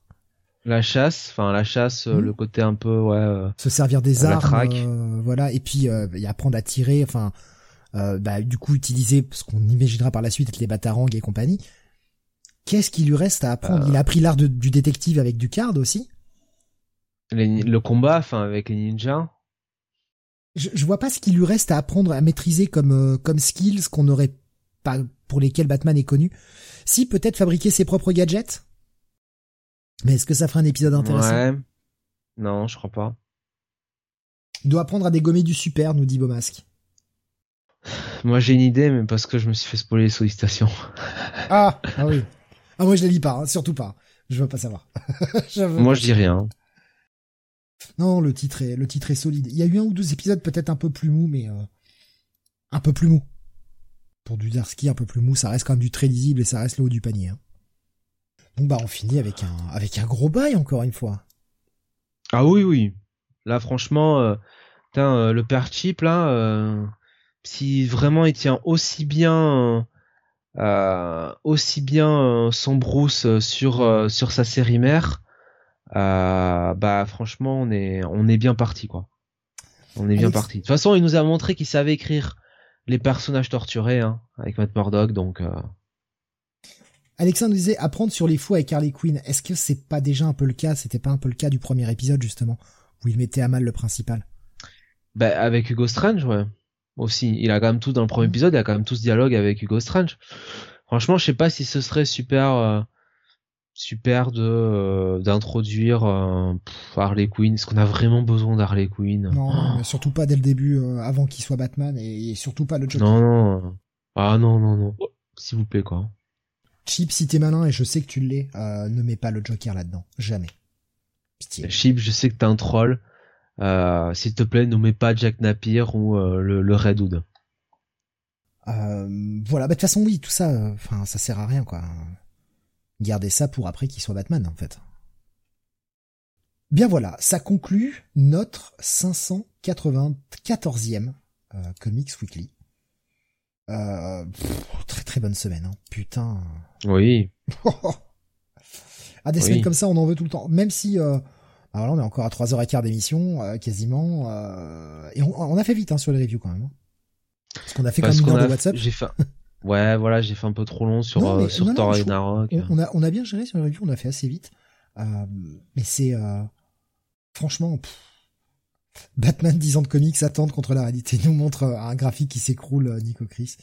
La chasse, enfin la chasse, euh, le côté un peu ouais. Se servir des armes, voilà. Et puis il apprendre à tirer. Enfin, bah du coup utiliser ce qu'on imaginera par la suite être les batarangs et compagnie. Qu'est-ce qu'il lui reste à apprendre? Il a appris l'art du détective avec du card aussi. le combat, enfin avec les ninjas je, je vois pas ce qu'il lui reste à apprendre à maîtriser comme euh, comme skills qu'on n'aurait pas pour lesquels Batman est connu. Si peut-être fabriquer ses propres gadgets. Mais est-ce que ça fera un épisode intéressant? Ouais. Non, je crois pas. Il doit apprendre à dégommer du super, nous dit Beaumasque. Moi j'ai une idée, mais parce que je me suis fait spoiler les sollicitations. Ah, ah oui. Ah moi je la lis pas, hein, surtout pas. Je veux pas savoir. je veux Moi je dis rien. Non, le titre est le titre est solide. Il y a eu un ou deux épisodes peut-être un peu plus mou, mais euh, un peu plus mou. Pour du Darsky un peu plus mou, ça reste quand même du très lisible et ça reste le haut du panier. Hein. Donc bah on finit avec un avec un gros bail encore une fois. Ah oui oui. Là franchement, euh, euh le père Chip là, si vraiment il tient aussi bien aussi bien son Bruce sur sa série mère, bah franchement on est on est bien parti quoi. On est bien parti. De toute façon, il nous a montré qu'il savait écrire les personnages torturés hein, avec Matt Murdock, donc. Alexandre disait apprendre sur les fous avec Harley Quinn. Est-ce que c'est pas déjà un peu le cas? C'était pas un peu le cas du premier épisode justement où il mettait à mal le principal Bah avec Hugo Strange, ouais. Aussi, il a quand même tout dans le premier mm. épisode. Il a quand même tout ce dialogue avec Hugo Strange. Franchement, je sais pas si ce serait super, euh, super de euh, d'introduire euh, Harley Quinn. Est-ce qu'on a vraiment besoin d'Harley Quinn? Non, surtout pas dès le début, avant qu'il soit Batman, et, surtout pas le Joker. Non, non. Ah non, non, non. S'il vous plaît, quoi. Chip, si t'es malin, et je sais que tu l'es, euh, ne mets pas le Joker là-dedans. Jamais. Chip, je sais que t'es un troll. Euh, S'il te plaît, ne mets pas Jack Napier ou euh, le, le, Red Hood. Euh, voilà, bah de toute façon, oui, tout ça, euh, enfin, ça sert à rien, quoi. Gardez ça pour après qu'il soit Batman, en fait. Bien voilà, ça conclut notre 594e Comics Weekly. Euh, très très bonne semaine, hein. putain. Oui. ah des semaines comme ça, on en veut tout le temps. Même si, euh, alors là, on est encore à 3h15 d'émission, euh, quasiment. Euh, et on, a fait vite hein, sur les reviews quand même. Hein. Parce qu'on a fait quand même une heure de WhatsApp. J'ai fait. Ouais, voilà, j'ai fait un peu trop long sur euh, sur Thor Ragnarok. On, a on a bien géré sur les reviews, on a fait assez vite. mais c'est franchement. Batman 10 ans de comics attendent contre la réalité nous montre un graphique qui s'écroule, euh, Nico Chris.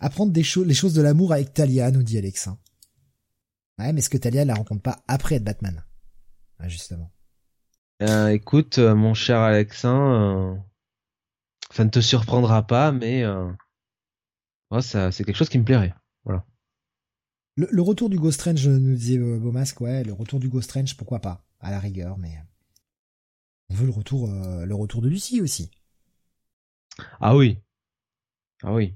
Apprendre des choses, les choses de l'amour avec Talia, nous dit Alex. Ouais, mais est-ce que Talia la rencontre pas après être Batman? Justement. Euh, écoute, euh, mon cher Alexin, ça ne te surprendra pas, mais ça, c'est quelque chose qui me plairait. Voilà. Le, retour du Ghost Strange, nous disait Beaumasque, ouais, le retour du Ghost Strange, pourquoi pas, à la rigueur, mais on veut le retour, euh, le retour de Lucie aussi. Ah oui. Ah oui.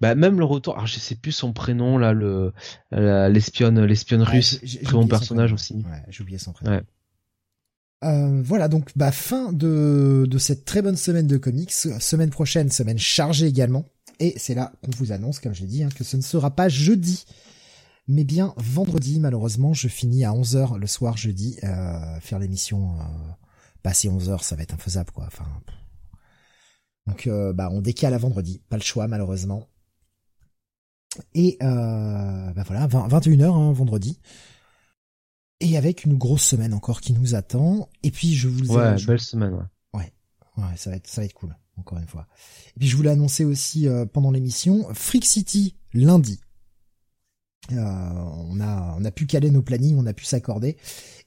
Bah même le retour, alors je sais plus son prénom là, le l'espionne l'espionne russe, très bon personnage aussi. Ouais, j'ai oublié son prénom. Euh, voilà donc bah fin de de cette très bonne semaine de comics. Semaine prochaine, semaine chargée également. Et c'est là qu'on vous annonce, comme je l'ai dit, hein, que ce ne sera pas jeudi, mais bien vendredi. Malheureusement, je finis à 11h le soir jeudi euh, faire l'émission passer 11 heures, ça va être infaisable, quoi. Enfin, donc, euh, bah, on décale à vendredi. Pas le choix, malheureusement. Et, euh, bah voilà, 21 heures, hein, vendredi. Et avec une grosse semaine encore qui nous attend. Et puis, je vous Ouais, belle semaine, ouais. Ouais. Ouais, ça va être, ça va être cool. Encore une fois. Et puis, je vous l'ai annoncé aussi euh, pendant l'émission. Freak City, lundi. Euh, on a on a pu caler nos plannings, on a pu s'accorder.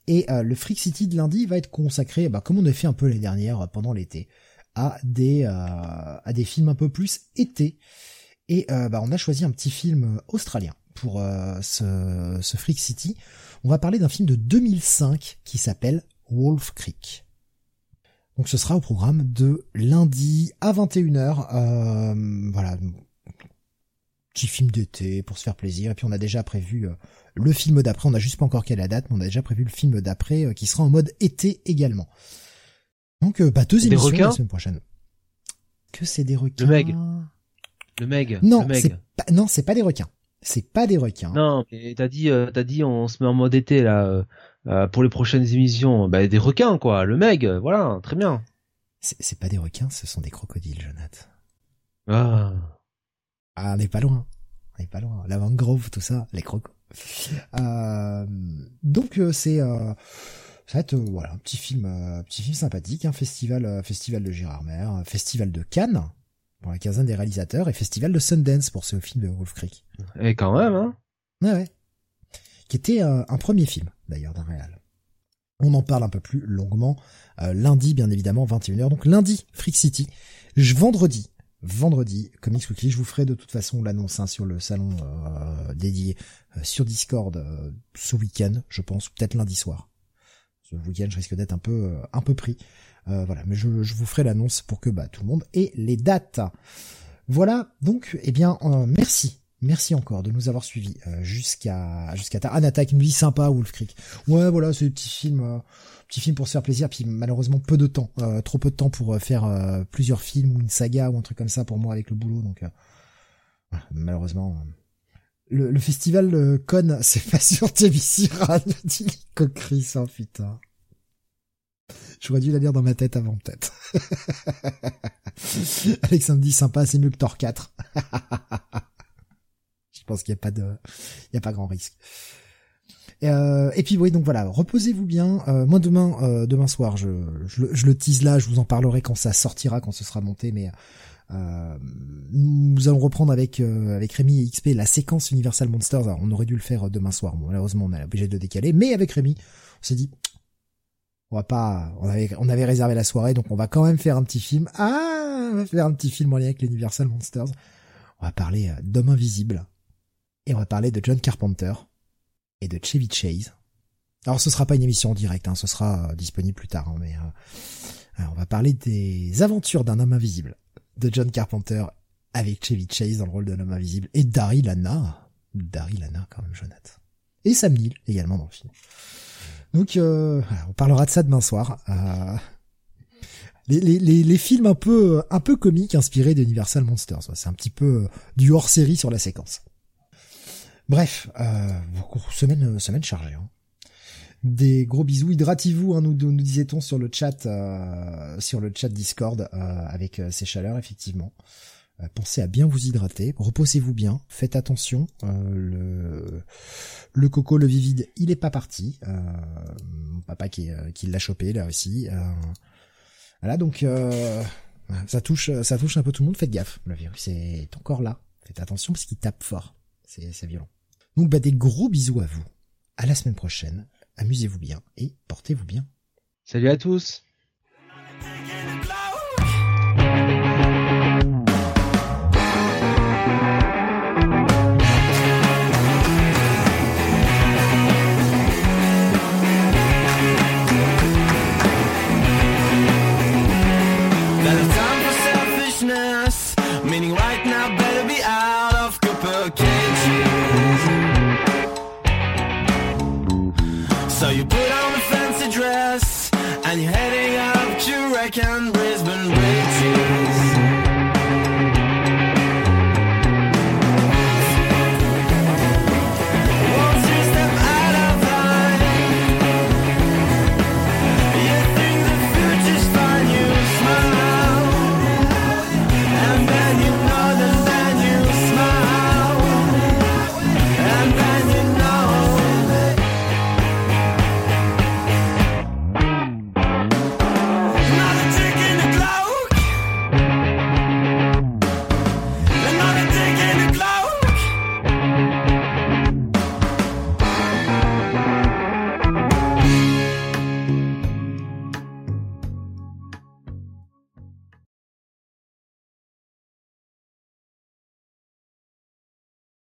Et euh, le Freak City de lundi va être consacré, bah, comme on a fait un peu les dernières euh, pendant l'été, à des à des films un peu plus été. Et bah, on a choisi un petit film australien pour ce, ce Freak City. On va parler d'un film de 2005 qui s'appelle Wolf Creek. Donc ce sera au programme de lundi à 21h. voilà, petit film d'été pour se faire plaisir. Et puis on a déjà prévu euh, le film d'après. On n'a juste pas encore quelle la date, mais on a déjà prévu le film d'après euh, qui sera en mode été également. Donc euh, bah deux émissions la semaine prochaine. Que c'est des requins. Le Meg. Le Meg. Non, c'est pas, non, c'est pas des requins. C'est pas des requins. Non, t'as dit, t'as dit, on se met en mode été là pour les prochaines émissions. Bah des requins quoi. Le Meg, voilà, très bien. C'est pas des requins, ce sont des crocodiles, Jonathan. Ah. Ah, on n'est pas loin. On n'est pas loin. La mangrove, tout ça, les crocos. Euh, donc euh, c'est euh, ça va être euh, voilà un petit film, petit film sympathique, un festival, festival de Gérardmer, festival de Cannes pour la quinzaine des réalisateurs et festival de Sundance pour ce film de Wolf Creek. Et quand même, hein. Ouais, ouais. Qui était un premier film d'ailleurs d'un réal. On en parle un peu plus longuement lundi, bien évidemment, 21h. Donc lundi, Freak City. Je, vendredi, vendredi, Comics Weekly, je vous ferai de toute façon l'annonce hein, sur le salon dédié sur Discord ce week-end, je pense, peut-être lundi soir. Ce week-end, je risque d'être un peu un peu pris. voilà, mais je, vous ferai l'annonce pour que bah, tout le monde ait les dates. Voilà, donc, eh bien, merci Merci encore de nous avoir suivis euh, jusqu'à jusqu'à ta attaque une vie sympa Wolf Creek. Ouais voilà c'est des petits films euh, petits films pour se faire plaisir puis malheureusement peu de temps euh, trop peu de temps pour faire plusieurs films ou une saga ou un truc comme ça pour moi avec le boulot donc malheureusement le, le festival Con c'est pas sur TBC dit Chris oh putain. J'aurais dû la lire dans ma tête avant peut-être. Alexandre dit sympa c'est mieux que Thor 4. Je pense qu'il n'y a pas de, il y a pas grand risque. Euh, et puis oui, donc voilà, reposez-vous bien. Euh, moi demain, euh, demain soir, je, je, le tease là, je vous en parlerai quand ça sortira, quand ce sera monté, mais nous allons reprendre avec avec Rémi et XP la séquence Universal Monsters. on aurait dû le faire demain soir. malheureusement, on est obligé de décaler, mais avec Rémi, on s'est dit, on va pas, on avait on avait réservé la soirée, donc on va quand même faire un petit film. Ah, on va faire un petit film en lien avec l'Universal Monsters. On va parler d'Homme Invisible et on va parler de John Carpenter et de Chevy Chase. Alors ce sera pas une émission en direct, hein, ce sera euh, disponible plus tard, hein, mais euh, on va parler des aventures d'un homme invisible de John Carpenter avec Chevy Chase dans le rôle d'un homme invisible et Daryl Lana, Daryl Lana quand même, Jonathan. Et Sam Neill également dans le film. Donc euh, on parlera de ça demain soir. Euh, les, les, films un peu un peu comiques inspirés d'Universal Monsters. C'est un petit peu du hors série sur la séquence. Bref, euh, semaine, euh, semaine chargée. Hein. Des gros bisous, hydratez-vous, hein, nous, nous disait-on sur le chat, euh, sur le chat Discord euh, avec ces chaleurs, effectivement. pensez à bien vous hydrater, reposez-vous bien, faites attention. le, le coco, le vivide, il est pas parti. mon papa qui, qui l'a chopé là aussi. voilà, donc ça touche, ça touche un peu tout le monde. Faites gaffe, le virus est encore là. Faites attention parce qu'il tape fort. C'est violent. Donc bah, des gros bisous à vous. À la semaine prochaine. Amusez-vous bien et portez-vous bien. Salut à tous.